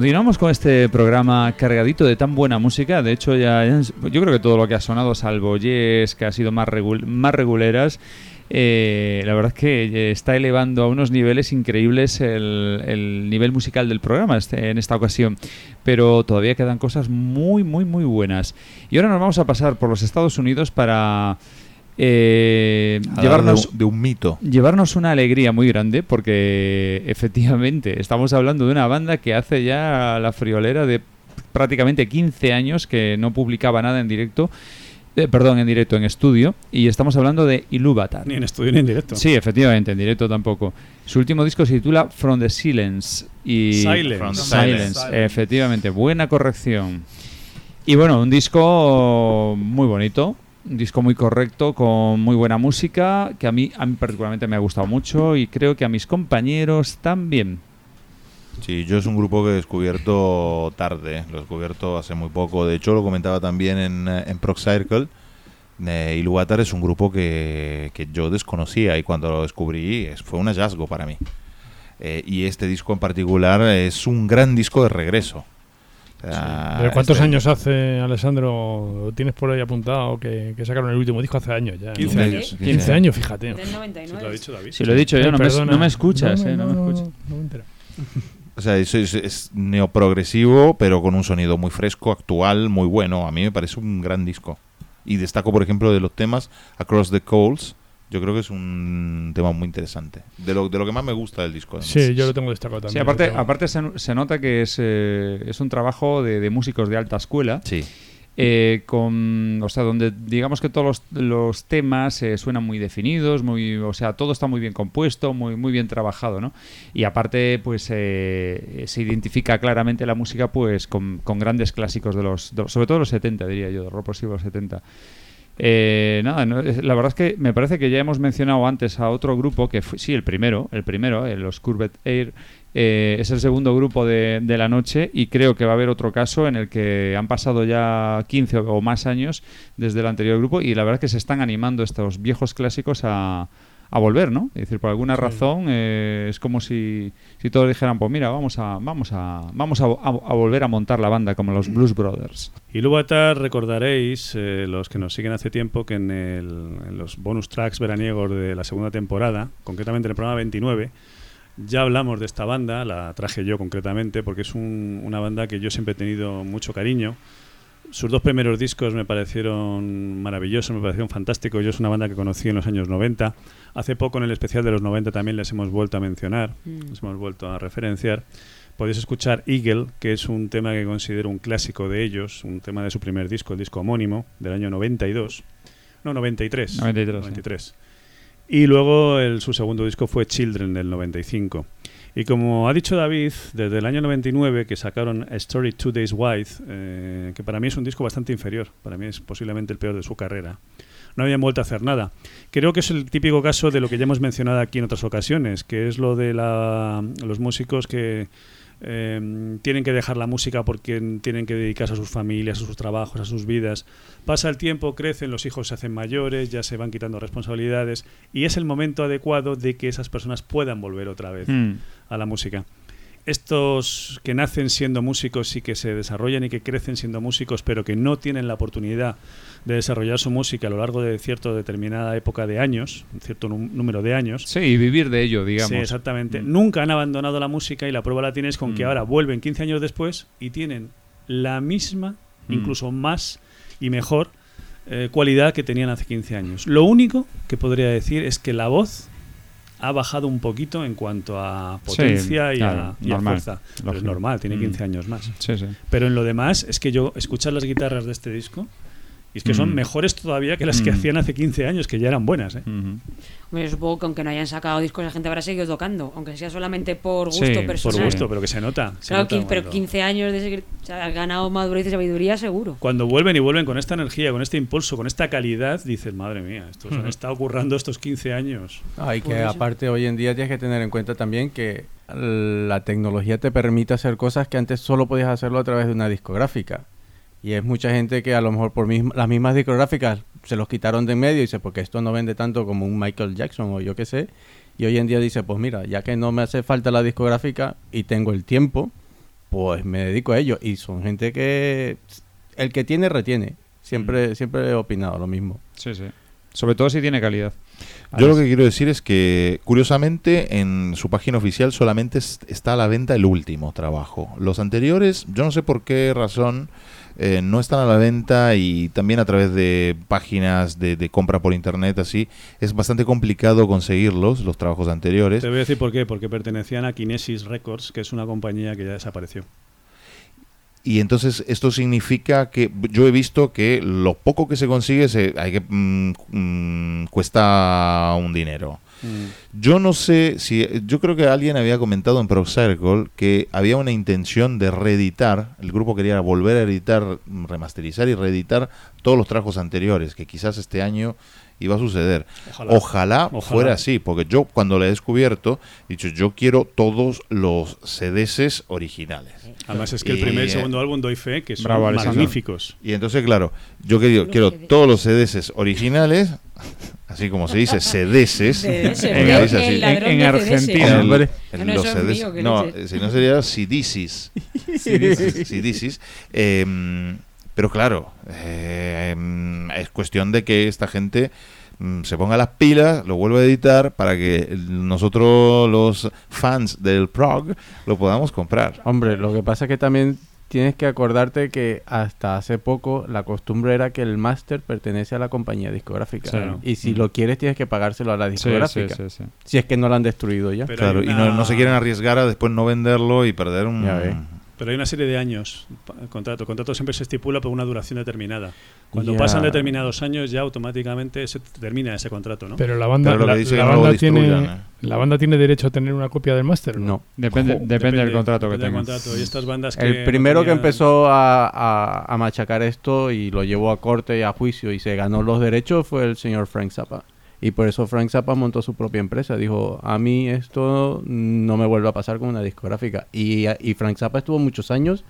Continuamos con este programa cargadito de tan buena música. De hecho, ya yo creo que todo lo que ha sonado, salvo Yes, que ha sido más, regul- más reguleras, eh, la verdad es que eh, está elevando a unos niveles increíbles el, el nivel musical del programa este- en esta ocasión. Pero todavía quedan cosas muy, muy, muy buenas. Y ahora nos vamos a pasar por los Estados Unidos para eh, llevarnos de un- de un mito. llevarnos una alegría muy grande porque efectivamente estamos hablando de una banda que hace ya la friolera de prácticamente 15 años que no publicaba nada en directo. eh, perdón, en directo, en estudio. Y estamos hablando de Ilúvatar. Ni en estudio ni en directo. Sí, efectivamente, en directo tampoco. Su último disco se titula From the Silence. Y Silence. From the Silence, Silence. efectivamente, buena corrección. Y bueno, un disco muy bonito, un disco muy correcto, con muy buena música, que a mí, a mí particularmente me ha gustado mucho y creo que a mis compañeros también. Sí, yo es un grupo que he descubierto tarde, lo he descubierto hace muy poco. De hecho, lo comentaba también en, en Proc Circle. Eh, es un grupo que, que yo desconocía y cuando lo descubrí es- fue un hallazgo para mí. Eh, y este disco en particular es un gran disco de regreso. Sea, ¿Pero cuántos este- años hace, Alessandro? ¿Lo ¿Tienes por ahí apuntado que, que sacaron el último disco hace años ya? 15 ¿no? años. 15 años, fíjate. Del 99. Sí, lo ha dicho David. Si lo he dicho yo, no me, perdona. no me escuchas, No, eh, no me no, escuchas. no me entero. O sea, es, es, es neoprogresivo, pero con un sonido muy fresco, actual, muy bueno. A mí me parece un gran disco. Y destaco, por ejemplo, de los temas Across the Coals. Yo creo que es un tema muy interesante. De lo, de lo que más me gusta del disco. además. Sí, yo lo tengo destacado también. Sí, aparte, tengo. aparte se, se nota que es, eh, es un trabajo de, de músicos de alta escuela. Sí. eh, con, o sea, donde digamos que todos los, los temas eh, suenan muy definidos, muy, o sea, todo está muy bien compuesto, muy, muy bien trabajado, ¿no? Y aparte, pues eh, se identifica claramente la música, pues, con, con grandes clásicos de los, de sobre todo de los 70, diría yo, de rock de los 70. Eh, nada, no, la verdad es que me parece que ya hemos mencionado antes a otro grupo que fue, sí, el primero, el primero, eh, los Curved Air, eh, es el segundo grupo de, de la noche y creo que va a haber otro caso en el que han pasado ya 15 o, o más años desde el anterior grupo y la verdad es que se están animando estos viejos clásicos a, a volver, ¿no? Es decir, por alguna razón eh, es como si, si todos dijeran, pues mira, vamos a vamos a vamos a, a- a volver a montar la banda como los Blues Brothers. Y luego recordaréis, eh, los que nos siguen hace tiempo, que en, el- en los bonus tracks veraniegos de la segunda temporada, concretamente en el programa 29, ya hablamos de esta banda, la traje yo concretamente, porque es un- una banda que yo siempre he tenido mucho cariño. Sus dos primeros discos me parecieron maravillosos, me parecieron fantásticos. Yo es una banda que conocí en los años 90. Hace poco en el especial de los 90 también les hemos vuelto a mencionar, Mm. les hemos vuelto a referenciar. Podéis escuchar Eagle, que es un tema que considero un clásico de ellos, un tema de su primer disco, el disco homónimo, del año 92. No, 93. 93, sí. 93. Y luego el- su segundo disco fue Children del 95. Y como ha dicho David, desde el año 99 que sacaron A Story Two Days White, eh, que para mí es un disco bastante inferior, para mí es posiblemente el peor de su carrera. No habían vuelto a hacer nada. Creo que es el típico caso de lo que ya hemos mencionado aquí en otras ocasiones, que es lo de la- los músicos que eh, tienen que dejar la música porque tienen que dedicarse a sus familias, a sus trabajos, a sus vidas. Pasa el tiempo, crecen, los hijos se hacen mayores, ya se van quitando responsabilidades y es el momento adecuado de que esas personas puedan volver otra vez Mm. a la música. Estos que nacen siendo músicos y que se desarrollan y que crecen siendo músicos, pero que no tienen la oportunidad de desarrollar su música a lo largo de cierta determinada época de años, un cierto número de años. Sí, y vivir de ello, digamos. Sí, exactamente. Mm. Nunca han abandonado la música y la prueba la tienes con que Mm. ahora vuelven 15 años después y tienen la misma, Mm. incluso más y mejor eh, cualidad que tenían hace 15 años. Lo único que podría decir es que la voz ha bajado un poquito en cuanto a Sí, potencia y, claro, a, y a normal, fuerza. Pero es normal, tiene Mm. 15 años más. Sí, sí. Pero en lo demás es que yo escuchar las guitarras de este disco y es que son Mm. mejores todavía que las que Mm. hacían hace 15 años, que ya eran buenas. ¿eh? Hombre, yo supongo que aunque no hayan sacado discos, la gente habrá seguido tocando, aunque sea solamente por gusto Sí, personal. por gusto, pero que se nota. se Claro, nota quin- pero cuando- 15 años de seguir, o sea, has ganado madurez y sabiduría seguro. Cuando vuelven y vuelven con esta energía, con este impulso, con esta calidad, dices, madre mía, estos han estado currando estos 15 años. Ah, y que eso. aparte hoy en día tienes que tener en cuenta también que la tecnología te permite hacer cosas que antes solo podías hacerlo a través de una discográfica. Y es mucha gente que a lo mejor por misma- las mismas discográficas se los quitaron de en medio y dice, porque esto no vende tanto como un Michael Jackson o yo qué sé. Y hoy en día dice, pues mira, ya que no me hace falta la discográfica y tengo el tiempo, pues me dedico a ello. Y son gente que el que tiene, retiene. Siempre, siempre he opinado lo mismo. Sí, sí. Sobre todo si tiene calidad. Yo lo que quiero decir es que, curiosamente, en su página oficial solamente es- está a la venta el último trabajo. Los anteriores, yo no sé por qué razón, eh, no están a la venta y también a través de páginas de, de compra por internet, así, es bastante complicado conseguirlos, los trabajos anteriores. Te voy a decir por qué. Porque pertenecían a Kinesis Records, que es una compañía que ya desapareció. Y entonces esto significa que yo he visto que lo poco que se consigue se, hay que, mm, mm, cuesta un dinero. Yo no sé si. Yo creo que alguien había comentado en Pro Circle que había una intención de reeditar. El grupo quería volver a editar, mm, remasterizar y reeditar todos los trabajos anteriores, que quizás este año iba a suceder. Ojalá. Ojalá, Ojalá. fuera así, porque yo cuando lo he descubierto, he dicho, yo quiero todos los CDs originales. Además es que el primer y eh, segundo álbum doy fe que son Bravo, magníficos. y entonces, claro, yo quiero, quiero todos los CDs originales, así como se dice, CDs. CDs, en, el- el en Argentina. Ah, no, los mío, eh, si no sería. CDs. CDs. Em, pero claro, eh, em, es cuestión de que esta gente mm, se ponga las pilas, lo vuelva a editar para que el- nosotros los fans del prog lo podamos comprar. Hombre, lo que pasa es que también tienes que acordarte que hasta hace poco la costumbre era que el máster pertenece a la compañía discográfica. Sí. Y si lo quieres tienes que pagárselo a la discográfica. sí, sí, sí. Si es que no lo han destruido ya. claro, y no, no se quieren arriesgar a después no venderlo y perder un... Ya. Pero hay una serie de años. El contrato. El contrato siempre se estipula por una duración determinada. Cuando Ya. pasan determinados años, ya automáticamente se termina ese contrato, ¿no? Pero la banda, Pero la, no banda tiene, ¿eh? la banda tiene derecho a tener una copia del máster. No. Depende, Ojo, depende, del contrato depende que del tenga. contrato. Y estas bandas que El no primero que empezó a, a- a machacar esto y lo llevó a corte y a juicio y se ganó los derechos fue el señor Frank Zappa. Y por eso Frank Zappa montó su propia empresa. Dijo, a mí esto no me vuelve a pasar con una discográfica. Y, y Frank Zappa estuvo muchos años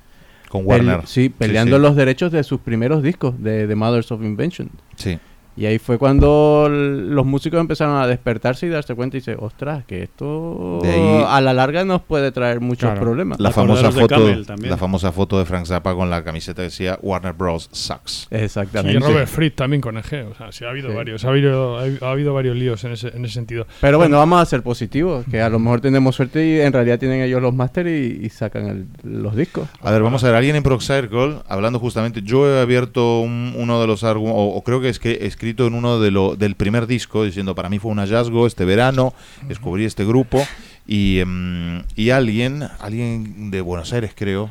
Con Warner. Sí, peleando sí. los derechos de sus primeros discos, de The Mothers of Invention. Sí. Y ahí fue cuando los músicos empezaron a despertarse y darse cuenta y dice, ostras, que esto De ahí- a la larga nos puede traer muchos Claro. problemas. La famosa foto, la famosa foto de Frank Zappa con la camiseta que decía Warner Bros. sucks. Y Exactamente. Robert Fried también con EG. O sea, sí, ha habido Sí. varios. Ha habido, ha, ha habido varios líos en ese, en ese sentido. Pero bueno, vamos a ser positivos, que a lo mejor tenemos suerte y en realidad tienen ellos los máster y, y sacan el- los discos. A ver, vamos a ver, alguien en Proc Circle, hablando justamente, yo he abierto un- uno de los argumentos, o, o creo que es que he escrito en uno de lo, del primer disco, diciendo, para mí fue un hallazgo este verano, descubrí este grupo, y, em, y alguien, alguien de Buenos Aires creo,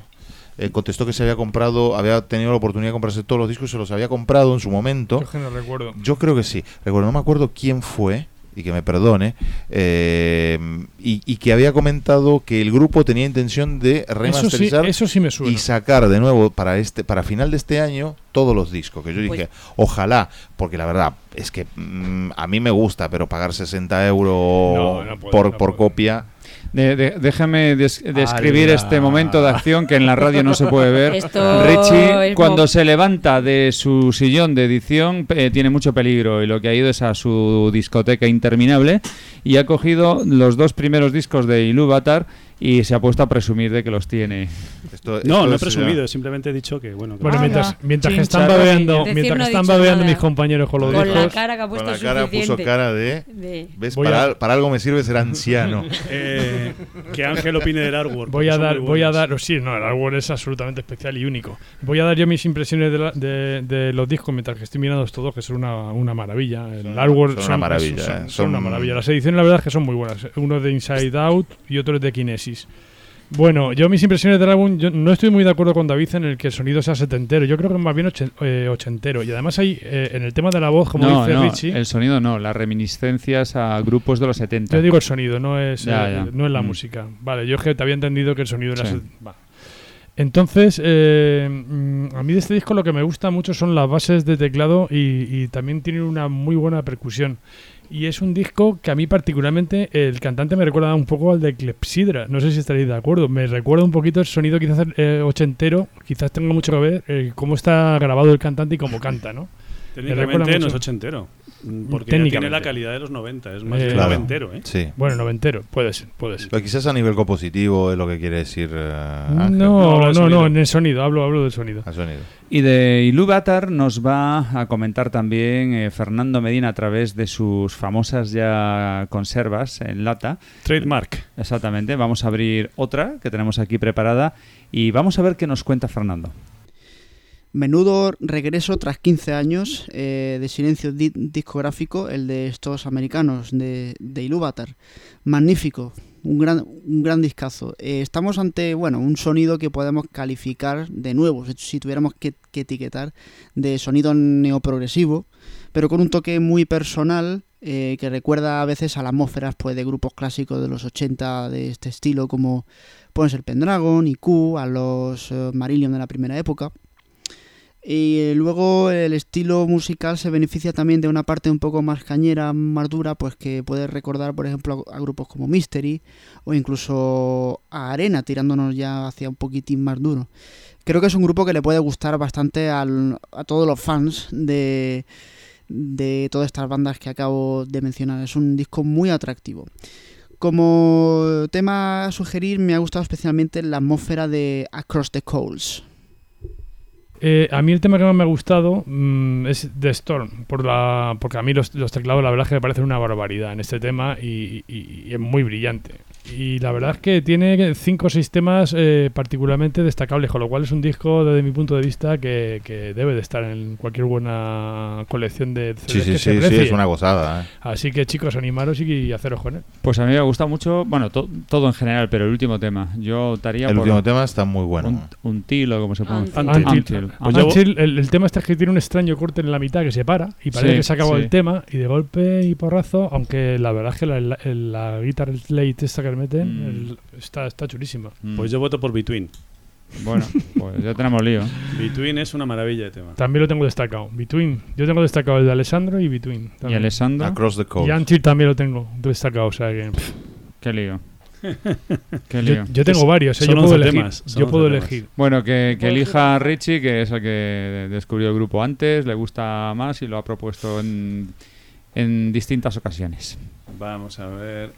eh, contestó que se había comprado, había tenido la oportunidad de comprarse todos los discos y se los había comprado en su momento. Yo que no recuerdo. Yo creo que sí. Recuerdo, no me acuerdo quién fue, y que me perdone, eh, y, y que había comentado que el grupo tenía intención de Eso sí, remasterizar eso sí me suena. y sacar de nuevo para este para final de este año todos los discos. Que yo Pues- dije, ojalá, porque la verdad es que mm, a mí me gusta, pero pagar 60 euros No, no puedo, por, no por copia. De- de- déjame des- describir este momento de acción que en la radio no se puede ver. Esto Richie, cuando se levanta de su sillón de edición, eh, tiene mucho peligro y lo que ha ido es a su discoteca interminable y ha cogido los dos primeros discos de Ilúvatar y se ha puesto a presumir de que los tiene. Esto- No, esto no he es, presumido, eh, simplemente he dicho que bueno. que- Bueno, Ah, mientras, ya. mientras que están babeando, Decir mientras no que están babeando nada. mis compañeros con los Con la discos, cara que ha puesto con la cara puso cara de... De- ¿Ves? Voy Para, a- para algo me sirve ser anciano. Eh, que Ángel opine del artwork. voy a dar, voy a dar, sí, no, el árbol es absolutamente especial y único. Voy a dar yo mis impresiones de, la- de- de los discos mientras que estoy mirando estos dos, que son una, una maravilla. El Son- artwork son una maravilla, son, eh. son Son- una maravilla. Las ediciones, la verdad, es que son muy buenas. Uno es de Inside Out y otro es de Kinesis. Bueno, yo mis impresiones del álbum, yo no estoy muy de acuerdo con David en el que el sonido sea setentero. Yo creo que más bien ochen- eh, ochentero. Y además hay, eh, en el tema de la voz, como no, dice no, Richie, el sonido no, las reminiscencias a grupos de los 70. yo digo el sonido, no es, Ya, eh, ya. No es la Mm. música. Vale, yo es que te había entendido que el sonido era... Sí. set- va. Entonces, eh, mm, a mí de este disco lo que me gusta mucho son las bases de teclado y, y también tiene una muy buena percusión. Y es un disco que a mí particularmente el cantante me recuerda un poco al de Clepsidra. No sé si estaréis de acuerdo. Me recuerda un poquito el sonido quizás eh, ochentero. Quizás tenga mucho que ver eh, cómo está grabado el cantante y cómo canta, ¿no? Técnicamente no es ochentero. Mm, Porque ya tiene la calidad de los 90. Es más Eh, Claro. noventero, ¿eh? Sí. Bueno, noventero, puede ser, puede ser. Pero quizás a nivel compositivo es lo que quiere decir eh, Ángel. No, no, no, en el sonido, hablo, hablo del sonido. Al sonido. Y de Ilúvatar nos va a comentar también eh, Fernando Medina a través de sus famosas ya conservas en lata. Trademark. Exactamente. Vamos a abrir otra que tenemos aquí preparada y vamos a ver qué nos cuenta Fernando. Menudo regreso tras 15 años eh, de silencio di- discográfico, el de estos americanos de, de Ilúvatar. Magnífico, un gran, un gran discazo. Eh, estamos ante bueno, un sonido que podemos calificar de nuevo, si- tuviéramos que, que etiquetar, de sonido neoprogresivo, pero con un toque muy personal eh, que recuerda a veces a las atmósferas pues, de grupos clásicos de los 80 de este estilo, como pueden ser Pendragon, IQ, a los eh, Marillion de la primera época. Y luego el estilo musical se beneficia también de una parte un poco más cañera, más dura, pues que puede recordar, por ejemplo, a, grupos como Mystery o incluso a Arena, tirándonos ya hacia un poquitín más duro. Creo que es un grupo que le puede gustar bastante a todos los fans de, de todas estas bandas que acabo de mencionar. Es un disco muy atractivo. Como tema a sugerir, me ha gustado especialmente la atmósfera de Across the Coals. Eh, a mí el tema que más me ha gustado mm, es The Storm, por la, porque a mí los, los teclados la verdad es que me parecen una barbaridad en este tema y, es muy brillante. Y la verdad es que tiene cinco o seis temas eh, particularmente destacables, con lo cual es un disco desde mi punto de vista que, que debe de estar en cualquier buena colección de CDs Sí, sí, que se sí, sí, aprecie. es una gozada. ¿eh? Así que chicos, animaros y, y haceros con él. Pues a mí me ha gustado mucho, bueno, to- todo en general, pero el último tema. Yo optaría El por último tema está muy bueno. un, un til o como se pronuncia. Until. Until. Pues el, el tema este es que tiene un extraño corte en la mitad que se para y parece Sí, que se acabó sí. el tema y de golpe y porrazo, aunque la verdad es que la, la, la guitar slate esta que le meten Mm. el- está, está chulísima. Pues yo voto por Between. Bueno, pues ya tenemos lío. Between es una maravilla de tema. También lo tengo destacado. Between. Yo tengo destacado el de Alessandro y Between. también. Alessandro? Across the Coast. Y Until también lo tengo destacado. O sea que. pff. Qué lío. Qué Yo- lío. yo tengo varios, ¿eh? Yo puedo elegir. Yo puedo elegir. Bueno, que, que elija a Richie, que es el que descubrió el grupo antes, le gusta más y lo ha propuesto en, en distintas ocasiones. Vamos a ver.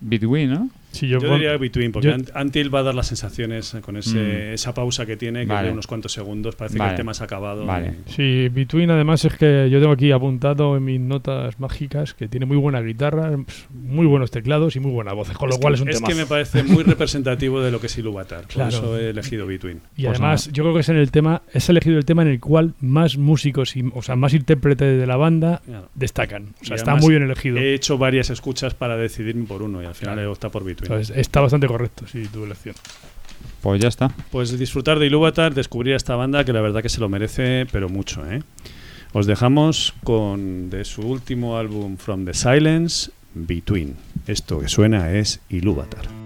Between, ¿no? Sí, yo, yo diría Between, porque yo- Ant- Until va a dar las sensaciones con ese, Mm. esa pausa que tiene, que Vale. de unos cuantos segundos. Parece que el tema se ha acabado. Vale. Sí, Between además es que yo tengo aquí apuntado en mis notas mágicas que tiene muy buena guitarra, muy buenos teclados y muy buenas voces, con lo Es cual que- es un es tema. que me parece muy representativo de lo que es Ilúvatar. Por Claro. eso he elegido Between. Y Pues además, yo creo que es en el tema, es elegido el tema en el cual más músicos y, o sea, más intérpretes de la banda Claro. destacan. O sea, Y está muy bien elegido. He hecho varias escuchas para decidirme por uno y al final he optado por Between. Entonces, está bastante correcto, sí, tu elección. Pues ya está. Pues disfrutar de Ilúvatar, descubrir a esta banda que la verdad que se lo merece, pero mucho, ¿eh? Os dejamos con de su último álbum From the Silence, Between. Esto que suena es Ilúvatar.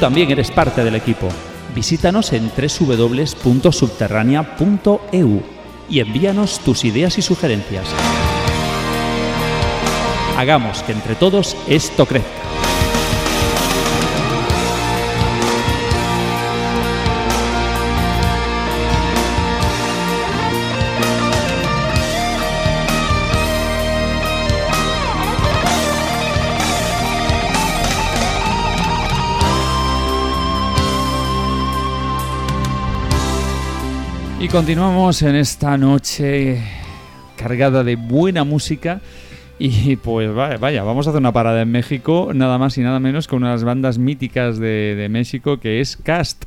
También eres parte del equipo. Visítanos en www.subterránea.eu y envíanos tus ideas y sugerencias. Hagamos que entre todos esto crezca. Continuamos en esta noche cargada de buena música. Y pues vaya, vaya, vamos a hacer una parada en México, nada más y nada menos con una de las bandas míticas de, de México, que es Cast,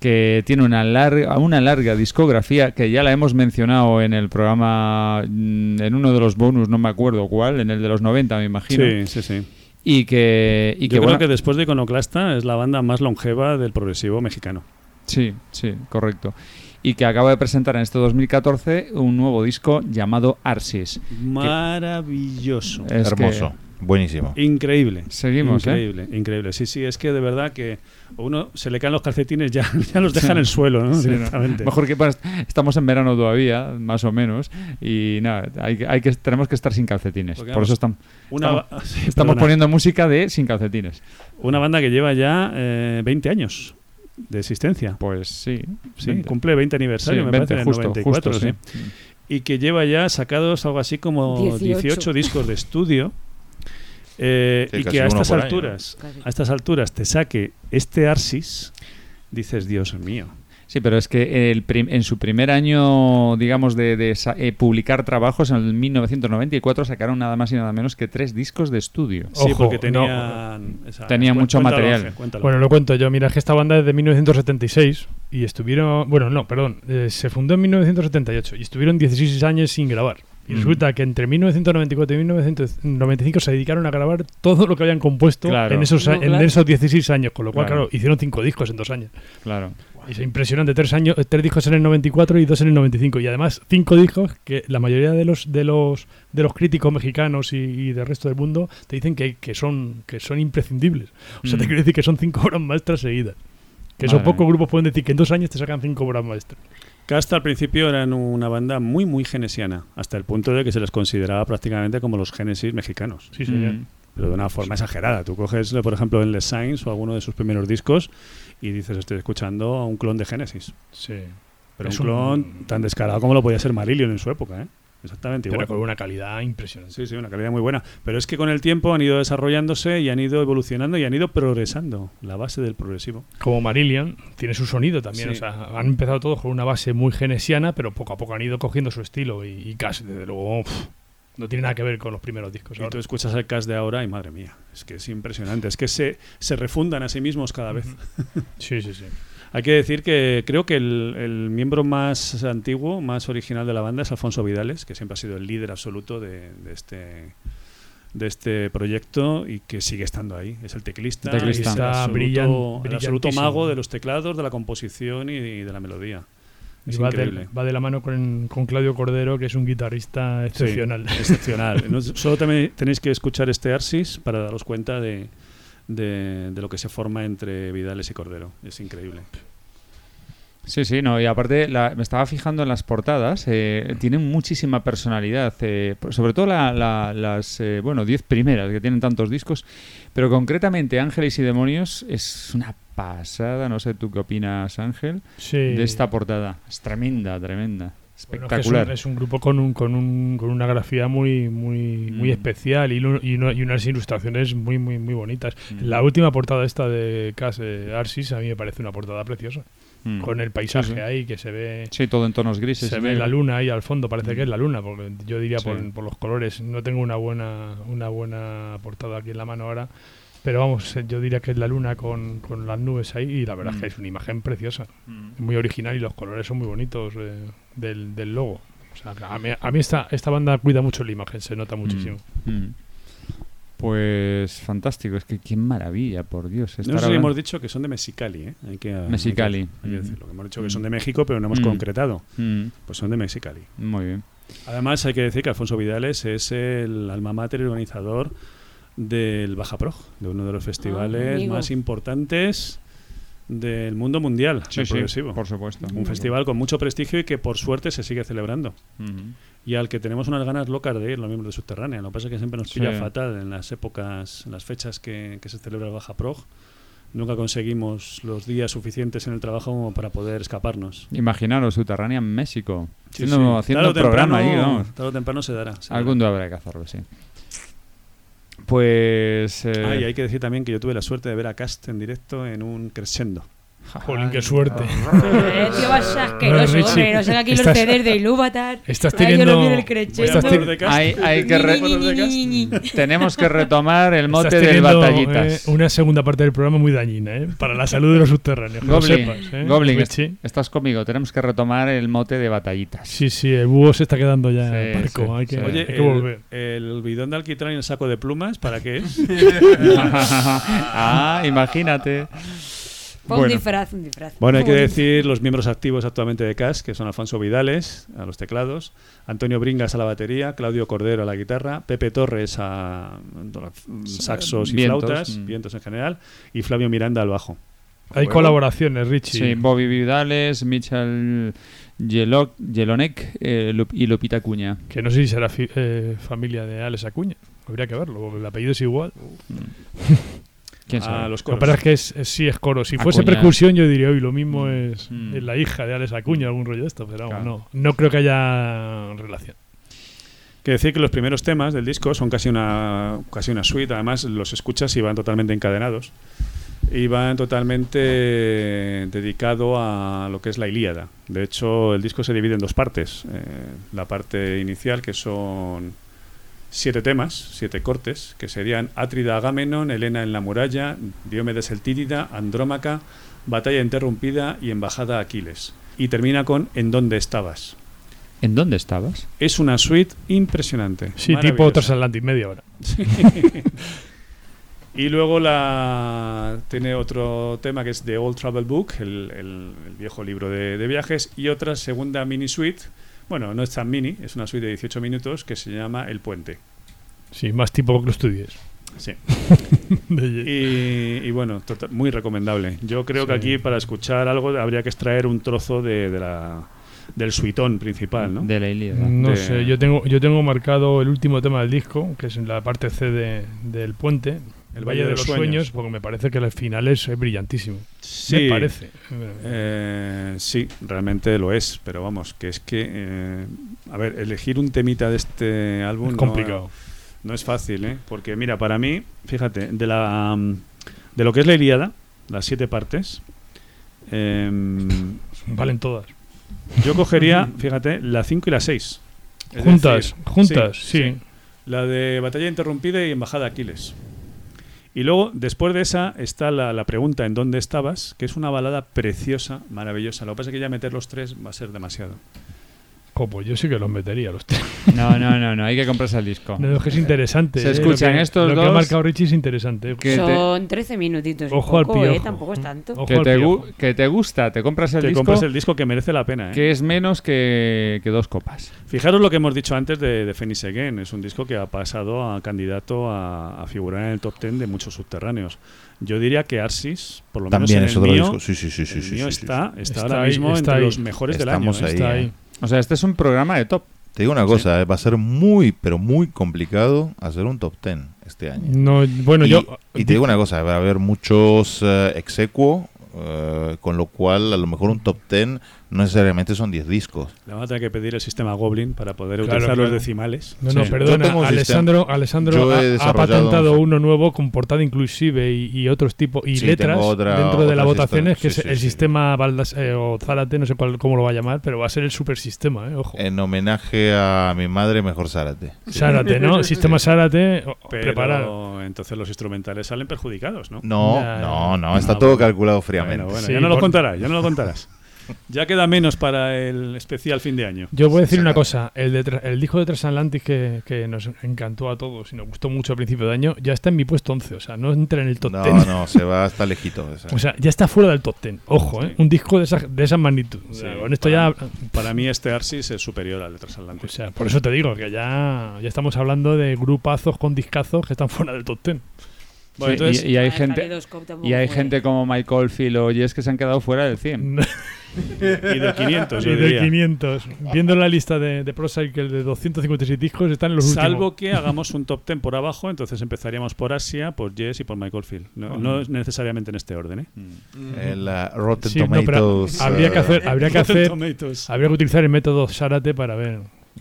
que tiene una larga, una larga discografía que ya la hemos mencionado en el programa, mm, en uno de los bonus, no me acuerdo cuál, en el de los 90 me imagino. Sí, sí, sí. Y que, y Yo que creo bueno, que después de Iconoclasta es la banda más longeva del progresivo mexicano. Sí, sí, correcto. Y que acaba de presentar en este 2014 un nuevo disco llamado Arsis. Maravilloso. Es Hermoso. Buenísimo. Increíble. Seguimos, ¿eh? Increíble, increíble. Sí, sí, es que de verdad que a uno se le caen los calcetines, ya, ya los deja en el suelo, ¿no? Sí. Mejor que bueno, estamos en verano todavía, más o menos, y nada, hay, que- hay que, tenemos que estar sin calcetines. Porque, Por vamos, eso estamos, una estamos, sí, poniendo música de sin calcetines. Una banda que lleva ya eh, 20 años de existencia. Pues sí. Sí, 20. cumple 20 aniversario, Sí, me 20, parece, en el justo, 94, justo, sí. sí. Y que lleva ya sacados algo así como 18. 18, discos de estudio. eh, Sí, y que a estas año, alturas, a estas alturas te saque este Arsis, dices, Dios mío. Sí, pero es que el prim- en su primer año, digamos, de, de sa- eh, publicar trabajos, en el 1994 sacaron nada más y nada menos que tres discos de estudio. Sí, Ojo, porque no. tenían... esa- Tenía mucho cuéntalo, material. Cuéntalo. Bueno, lo cuento yo. Mira, es que esta banda es de 1976 y estuvieron. Bueno, no, perdón. eh, se fundó en 1978 y estuvieron 16 años sin grabar. Y Mm. resulta que entre 1994 y 1995 se dedicaron a grabar todo lo que habían compuesto Claro. en, esos, No, en esos 16 años. Con lo cual, Claro. claro, hicieron cinco discos en dos años. Claro. Es impresionante, tres años, eh, tres discos en el 94 y dos en el 95. Y además cinco discos que la mayoría de los de los de los críticos mexicanos y, y del resto del mundo te dicen que, que son que son imprescindibles. O sea, te Mm. quiero decir que son cinco obras maestras seguidas. Que esos pocos grupos pueden decir que en dos años te sacan cinco obras maestras. Casta al principio eran una banda muy, muy genesiana, hasta el punto de que se les consideraba prácticamente como los Génesis mexicanos. Sí, señor. Mm. pero de una forma exagerada. Tú coges, por ejemplo, en Les Signs o alguno de sus primeros discos y dices, estoy escuchando a un clon de Genesis. Sí. Pero Es un un- clon tan descarado como lo podía ser Marillion en su época, ¿eh? Exactamente Pero con una calidad impresionante. Sí, sí, una calidad muy buena. Pero es que con el tiempo han ido desarrollándose y han ido evolucionando y han ido progresando. La base del progresivo. Como Marillion, tiene su sonido también. Sí. O sea, han empezado todos con una base muy genesiana, pero poco a poco han ido cogiendo su estilo. Y, y casi, desde luego, no tiene nada que ver con los primeros discos. Y ahora. tú escuchas el cast de ahora y madre mía, es que es impresionante. Es que se, se refundan a sí mismos cada vez. Sí, sí, sí. Hay que decir que creo que el, el miembro más antiguo, más original de la banda es Alfonso Vidales, que siempre ha sido el líder absoluto de, de este de este proyecto y que sigue estando ahí. Es el teclista, Teclista. es el absoluto, brillan- el absoluto mago de los teclados, de la composición y, y de la melodía. Es Y va, de, increíble. va de la mano con, con Claudio Cordero, que es un guitarrista Sí, excepcional. excepcional. No, solo también tenéis que escuchar este Arsis para daros cuenta de, de, de lo que se forma entre Vidales y Cordero. Es increíble. Sí, sí, no, y aparte la- me estaba fijando en las portadas, eh, tienen muchísima personalidad, eh, sobre todo la- la- las, eh, bueno, 10 primeras que tienen tantos discos, pero concretamente Ángeles y Demonios es una pasada, no sé tú qué opinas Ángel, Sí. de esta portada, es tremenda, tremenda, Bueno, es, espectacular. un, es un grupo con, un, con, un, con una grafía muy muy muy Mm. especial y, unas ilustraciones muy muy muy bonitas. Mm. La última portada esta de Cas eh, Arsis a mí me parece una portada preciosa. Mm. Con el paisaje Sí, sí. ahí que se ve Sí, todo en tonos grises. se ve la luna ahí al fondo, parece que es la luna, porque yo diría Sí. por, por los colores. No tengo una buena una buena portada aquí en la mano ahora, pero vamos, eh, yo diría que es la luna con, con las nubes ahí y la verdad es que Mm. es una imagen preciosa, Mm. muy original y los colores son muy bonitos eh, del, del logo. O sea, a mí, a mí esta, esta banda cuida mucho la imagen, se nota muchísimo. Mm. Pues fantástico, es que qué maravilla, por Dios. No sé si hemos dicho que son de Mexicali. ¿eh? Hay que, Mexicali. Hay que, hay que Mm. decirlo. que Hemos dicho que son de México, pero no hemos Mm. concretado. Mm. Pues son de Mexicali. Muy bien. Además, hay que decir que Alfonso Vidales es el alma mater y organizador del Baja Prog, de uno de los festivales amigo. más importantes del mundo mundial Sí, del sí, progresivo. por supuesto. Un festival con mucho prestigio y que por suerte se sigue celebrando. Y al que tenemos unas ganas locas de ir, los miembros de Subterránea. Lo que pasa es que siempre nos Sí. pilla fatal en las épocas, en las fechas que, que se celebra el Baja Prog. Nunca conseguimos los días suficientes en el trabajo como para poder escaparnos. Imaginaros, Subterránea en México. Sí, haciendo sí. programa ahí, vamos. tarde o temprano se dará, se Algún día habrá que hacerlo, sí. Pues. eh, Ah, y hay que decir también que yo tuve la suerte de ver a Cast en directo en un crescendo. Jolín, qué suerte. Eh, tío, vas asqueroso, hombre. Nos saca aquí los estás- CDs de Ilúvatar. estás Ay, yo en teniendo- el estás hay, hay que re- tenemos que retomar el mote del batallitas. eh, una segunda parte del programa muy dañina, ¿eh? Para la salud de los subterráneos. Goblin, sepas, ¿eh? Goblin, Richie. estás conmigo. Tenemos que retomar el mote de batallitas. Sí, sí, el búho se está quedando ya Sí, hay que, sí. Oye, hay que el, volver. el bidón de alquitrán y el saco de plumas, ¿para qué es? ah, imagínate. Fue un disfraz, un disfraz. Bueno, hay que decir los miembros activos actualmente de CAS, que son Alfonso Vidales a los teclados, Antonio Bringas a la batería, Claudio Cordero a la guitarra, Pepe Torres a saxos y Vientos, flautas, mm. vientos en general, y Flavio Miranda al bajo. Hay colaboraciones, Richie. Sí, Bobby Vidales, Michel Yelonek eh, y Lupita Cuña. Que no sé si será fi- eh, familia de Alex Acuña. Habría que verlo, porque el apellido es igual. ¿Quién sabe? los Lo que pasa es que es, es- sí es coro. Si fuese percusión, yo diría, hoy lo mismo es, Mm. es la hija de Alex Acuña, algún rollo de esto, pero Claro. no, no creo que haya relación. Que decir que los primeros temas del disco son casi una, casi una suite, además los escuchas y van totalmente encadenados. Y van totalmente dedicado a lo que es la Ilíada. De hecho, el disco se divide en dos partes. Eh, la parte inicial, que son siete temas, siete cortes, que serían Atrida Agamenón, Helena en la muralla, Diomedes el Títida, Andrómaca, Batalla interrumpida y Embajada a Aquiles. Y termina con En dónde estabas. ¿En dónde estabas? Es una suite impresionante. Sí, tipo. Transatlantic media hora. Sí. y luego la tiene otro tema que es The Old Travel Book, el, el- el viejo libro de, de viajes, y otra segunda mini suite. Bueno, no es tan mini, es una suite de 18 minutos que se llama El Puente. Sí, más tipo que lo estudies. Sí. Y, y bueno, tota- muy recomendable. Yo creo que aquí para escuchar algo habría que extraer un trozo de, de la, del suitón principal, ¿no? De la Ilíada. No De- sé, yo tengo, yo tengo marcado el último tema del disco, que es en la parte C de- del puente, el Valle de, los Sueños, porque me parece que el final es, brillantísimo. Sí, Me parece. Eh, sí, realmente lo es, pero vamos, que es que, eh, a ver, elegir un temita de este álbum Es no- complicado. No, es fácil, ¿eh? Porque mira, para mí, fíjate, de la mm, de lo que es la Ilíada, las siete partes, em, Valen todas. yo cogería, fíjate, la 5 y la 6. Juntas, juntas, sí. La de Batalla Interrumpida y Embajada Aquiles. Y luego, después de esa, está la, la pregunta ¿En dónde estabas? Que es una balada preciosa, maravillosa. Lo que pasa es que ya meter los tres va a ser demasiado. Pues yo sí que los metería los tres. No, no, no, no, hay que comprarse el disco. No, es que es interesante. Se eh, escuchan lo que, estos lo que dos. ha marcado Richie es interesante. Que te- Son 13 minutitos. Ojo al poco, ¿eh? piojo. Tampoco es tanto. Ojo Que al te, piojo. que te gusta, te compras el Te disco. compras el disco que merece la pena. ¿eh? Que es menos que, que dos copas. Fijaros lo que hemos dicho antes de, de Phoenix Again. Es un disco que ha pasado a candidato a, a figurar en el top 10 de muchos subterráneos. Yo diría que Arsis, por lo También menos es en el otro mío, disco. Sí, sí, sí, sí, el sí, mío sí, está, sí. está, Está ahora ahí, mismo está entre ahí. los mejores Estamos del año. ¿eh? ahí, Está eh. ahí. O sea, este es un programa de top. Te digo una cosa, eh, va a ser muy, pero muy complicado hacer un top 10 este año. No, bueno, y, yo. y te digo una cosa, va a haber muchos eh, exequo, eh, con lo cual a lo mejor un top 10 no necesariamente son 10 discos. Le vamos a tener que pedir el sistema Goblin para poder Claro, utilizar claro. los decimales. No, no, Sí. perdona. Tengo un Alessandro. Alessandro ha- patentado un- uno nuevo con portada inclusive y, y otros tipos y Sí, letras otra- dentro de las votaciones, que Sí, es sí, el sí. sistema Baldas, eh, o Zárate, no sé cuál, cómo lo va a llamar, pero va a ser el super sistema, eh, ojo. En homenaje a mi madre, mejor Zárate. Zárate, ¿no? Sistema Zárate, o- preparado. Pero entonces los instrumentales salen perjudicados, ¿no? No, Ya, no, no, está Ah, todo bueno. calculado fríamente. Bueno, bueno, Sí, ya no lo contarás, ya no lo contarás. Ya queda menos para el especial fin de año. Yo voy a decir una cosa, el, de, el disco de Transatlantic que, que nos encantó a todos y nos gustó mucho a principio de año, ya está en mi puesto 11, o sea, no entra en el top No, 10. no, se va hasta lejito. o sea. O sea, ya está fuera del top 10, ojo, ¿eh? un disco de esa, de esa magnitud. O sea, Sí, con esto para, ya... para mí este Arsis es superior al de Transatlántico. O sea, por eso te digo que ya, ya estamos hablando de grupazos con discazos que están fuera del top 10. Sí, y, y hay Ah, gente y hay gente como Mike Oldfield o Jess que se han quedado fuera del 100. y de 500, Y yo de diría. 500. Viendo la lista de, de Pro Cycle de 256 discos, están en los Salvo últimos. que hagamos un top 10 por abajo, entonces empezaríamos por Asia, por Jess y por Michael Field. No, no es necesariamente en este orden. ¿eh? El uh, Rotten Sí, no, pero Tomatoes. habría que uh, hacer, habría que hacer, habría que utilizar el método Sarate para ver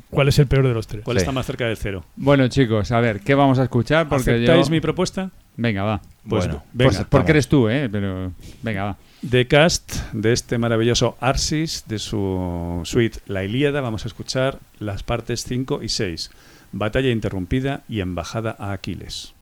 cuál es el peor de los tres. ¿Cuál está más cerca del cero? Bueno, chicos, a ver, ¿qué vamos a escuchar? Porque ¿Aceptáis yo... mi propuesta? Venga, va. Pues Bueno, venga. Pues porque eres tú, ¿eh? Pero venga, va. The Cast de este maravilloso Arsis, de su suite La Ilíada, vamos a escuchar las partes 5 y 6. Batalla interrumpida y embajada a Aquiles.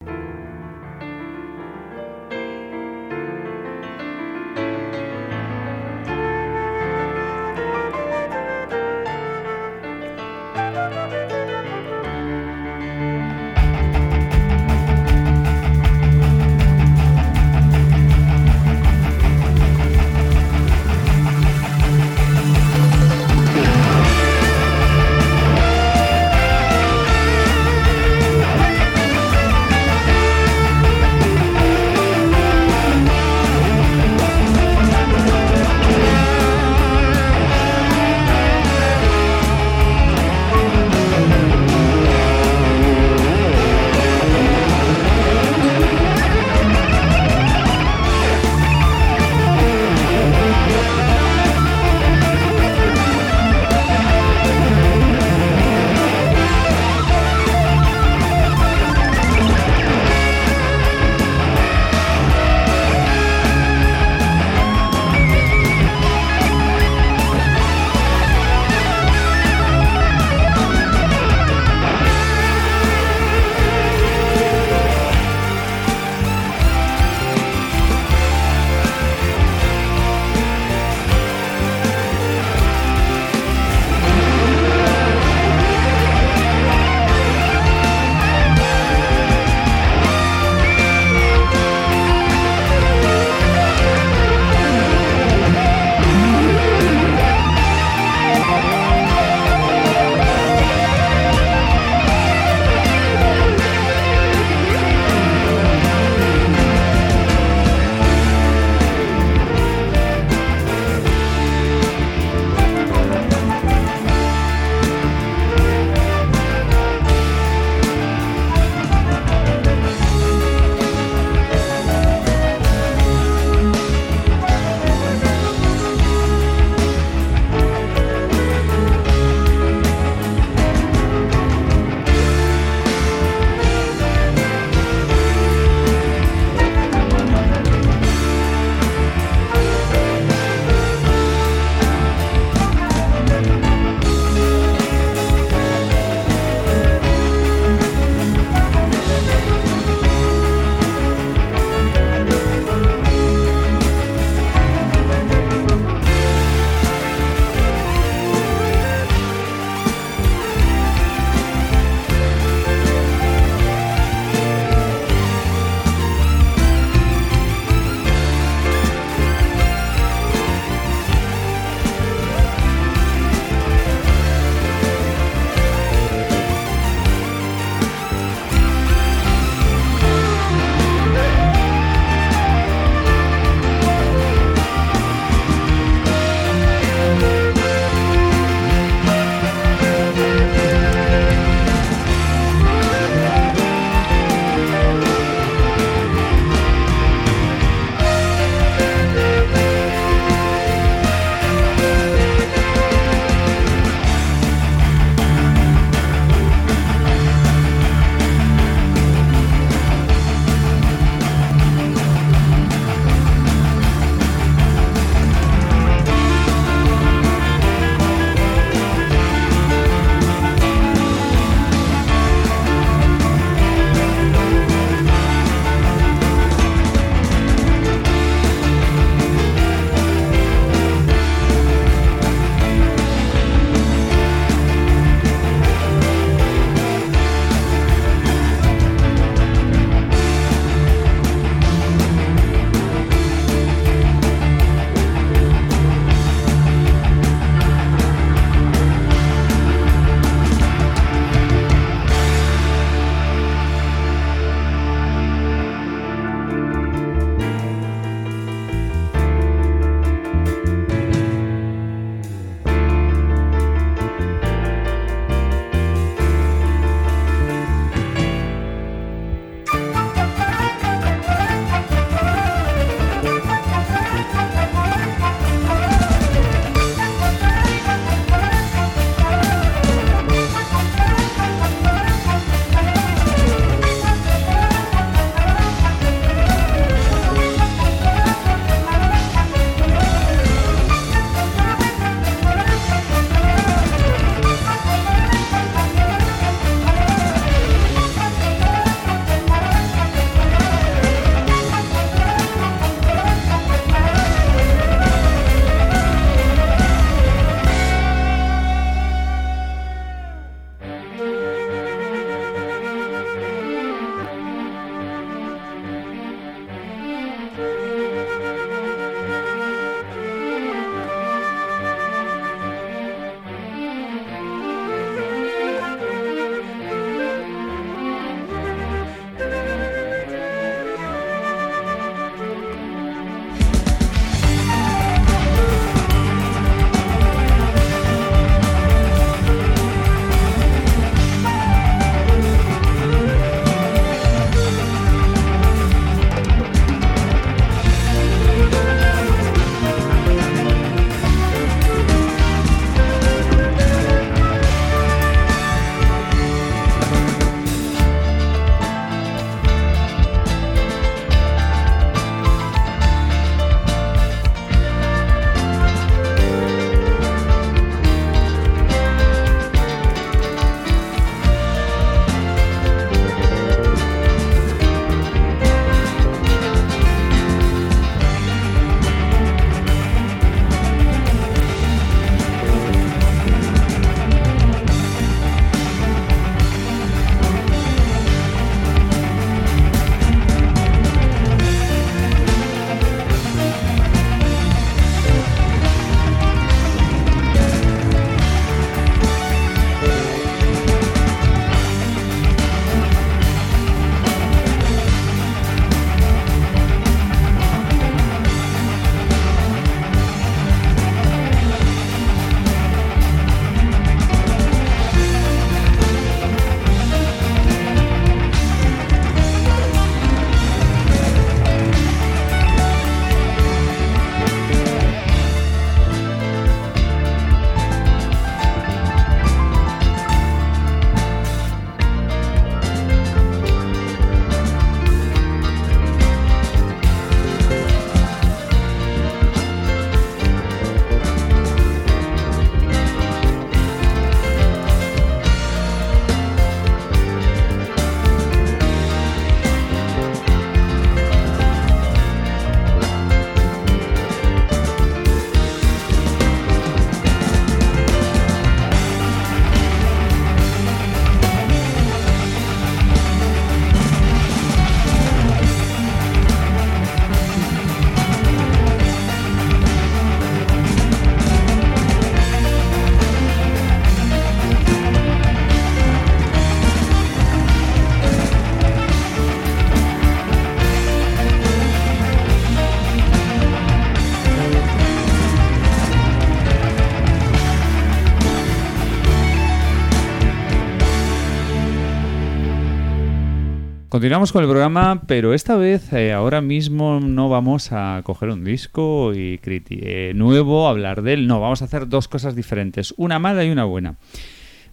Continuamos con el programa, pero esta vez, eh, ahora mismo, no vamos a coger un disco y eh, nuevo, hablar de él. No, vamos a hacer dos cosas diferentes, una mala y una buena.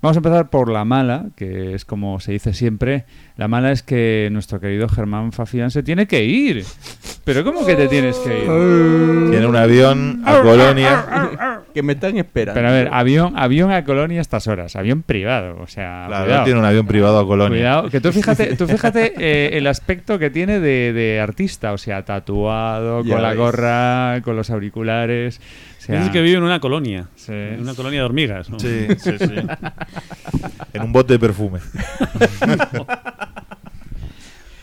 Vamos a empezar por la mala, que es como se dice siempre. La mala es que nuestro querido Germán Fafián se tiene que ir. Pero ¿cómo que te tienes que ir? Tiene un avión a Colonia. Que me están esperando. Pero a ver, avión, avión a Colonia a estas horas, avión privado, o sea, Claro, cuidado. tiene un avión privado a Colonia. Cuidado, que tú fíjate, tú fíjate eh, el aspecto que tiene de, de artista, o sea, tatuado, Ya con la ves. gorra, con los auriculares. O sea, que vive en una colonia. Sí. En una colonia de hormigas. ¿no? Sí, sí, sí. en un bote de perfume.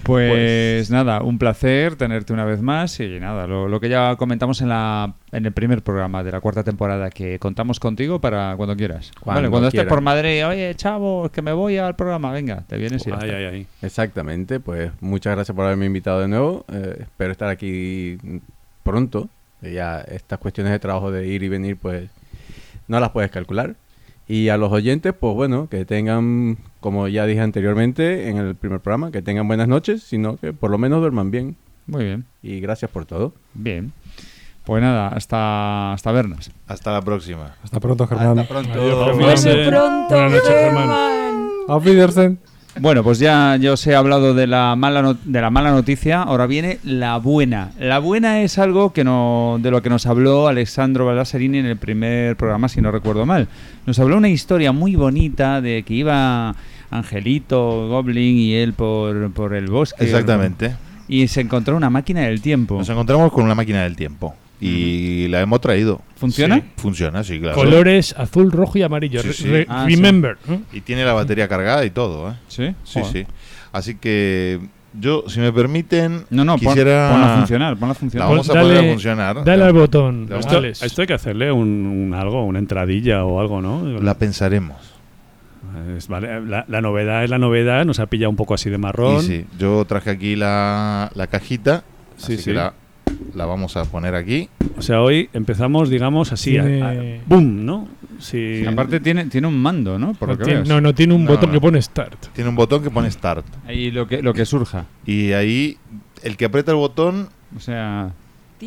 Pues, nada, un placer tenerte una vez más y nada, lo, lo que ya comentamos en, la, en el primer programa de la cuarta temporada, que contamos contigo para cuando quieras. Cuando Vale, cuando estés por Madrid, oye, chavo, que me voy al programa, venga, te vienes y ya Ay, ay, ay. Exactamente, pues muchas gracias por haberme invitado de nuevo. Eh, espero estar aquí pronto. Eh, Ya estas cuestiones de trabajo de ir y venir, pues no las puedes calcular. Y a los oyentes, pues bueno, que tengan, como ya dije anteriormente en el primer programa, que tengan buenas noches, sino que por lo menos duerman bien. Muy bien. Y gracias por todo. Bien. Pues nada, hasta, hasta vernos. Hasta la próxima. Hasta pronto, Germán. Hasta pronto. Adiós, Germán. pronto, Buenas noches, Germán. Germán. Auf Wiedersehen. Bueno, pues ya yo os he hablado de la mala no- de la mala noticia, ahora viene la buena. La buena es algo que no de lo que nos habló Alessandro Baldasarini en el primer programa, si no recuerdo mal. Nos habló una historia muy bonita de que iba Angelito, Goblin y él por, por el bosque. Exactamente. Y se encontró una máquina del tiempo. Nos encontramos con una máquina del tiempo. Y la hemos traído. ¿Funciona? Sí, funciona, sí, claro. Colores azul, rojo y amarillo. Sí, Re- sí. re- Ah, remember. Y tiene la batería cargada y todo, ¿eh? ¿Sí? Sí, Joder. sí. Así que yo, si me permiten, No, no, pon- quisiera... ponla a funcionar, ponla a funcionar. La vamos a Dale- poner a funcionar. Dale al botón. Esto, esto hay que hacerle un, un algo, una entradilla o algo, ¿no? La pensaremos. Es- vale, la, la novedad es la novedad, nos ha pillado un poco así de marrón. Y sí, yo traje aquí la, la cajita. Sí, así sí. que la, la vamos a poner aquí. O sea, hoy empezamos, digamos, así, Tiene- a- ¡boom! ¿no? Sí. Y aparte tiene, tiene un mando, ¿no? Por No lo que tiene, no, no tiene un No, botón no. que pone start. Tiene un botón que pone Start. Ahí lo que, lo que surja. Y ahí, el que aprieta el botón, O sea,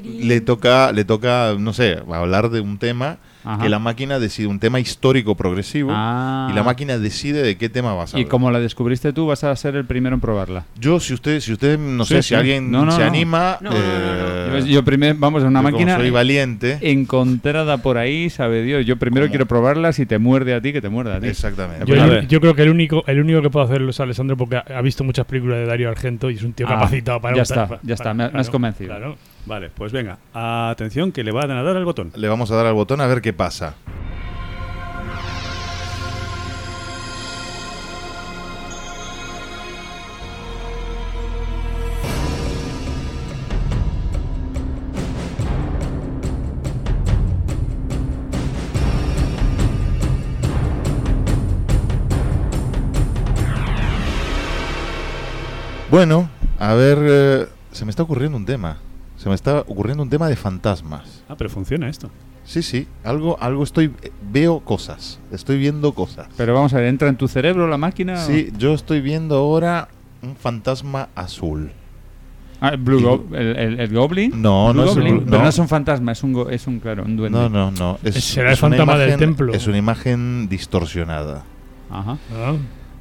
le toca, le toca, no sé, hablar de un tema Ajá. que la máquina decide, un tema histórico progresivo. Ah. Y la máquina decide de qué tema vas a Y hablar. como la descubriste tú, vas a ser el primero en probarla. Yo, si usted, si usted, no Sí, sé, sí. si alguien No, no, se no. anima, No, no, no, eh, Yo, yo primero, vamos, a una máquina soy valiente. encontrada por ahí, sabe Dios. Yo primero ¿Cómo? quiero probarla, si te muerde a ti, que te muerda a ti. Exactamente. Yo, Pues yo- yo creo que el único, el único que puede hacerlo es Alessandro porque ha, ha visto muchas películas de Dario Argento y es un tío Ah, capacitado para ya está, para- ya está, para- me, me has claro, convencido. claro. Vale, pues venga, atención que le van a dar al botón. Le vamos a dar al botón a ver qué pasa. Bueno, a ver, eh, se me está ocurriendo un tema. Se me está ocurriendo un tema de fantasmas. Ah, pero funciona esto. Sí, sí, algo, algo estoy, veo cosas, estoy viendo cosas. Pero vamos a ver, ¿entra en tu cerebro la máquina? o- Sí, yo estoy viendo ahora un fantasma azul. Ah, el Blue Y- Go- el, el- el Goblin. No, Blue no es Pero no. no es un fantasma, es un, go- es un claro, un duende. No, no, no. Es, Será el es fantasma del templo. Es una imagen distorsionada. Ajá. Ah.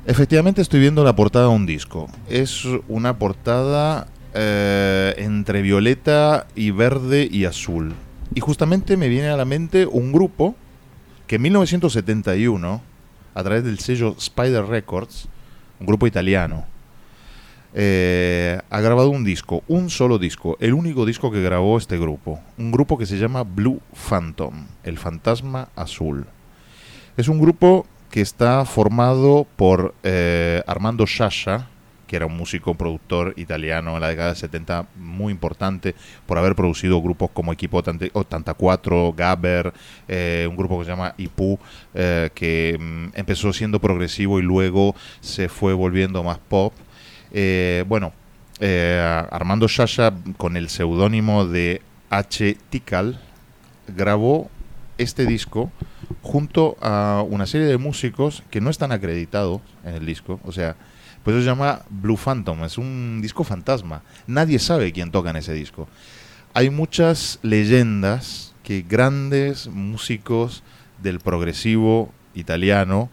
Efectivamente estoy viendo la portada de un disco. Es una portada eh, entre violeta y verde y azul. Y justamente me viene a la mente un grupo que en 1971, a través del sello Spider Records, un grupo italiano, eh, ha grabado un disco, un solo disco, el único disco que grabó este grupo. Un grupo que se llama Blue Phantom, el fantasma azul. Es un grupo que está formado por eh, Armando Sciascia, que era un músico productor italiano en la década de 70 muy importante por haber producido grupos como Equipo 84, Gabber, eh, un grupo que se llama Ipu, eh, que mm, empezó siendo progresivo y luego se fue volviendo más pop. Eh, bueno, eh, Armando Sciascia con el seudónimo de H. Tikal grabó este disco junto a una serie de músicos que no están acreditados en el disco, o sea, Pues eso se llama Blue Phantom, es un disco fantasma. Nadie sabe quién toca en ese disco. Hay muchas leyendas que grandes músicos del progresivo italiano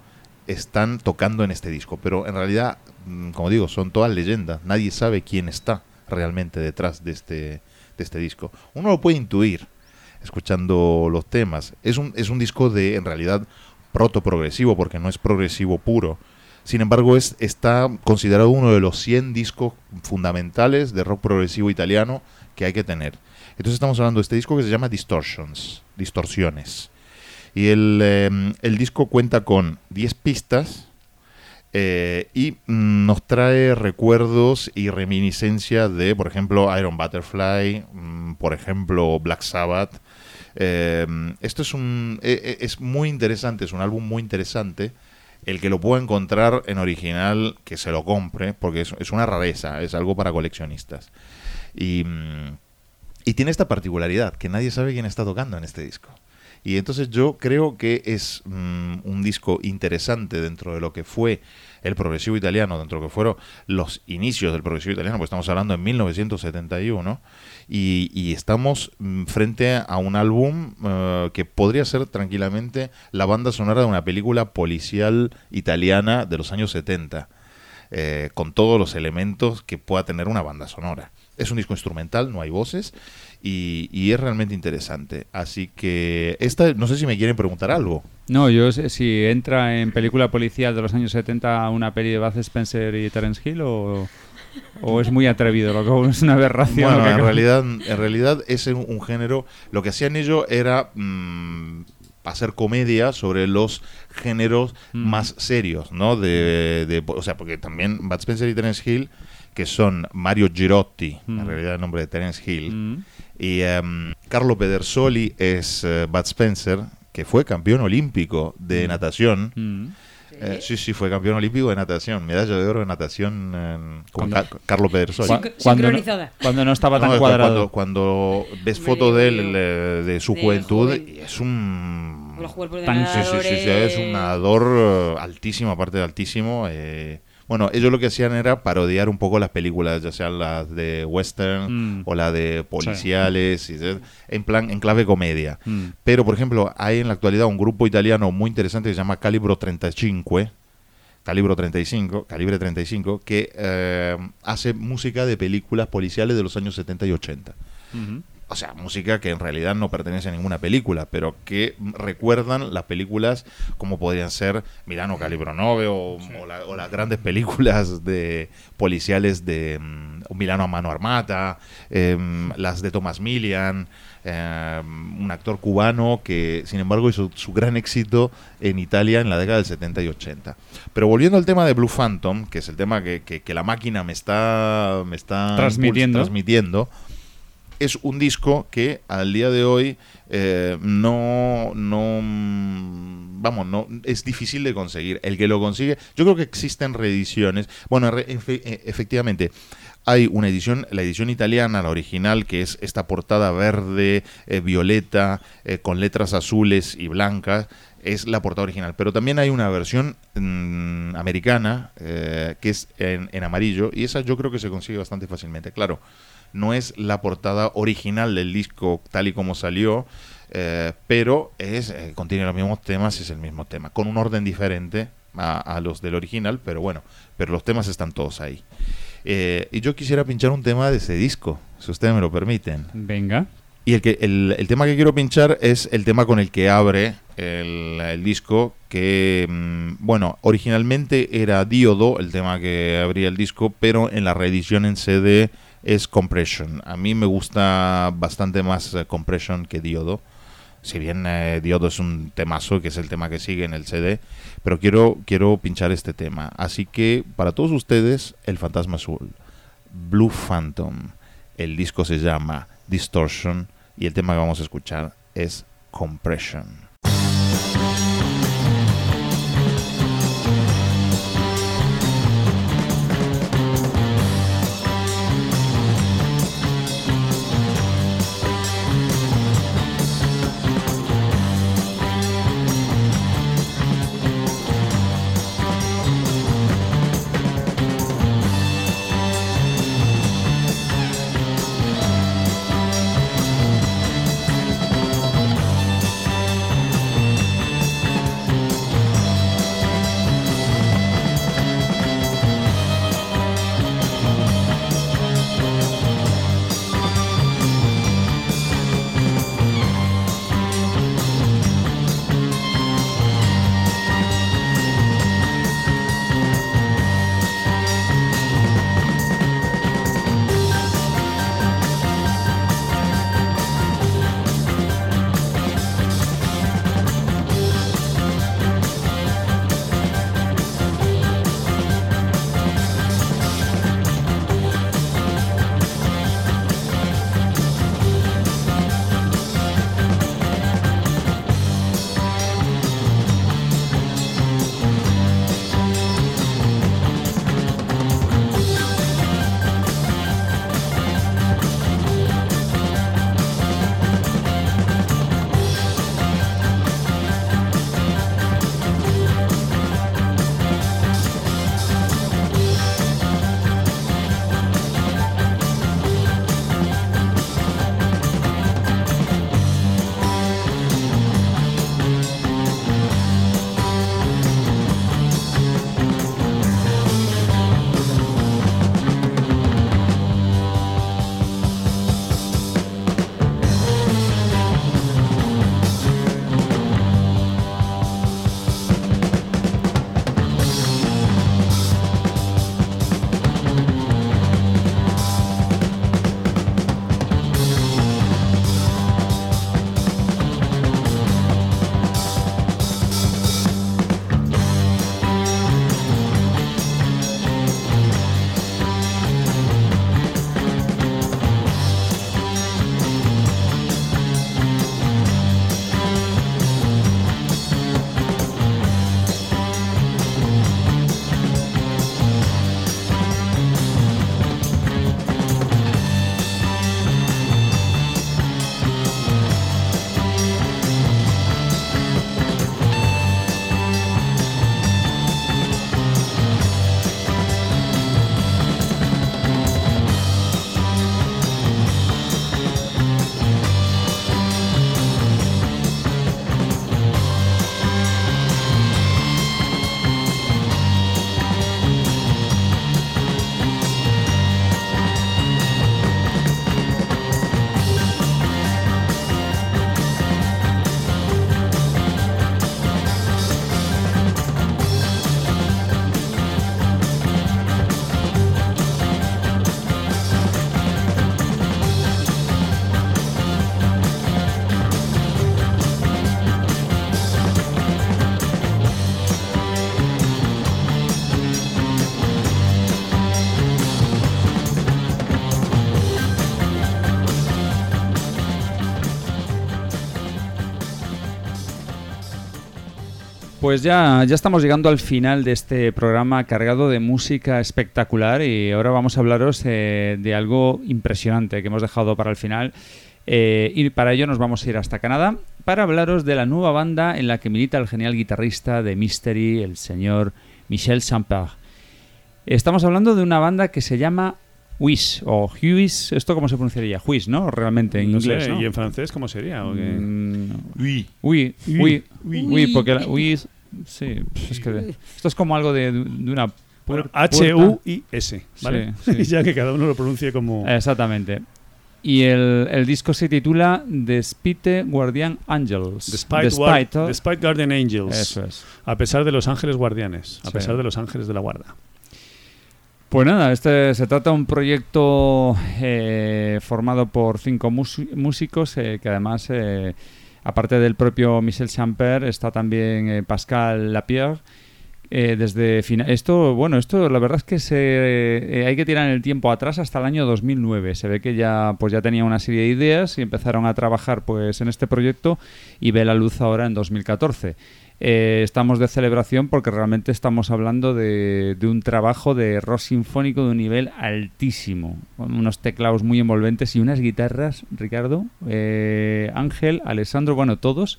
están tocando en este disco, pero en realidad, mm, como digo, son todas leyendas. Nadie sabe quién está realmente detrás de este, de este disco. Uno lo puede intuir escuchando los temas. Es un, es un disco de, en realidad, proto-progresivo, porque no es progresivo puro. Sin embargo, es, está considerado uno de los 100 discos fundamentales de rock progresivo italiano que hay que tener. Entonces estamos hablando de este disco que se llama Distortions, Distorsiones. Y el, eh, el disco cuenta con 10 pistas eh, y nos trae recuerdos y reminiscencia de, por ejemplo, Iron Butterfly, mm, por ejemplo, Black Sabbath. Eh, esto es, un, eh, eh, es muy interesante, es un álbum muy interesante. El que lo pueda encontrar en original, que se lo compre, porque es, es una rareza, es algo para coleccionistas. Y, mm, y tiene esta particularidad, que nadie sabe quién está tocando en este disco. Y entonces yo creo que es mm, un disco interesante dentro de lo que fue el progresivo italiano, dentro de que fueron los inicios del progresivo italiano, pues estamos hablando en 1971, y, y estamos mm, frente a un álbum eh, que podría ser tranquilamente la banda sonora de una película policial italiana de los años 70, eh, con todos los elementos que pueda tener una banda sonora. Es un disco instrumental, no hay voces, y, y es realmente interesante. Así que esta, no sé si me quieren preguntar algo. No, yo sé si entra en película policial de los años 70 una peli de Bud Spencer y Terence Hill o, o es muy atrevido, lo que es una aberración. Bueno, en realidad, en realidad es un, un género. Lo que hacían ellos era mm, hacer comedia sobre los géneros Mm. más serios, ¿no? De, de- o sea, porque también Bud Spencer y Terence Hill, que son Mario Girotti, Mm. en realidad el nombre de Terence Hill, Mm. Y em, Carlo Pedersoli es eh, Bud Spencer, que fue campeón olímpico de natación. Mm. Eh, sí, sí, fue campeón olímpico de natación, medalla de oro de natación en- con Cuando- Ca- Carlo Pedersoli. Cu- cuando no- Sincronizada. cuando no estaba tan que cuadrado. Cuando, cuando ves fotos de él eh, de su De juventud, joven. es un Los cuerpos de Tan- sí, sí, sí, sí, es un nadador eh, altísimo, aparte de altísimo. eh, bueno, ellos lo que hacían era parodiar un poco las películas, ya sean las de western Mm. o las de policiales, y en plan, en clave comedia. Mm. Pero, por ejemplo, hay en la actualidad un grupo italiano muy interesante que se llama Calibro 35, Calibro 35, Calibre 35, que eh, hace música de películas policiales de los años 70 y 80 Ujú. O sea, música que en realidad no pertenece a ninguna película, pero que recuerdan las películas como podrían ser Milano Calibro 9 o, o la- o las grandes películas de policiales de mm, Milano a mano armata, em, las de Thomas Millian, em, un actor cubano que sin embargo hizo su gran éxito en Italia en la década del 70 y 80. Pero volviendo al tema de Blue Phantom, que es el tema que, que- que la máquina me está, me está Transmitiendo. transmitiendo es un disco que al día de hoy eh, no, no, vamos, no, es difícil de conseguir. El que lo consigue, yo creo que existen reediciones. Bueno, re- efe- eh, efectivamente, hay una edición, la edición italiana, la original, que es esta portada verde, eh, violeta, con letras azules y blancas, es la portada original. Pero también hay una versión mm, americana, eh, que es en amarillo, y esa yo creo que se consigue bastante fácilmente. Claro, no es la portada original del disco tal y como salió, eh, pero es eh, contiene los mismos temas, es el mismo tema, con un orden diferente a, a los del original, pero bueno, pero los temas están todos ahí. Eh, y yo quisiera pinchar un tema de ese disco, si ustedes me lo permiten. Venga. Y el, que, el, el tema que quiero pinchar es el tema con el que abre el, el disco, que, mm, bueno, originalmente era Diodo, el tema que abría el disco, pero en la reedición en CD es Compression. A mí me gusta bastante más eh, Compression que Diodo. Si bien eh, Diodo es un temazo, que es el tema que sigue en el CD, pero quiero, quiero pinchar este tema. Así que para todos ustedes, El Fantasma Azul, Blue Phantom. El disco se llama Distortion y el tema que vamos a escuchar es Compression. Pues ya, ya estamos llegando al final de este programa cargado de música espectacular y ahora vamos a hablaros eh, de algo impresionante que hemos dejado para el final. Eh, y para ello nos vamos a ir hasta Canadá para hablaros de la nueva banda en la que milita el genial guitarrista de Mystery, el señor Michel Samper. Estamos hablando de una banda que se llama Whis o Huis, ¿esto cómo se pronunciaría? Whis, ¿no? Realmente en No inglés, sé, ¿no? ¿Y en francés cómo sería? ¿O qué? Mm, Oui. Oui, Oui. oui, Oui. oui, porque la, oui, sí, pues es que esto es como algo de, de una Bueno, H-U-I-S, ¿vale? Sí, sí. ya que cada uno lo pronuncie como... Exactamente. Y el, el disco se titula Despite Guardian Angels. Despite, Despite Guardian Angels. Eso es. A pesar de los ángeles guardianes. A Sí. pesar de los ángeles de la guarda. Pues nada, este se trata de un proyecto eh, formado por cinco músicos eh, que además, eh, aparte del propio Michel Champer, está también eh, Pascal Lapierre. eh, desde esto, bueno, esto la verdad es que se, eh, hay que tirar el tiempo atrás hasta el año 2009. Se ve que ya, pues ya tenía una serie de ideas y empezaron a trabajar, pues, en este proyecto y ve la luz ahora en 2014. Eh, estamos de celebración porque realmente estamos hablando de, de un trabajo de rock sinfónico de un nivel altísimo, con unos teclados muy envolventes y unas guitarras, Ricardo, eh, Ángel, Alessandro, bueno, todos,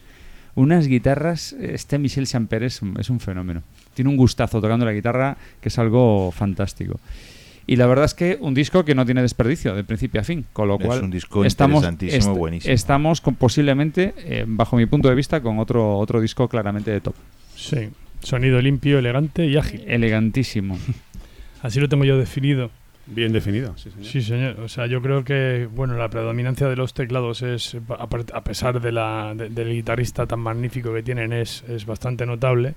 unas guitarras, este Michel Samper es, es un fenómeno. Tiene un gustazo tocando la guitarra que es algo fantástico. Y la verdad es que un disco que no tiene desperdicio de principio a fin, con lo Es cual un disco estamos, interesantísimo, buenísimo. estamos con, posiblemente, eh, bajo mi punto de vista, con otro, otro disco claramente de top. Sí, sonido limpio, elegante y ágil. Elegantísimo. Así lo tengo yo definido. Bien definido, sí, señor. Sí, señor. O sea, yo creo que bueno, la predominancia de los teclados es, a pesar de la, de- del guitarrista tan magnífico que tienen, es, es bastante notable.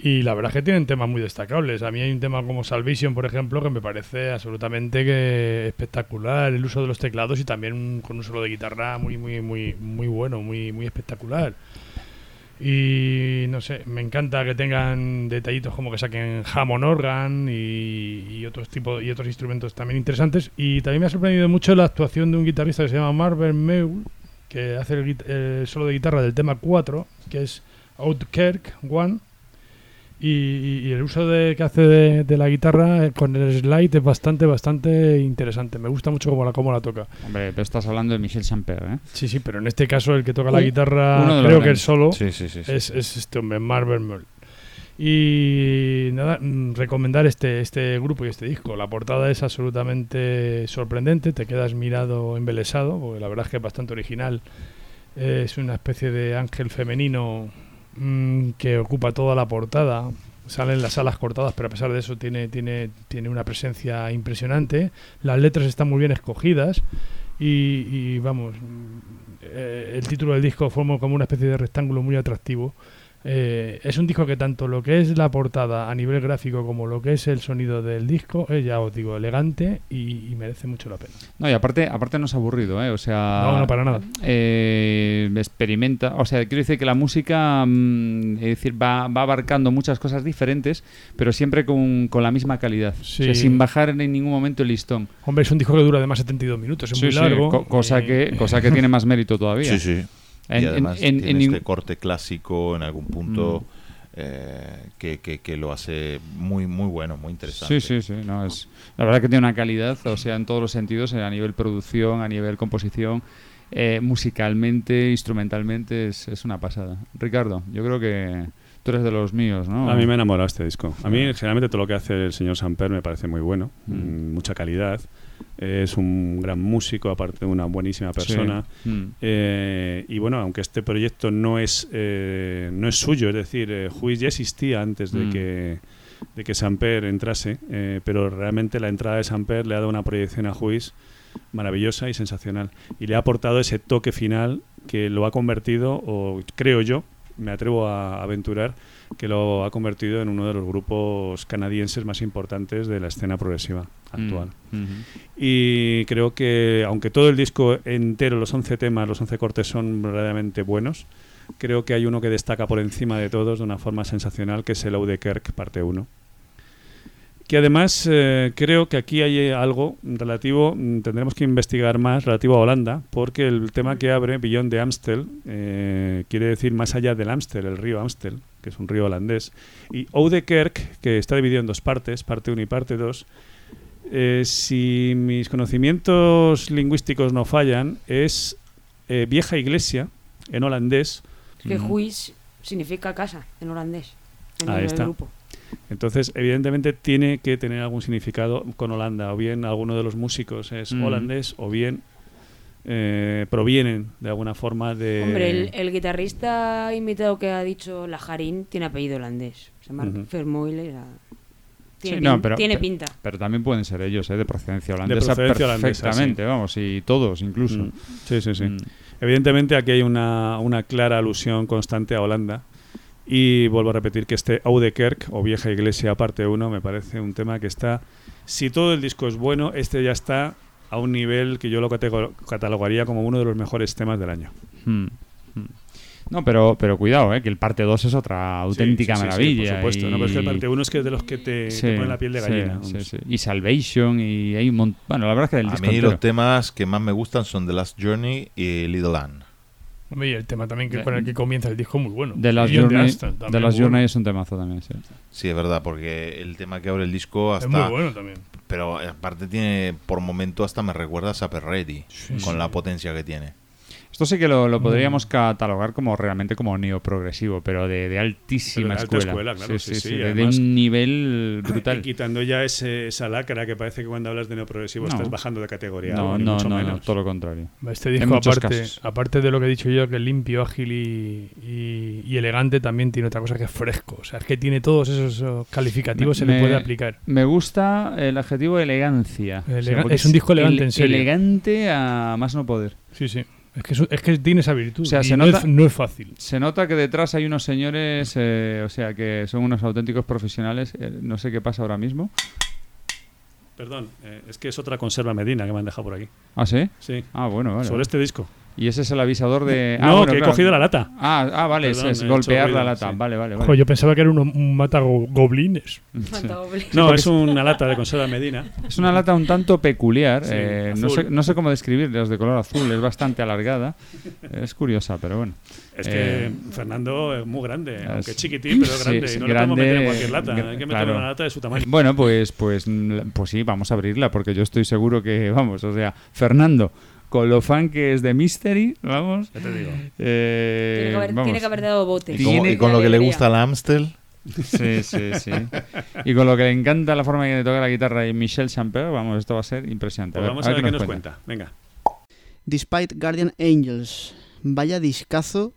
Y la verdad es que tienen temas muy destacables. A mí hay un tema como Salvation, por ejemplo, que me parece absolutamente espectacular. El uso de los teclados y también con un solo de guitarra muy, muy, muy, muy bueno, muy, muy espectacular. Y no sé, me encanta que tengan detallitos como que saquen Hammond organ y, otros tipos y otros instrumentos también interesantes. Y también me ha sorprendido mucho la actuación de un guitarrista que se llama Marvin Meul, que hace el, el solo de guitarra del tema 4, que es Outkerk One. Y, y- el uso de, que hace de, de la guitarra eh, con el slide es bastante, bastante interesante. Me gusta mucho cómo la, cómo la toca. Hombre, pero estás hablando de Michel Samper, ¿eh? Sí, sí, pero en este caso el que toca la guitarra, creo que el solo, Sí, sí, sí, sí. Es, es este hombre, Marvel Merle. Y nada, mm, recomendar este, este grupo y este disco. La portada es absolutamente sorprendente, te quedas mirado, embelesado, porque la verdad es que es bastante original. Eh, es una especie de ángel femenino mm, que ocupa toda la portada. Salen las alas cortadas, pero a pesar de eso tiene, tiene, tiene una presencia impresionante. Las letras están muy bien escogidas. Y, y, vamos, eh, el título del disco forma como una especie de rectángulo muy atractivo. Eh, es un disco que tanto lo que es la portada a nivel gráfico como lo que es el sonido del disco es ya os digo elegante y, y merece mucho la pena. No, y aparte, aparte no es aburrido, ¿eh? O sea... No, no, para nada. eh, experimenta... O sea, quiero decir que la música mm, es decir, va, va abarcando muchas cosas diferentes, pero siempre con, con la misma calidad. O sea, Sí. sin bajar en ningún momento el listón. Hombre, es un disco que dura además 72 minutos, es Sí, muy sí, largo. co- cosa, Eh, que, cosa que tiene más mérito todavía. Sí, sí. En- y además en- tiene en este corte clásico en algún punto Mm. eh, que, que- que lo hace muy muy bueno, muy interesante. Sí, sí, sí. No, es, la verdad que tiene una calidad, o sea, en todos los sentidos, eh, a nivel producción, a nivel composición, eh, musicalmente, instrumentalmente, es, es una pasada. Ricardo, yo creo que tú eres de los míos, ¿no? A mí me ha enamorado este disco. A mí, generalmente, todo lo que hace el señor Samper me parece muy bueno. mm, mucha calidad. Es un gran músico, aparte de una buenísima persona. Sí. Mm. Eh, y bueno, aunque este proyecto no es, eh, no es suyo, es decir, eh, Juiz ya existía antes de Mm. que de que Samper entrase, eh, pero realmente la entrada de Samper le ha dado una proyección a Juiz maravillosa y sensacional. Y le ha aportado ese toque final que lo ha convertido, o creo yo, me atrevo a aventurar, que lo ha convertido en uno de los grupos canadienses más importantes de la escena progresiva actual. Mm. Y creo que, aunque todo el disco entero, los 11 temas, los 11 cortes son verdaderamente buenos, creo que hay uno que destaca por encima de todos de una forma sensacional, que es el Ode Kerk, parte 1. Que además eh, creo que aquí hay algo relativo, mm, tendremos que investigar más relativo a Holanda, porque el tema que abre, Beyond de Amstel, eh, quiere decir más allá del Amstel, el río Amstel, que es un río holandés, y Oude Kerk, que está dividido en dos partes, parte 1 y parte 2, eh, si mis conocimientos lingüísticos no fallan, es eh, vieja iglesia en holandés. Que Mm. Huis significa casa en holandés. En Ahí el está. grupo. Entonces, evidentemente tiene que tener algún significado con Holanda, o bien alguno de los músicos es Mm. holandés, o bien eh, provienen de alguna forma de... Hombre, el, el guitarrista invitado que ha dicho la Jarín tiene apellido holandés. Se llama era- Tiene, Sí, no, pero, tiene pinta. Pero también pueden ser ellos, ¿eh? de procedencia holandesa. procedencia holandesa, perfectamente, sí. vamos, y todos incluso. Mm. Sí, sí, sí. Mm. Evidentemente aquí hay una, una clara alusión constante a Holanda. Y vuelvo a repetir que este Oude Kerk, o Vieja Iglesia parte 1, me parece un tema que está... Si todo el disco es bueno, este ya está a un nivel que yo lo catego- catalogaría como uno de los mejores temas del año. Mm, mm. No, pero, pero cuidado, ¿eh? que el parte 2 es otra auténtica Sí, sí, sí, sí, maravilla. por supuesto. y- No, pero es que el parte 1 es que es de los que te, te ponen la piel de gallina. sí, vamos. sí. Y Salvation, y hay un montón. Bueno, la verdad es que del A disco mí entero. los temas que más me gustan son The Last Journey y Little Anne. Y el tema también que De- con el que comienza el disco muy bueno. De las de Journey, Aston de las bueno. Journey es un temazo también, sí. Sí, es verdad, porque el tema que abre el disco Es hasta... muy bueno también. Pero aparte tiene, por momento hasta me recuerda a Supper Ready, con sí. la potencia que tiene. Esto sí que lo, lo Mm. podríamos catalogar como realmente como neoprogresivo, pero de, de altísima Pero de alta escuela. escuela, claro, sí, sí, sí, sí, de- un nivel brutal. Y quitando ya ese, esa lacra que parece que cuando hablas de neoprogresivo No. estás bajando de categoría. No, algo, no, mucho no, no, menos. todo lo contrario. Este disco, aparte, casos. aparte de lo que he dicho yo, que es limpio, ágil y, y- y elegante, también tiene otra cosa que es fresco. O sea, es que tiene todos esos calificativos, se le Me- puede aplicar. Me gusta el adjetivo elegancia. Elega- porque es un disco elegante, en serio. Elegante a más no poder. Sí, sí. Es que, es, que tiene esa virtud. O sea, y se no, nota, es, no es fácil. Se nota que detrás hay unos señores, eh, o sea, que son unos auténticos profesionales. eh, no sé qué pasa ahora mismo. Perdón, eh, es que es otra conserva Medina que me han dejado por aquí. ¿Ah, sí? Sí. Ah, bueno, vale. Sobre este disco. Y ese es el avisador de. No, ah, bueno, que he claro. cogido la lata. Ah, ah vale, Perdón, es, es golpear la lata. sí. Vale, vale, vale. Joder, yo pensaba que era un, un mata go- goblines. No, es una lata de conserva Medina. Es una lata un tanto peculiar. Sí, eh, no, sé, no sé cómo describirla, es de color azul, es bastante alargada. Es curiosa, pero bueno. Es que Eh, Fernando es muy grande, aunque es- chiquitín, pero es Sí, grande. sí, y no le podemos meter en grande, cualquier lata. Hay que meter claro. una lata de su tamaño. Bueno, pues, pues, pues sí, vamos a abrirla, porque yo estoy seguro que, vamos, o sea, Fernando, con lo fan que es de Mystery, vamos. Ya te digo. eh, Tiene que haber, vamos. tiene que haber dado botes. Y, como- y con lo que le gusta al Amstel. Sí, sí, sí. Y con lo que le encanta la forma en que le toca la guitarra y Michel Champer, vamos, esto va a ser impresionante. Pues vamos a ver qué nos cuenta. Venga. Despite Guardian Angels. Vaya discazo.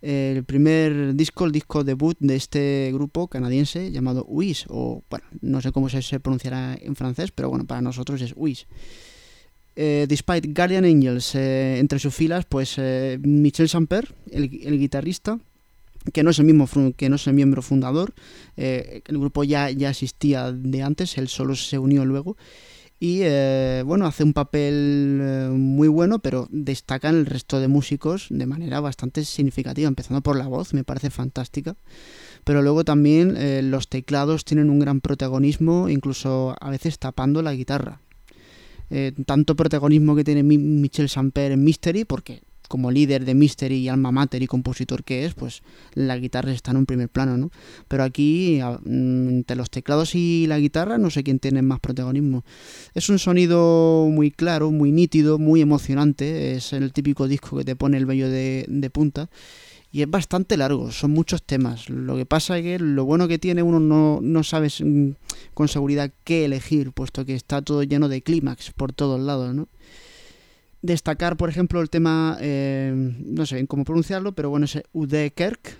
El primer disco, el disco debut de este grupo canadiense llamado Wish, o bueno, no sé cómo se, se pronunciará en francés, pero bueno, para nosotros es Wish. Eh, Despite Guardian Angels, eh, entre sus filas, pues eh, Michel Samper, el, guitarrista, que no es el mismo que no es el miembro fundador, el grupo ya, ya existía de antes, él solo se unió luego y bueno, hace un papel muy bueno, pero destacan el resto de músicos de manera bastante significativa, empezando por la voz, me parece fantástica. Pero luego también los teclados tienen un gran protagonismo, incluso a veces tapando la guitarra. Eh, tanto protagonismo que tiene Mi- Michel Samper en Mystery, porque como líder de Mystery y alma mater y compositor que es, pues la guitarra está en un primer plano, ¿no? Pero aquí, mm, entre los teclados y la guitarra, no sé quién tiene más protagonismo. Es un sonido muy claro, muy nítido, muy emocionante. Es el típico disco que te pone el vello de punta. Y es bastante largo, son muchos temas. Lo que pasa es que lo bueno que tiene uno no, no sabes mm, con seguridad qué elegir, puesto que está todo lleno de clímax por todos lados, ¿no? Destacar, por ejemplo, el tema, eh, no sé bien cómo pronunciarlo, pero bueno, ese Ude Kerk,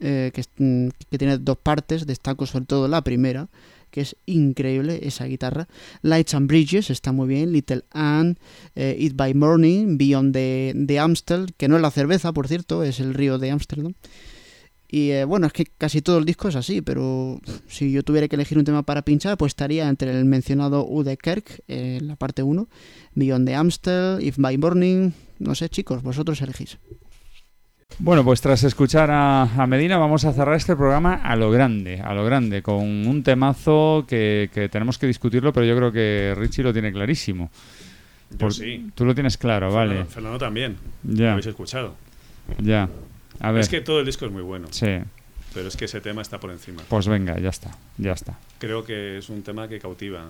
eh, que, es- mm, que tiene dos partes, destaco sobre todo la primera, que es increíble esa guitarra. Lights and Bridges está muy bien, Little Anne, eh, It by Morning, Beyond the, Amstel, que no es la cerveza, por cierto, es el río de Ámsterdam. Y eh, bueno, es que casi todo el disco es así, pero si yo tuviera que elegir un tema para pinchar, pues estaría entre el mencionado Ude Kerk, eh, la parte 1, Beyond the Amstel, If by Morning, no sé chicos, vosotros elegís. Bueno, pues tras escuchar a, a Medina vamos a cerrar este programa a lo grande, a lo grande, con un temazo que, que tenemos que discutirlo, pero yo creo que Richie lo tiene clarísimo. Yo Por- sí. Tú lo tienes claro, vale. Fernando, Fernando también. Ya. Lo habéis escuchado. Ya. A ver. Es que todo el disco es muy bueno. Sí. Pero es que ese tema está por encima. Pues venga, ya está, ya está. Creo que es un tema que cautiva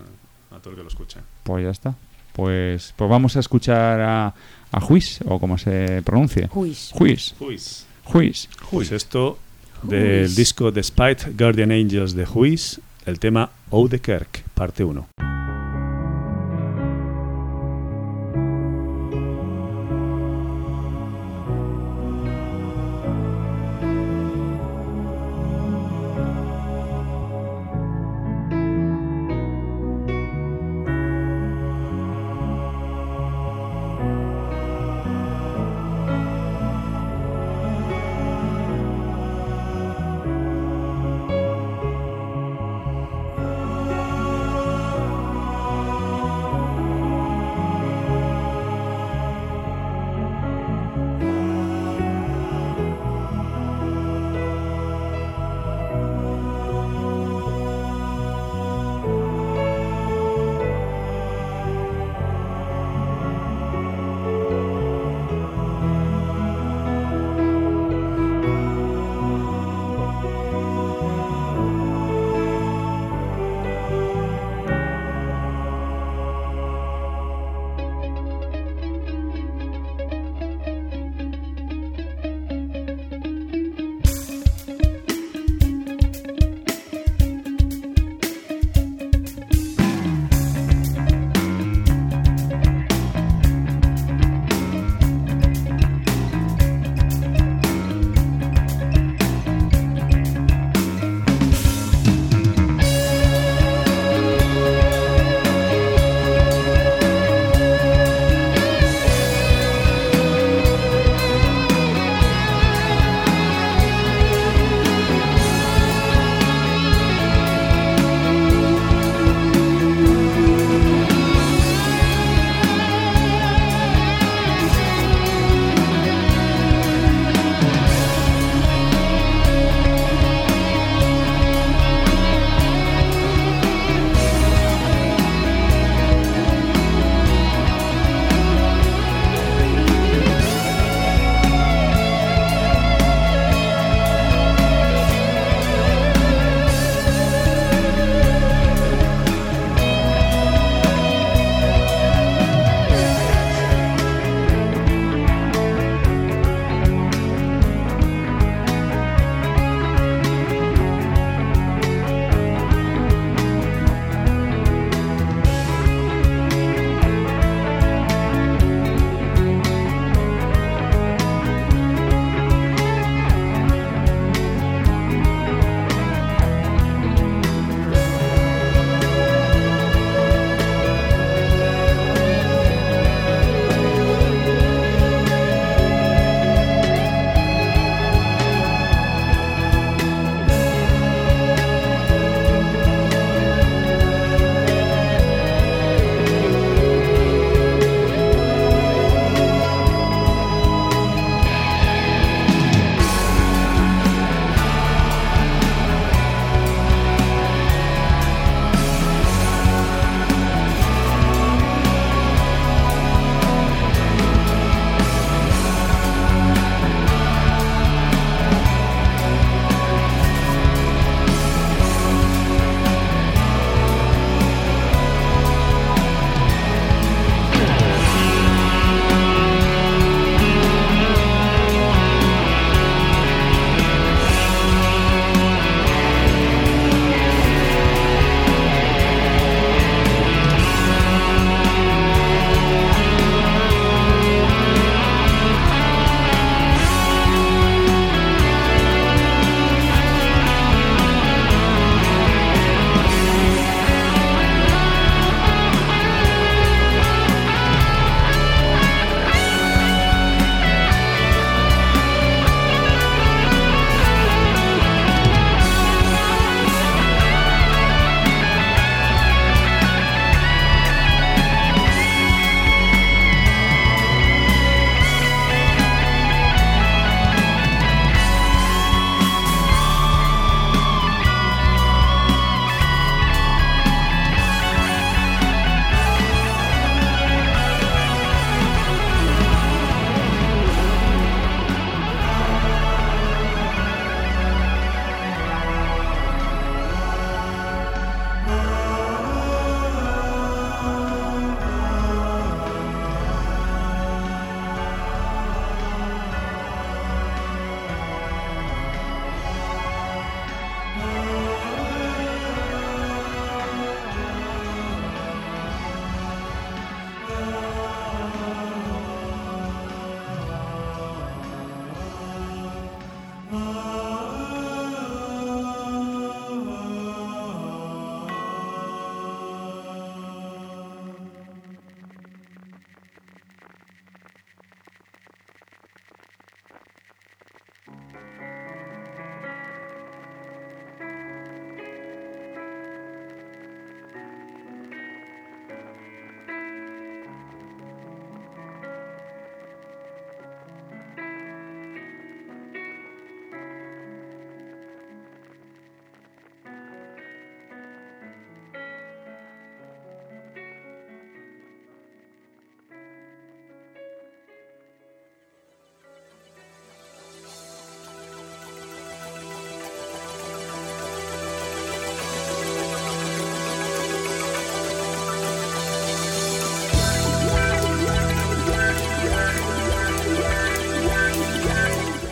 a todo el que lo escucha. Pues ya está. Pues, pues vamos a escuchar a, a Juiz, o como se pronuncia. Juiz. Juiz. Juiz. Juiz. Pues esto del disco Despite Guardian Angels de Juiz, el tema O de Kerk, parte 1.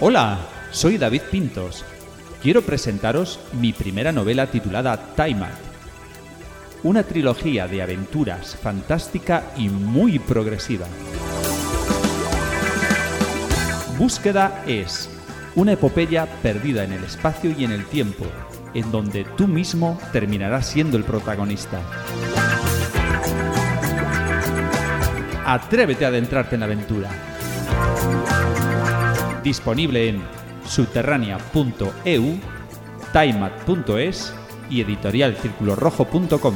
Hola, soy David Pintos. Quiero presentaros mi primera novela titulada Time Out. Una trilogía de aventuras fantástica y muy progresiva. Búsqueda es una epopeya perdida en el espacio y en el tiempo, en donde tú mismo terminarás siendo el protagonista. Atrévete a adentrarte en la aventura. Disponible en subterránea.eu, timat.es y editorialcirculorrojo.com.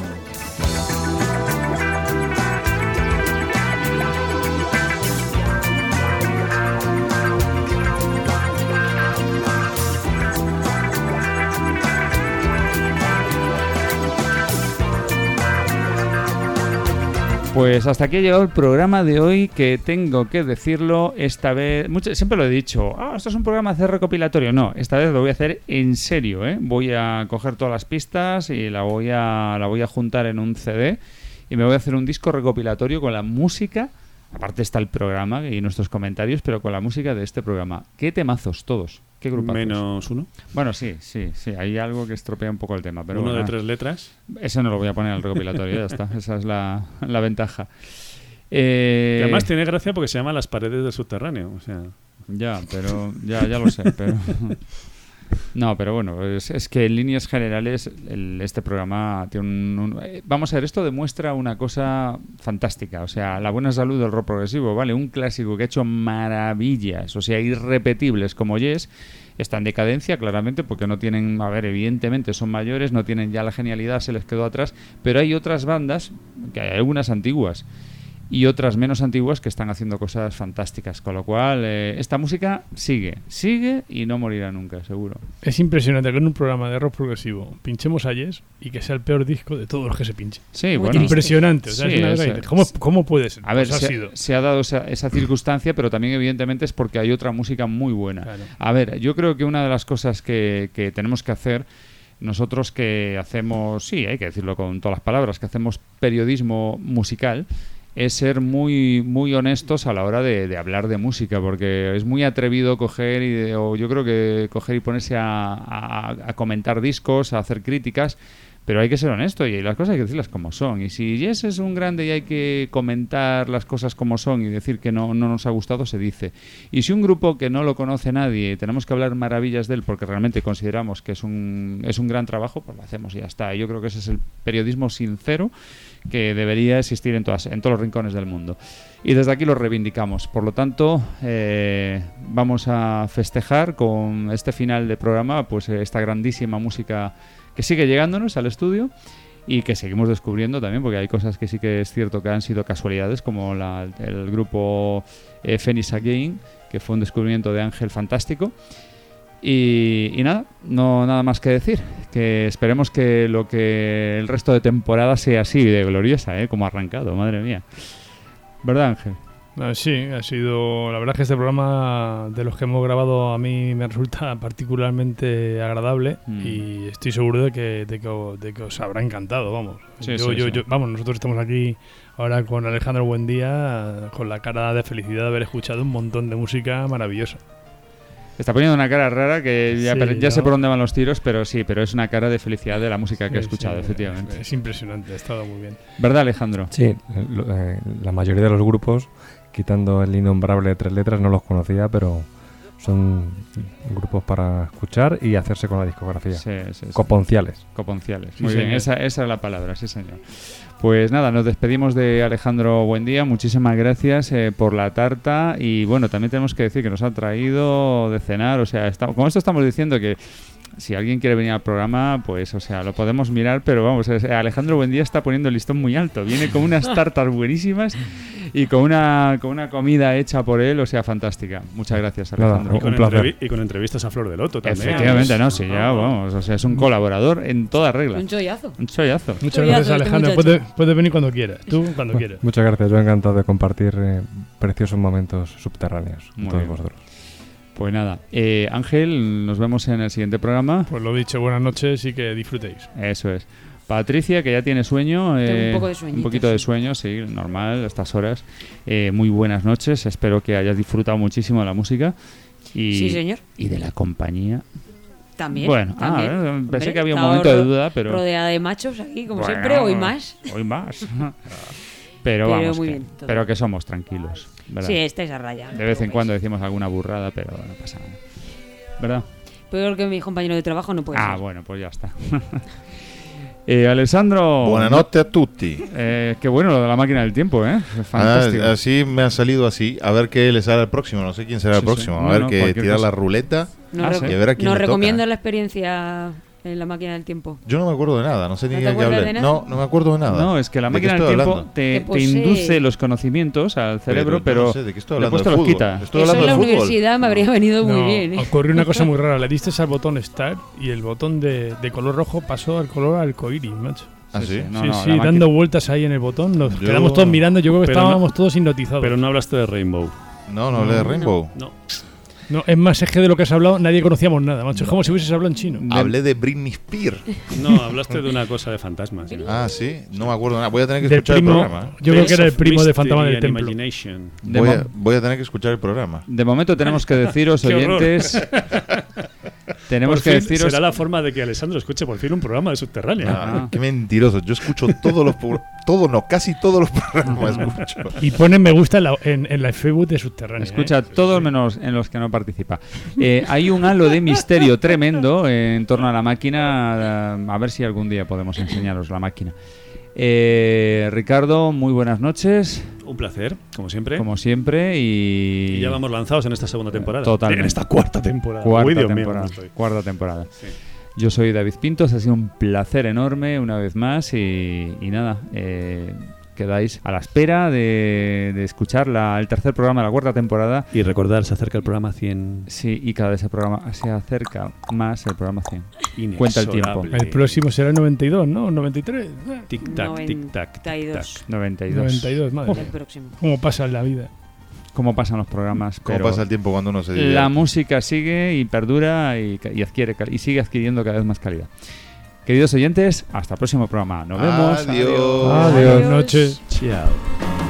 Pues hasta aquí ha llegado el programa de hoy que tengo que decirlo esta vez. mucho- siempre lo he dicho, ah, esto es un programa de hacer recopilatorio. No, esta vez lo voy a hacer en serio. ¿eh? Voy a coger todas las pistas y la voy, a, la voy a juntar en un CD y me voy a hacer un disco recopilatorio con la música. Aparte está el programa y nuestros comentarios, pero con la música de este programa. ¿Qué temazos todos? ¿Qué grupazos? Menos uno. Bueno, sí, sí, sí. Hay algo que estropea un poco el tema. Pero Uno bueno, de tres letras. Ese no lo voy a poner al recopilatorio, ya está. Esa es la, la ventaja. Eh, Y además tiene gracia porque se llama Las paredes del subterráneo. O sea, Ya, pero ya, ya lo sé, pero no, pero bueno, es, es que en líneas generales el- este programa tiene un, eh, vamos a ver, esto demuestra una cosa fantástica, o sea, la buena salud del rock progresivo, vale, un clásico que ha hecho maravillas, o sea, irrepetibles como Yes. Está en decadencia, claramente, porque no tienen, a ver, evidentemente son mayores, no tienen ya la genialidad, se les quedó atrás, pero hay otras bandas, que hay algunas antiguas, y otras menos antiguas que están haciendo cosas fantásticas. Con lo cual, eh, esta música sigue, sigue y no morirá nunca, seguro. Es impresionante que en un programa de rock progresivo pinchemos a Yes y que sea el peor disco de todos los que se pinche. Sí, bueno. Impresionante. o sea, Sí, es una es, ¿cómo, ¿Cómo puede ser? A ver, Pues ha se, sido. se ha dado esa, esa circunstancia, pero también evidentemente es porque hay otra música muy buena. Claro. A ver, yo creo que una de las cosas que, que tenemos que hacer, nosotros que hacemos, sí, hay que decirlo con todas las palabras, que hacemos periodismo musical, es ser muy muy honestos a la hora de, de hablar de música, porque es muy atrevido coger y o yo creo que coger y ponerse a, a- comentar discos, a hacer críticas, pero hay que ser honesto y las cosas hay que decirlas como son. Y si Yes es un grande y hay que comentar las cosas como son y decir que no, no nos ha gustado, se dice. Y si un grupo que no lo conoce nadie, tenemos que hablar maravillas de él porque realmente consideramos que es un, es un gran trabajo, pues lo hacemos y ya está. Y yo creo que ese es el periodismo sincero que debería existir en, todas, en todos los rincones del mundo. Y desde aquí lo reivindicamos. Por lo tanto, eh, vamos a festejar con este final de programa pues esta grandísima música que sigue llegándonos al estudio y que seguimos descubriendo también, porque hay cosas que sí que es cierto que han sido casualidades, como la- el grupo eh, Phoenix Again, que fue un descubrimiento de Ángel fantástico. Y, y nada, no nada más que decir. Que esperemos que lo que el resto de temporada sea así de gloriosa, ¿eh? como ha arrancado, madre mía. ¿Verdad, Ángel? Ah, sí, ha sido. La verdad es que este programa de los que hemos grabado a mí me resulta particularmente agradable Mm. y estoy seguro de que, de que, o- de que os habrá encantado, vamos. Sí, Yo- sí, yo- sí. yo- vamos, nosotros estamos aquí ahora con Alejandro Buendía con la cara de felicidad de haber escuchado un montón de música maravillosa. Está poniendo una cara rara que ya, Sí, ya ¿no? sé por dónde van los tiros, pero sí, pero es una cara de felicidad de la música que he escuchado, sí, efectivamente. Es impresionante, ha estado muy bien. ¿Verdad, Alejandro? Sí, eh, lo- eh, la mayoría de los grupos, quitando el innombrable de tres letras, no los conocía, pero son grupos para escuchar y hacerse con la discografía. Sí, sí, sí. Coponciales. Coponciales. Sí, Muy bien, esa, esa es la palabra, sí, señor. Pues nada, nos despedimos de Alejandro Buendía. Muchísimas gracias eh, por la tarta. Y bueno, también tenemos que decir que nos ha traído de cenar. O sea, está- con esto estamos diciendo que si alguien quiere venir al programa, pues, o sea, lo podemos mirar. Pero vamos, Alejandro Buendía está poniendo el listón muy alto. Viene con unas tartas buenísimas y con una, con una comida hecha por él. O sea, fantástica. Muchas gracias, Alejandro. Y con, Un placer. entrevi- y con entrevistas a Flor de Loto también. Efectivamente, no, sí, ya, vamos. O sea, es un colaborador en toda regla. Un chollazo. Un chollazo. Muchas Chollazo gracias, este Alejandro. muchacho. Puedes puedes venir cuando quieras. Tú cuando quieras. Muchas gracias, yo encantado de compartir eh, preciosos momentos subterráneos con todos bien. vosotros. Pues nada, eh, Ángel, nos vemos en el siguiente programa. Pues lo dicho, buenas noches y que disfrutéis. Eso es. Patricia, que ya tiene sueño. Tengo un eh, poco de sueñito, poquito de sueño, sí, normal, a estas horas. Eh, muy buenas noches. Espero que hayas disfrutado muchísimo de la música. Y, Sí, señor. Y de la compañía. También. Bueno, ah, también. eh, pensé Hombre, que había un momento de duda, pero. Rodeada de machos aquí, como Bueno, siempre, hoy más. Hoy más. pero Pero vamos, muy que, bien, todo. pero que somos tranquilos. ¿Verdad? Sí, estáis a raya. De vez en cuando decimos alguna burrada, pero no pasa nada. ¿Verdad? Peor que mi compañero de trabajo no puede ah, ser. bueno, pues ya está. eh, Alessandro. Buonanotte a tutti. Eh, qué bueno lo de la máquina del tiempo, ¿eh? Ah, Fantástico. así me ha salido así. A ver qué le sale al próximo. No sé quién será el próximo. sí. A No, ver no, que tirar cosa. la ruleta Nos, Ah, reco- y a ver a quién nos recomiendas la experiencia en la máquina del tiempo. Yo no me acuerdo de nada. No sé ni ¿No de qué hablé. de? No, no me acuerdo de nada. No, es que la ¿De qué máquina del tiempo te, Te induce los conocimientos al cerebro, pero, no sé de qué estoy hablando, después te de los fútbol. quita. Estoy Eso en la universidad me habría venido muy No, bien. ¿eh? Ocurrió una cosa muy rara. Le diste al botón Start y el botón de, de color rojo pasó al color arcoíris, macho. ¿Ah, sí? No, sí, no, sí, la máquina- dando vueltas ahí en el botón. Nos Yo- quedamos todos mirando. Yo creo que Pero no- estábamos todos hipnotizados. Pero no hablaste de Rainbow. No, no hablé de Rainbow. No. No, es más, es que de lo que has hablado nadie conocíamos nada, macho. Es como si hubieses hablado en chino. Hablé de Britney Spears. No, hablaste de una cosa de fantasmas. Ah, sí. No me acuerdo nada. Voy a tener que Del escuchar primo- el programa. Yo creo que era el primo de Fantasma del Templo. Voy a, voy a tener que escuchar el programa. De momento tenemos que deciros, oyentes. tenemos Por que fin deciros. Será la forma de que Alessandro escuche por fin un programa de Subterránea. Ah, qué mentiroso. Yo escucho todos los todos no, casi todos los programas escucho. Y ponen me gusta en la, en, en la Facebook de Subterránea. Escucha ¿eh? todos menos en los que no participa. Eh, hay un halo de misterio tremendo eh, en torno a la máquina. A ver si algún día podemos enseñaros la máquina. Eh, Ricardo, muy buenas noches. Un placer, como siempre. Como siempre. Y, Y ya vamos lanzados en esta segunda temporada. Totalmente. En esta cuarta temporada. Cuarta Uy, Dios mío, temporada. cuarta temporada. Yo soy David Pintos, ha sido un placer enorme una vez más y, y nada, eh, quedáis a la espera de, de escuchar la- el tercer programa de la cuarta temporada. Y recordar, se acerca el programa 100. Sí, y cada vez el programa se acerca más el programa 100. Cuenta el tiempo. Inexorable. El próximo será el 92, ¿no? 93. Tic tac, tic tac, tic tac. 92. 92. 92, madre. El próximo. ¿Cómo pasa en la vida? Cómo pasan los programas. ¿Cómo pero pasa el tiempo cuando uno se divierte? La música sigue y perdura y, ca- y adquiere y sigue adquiriendo cada vez más calidad. Queridos oyentes, hasta el próximo programa. Nos vemos. Adiós. Adiós. Buenas noches. Chao.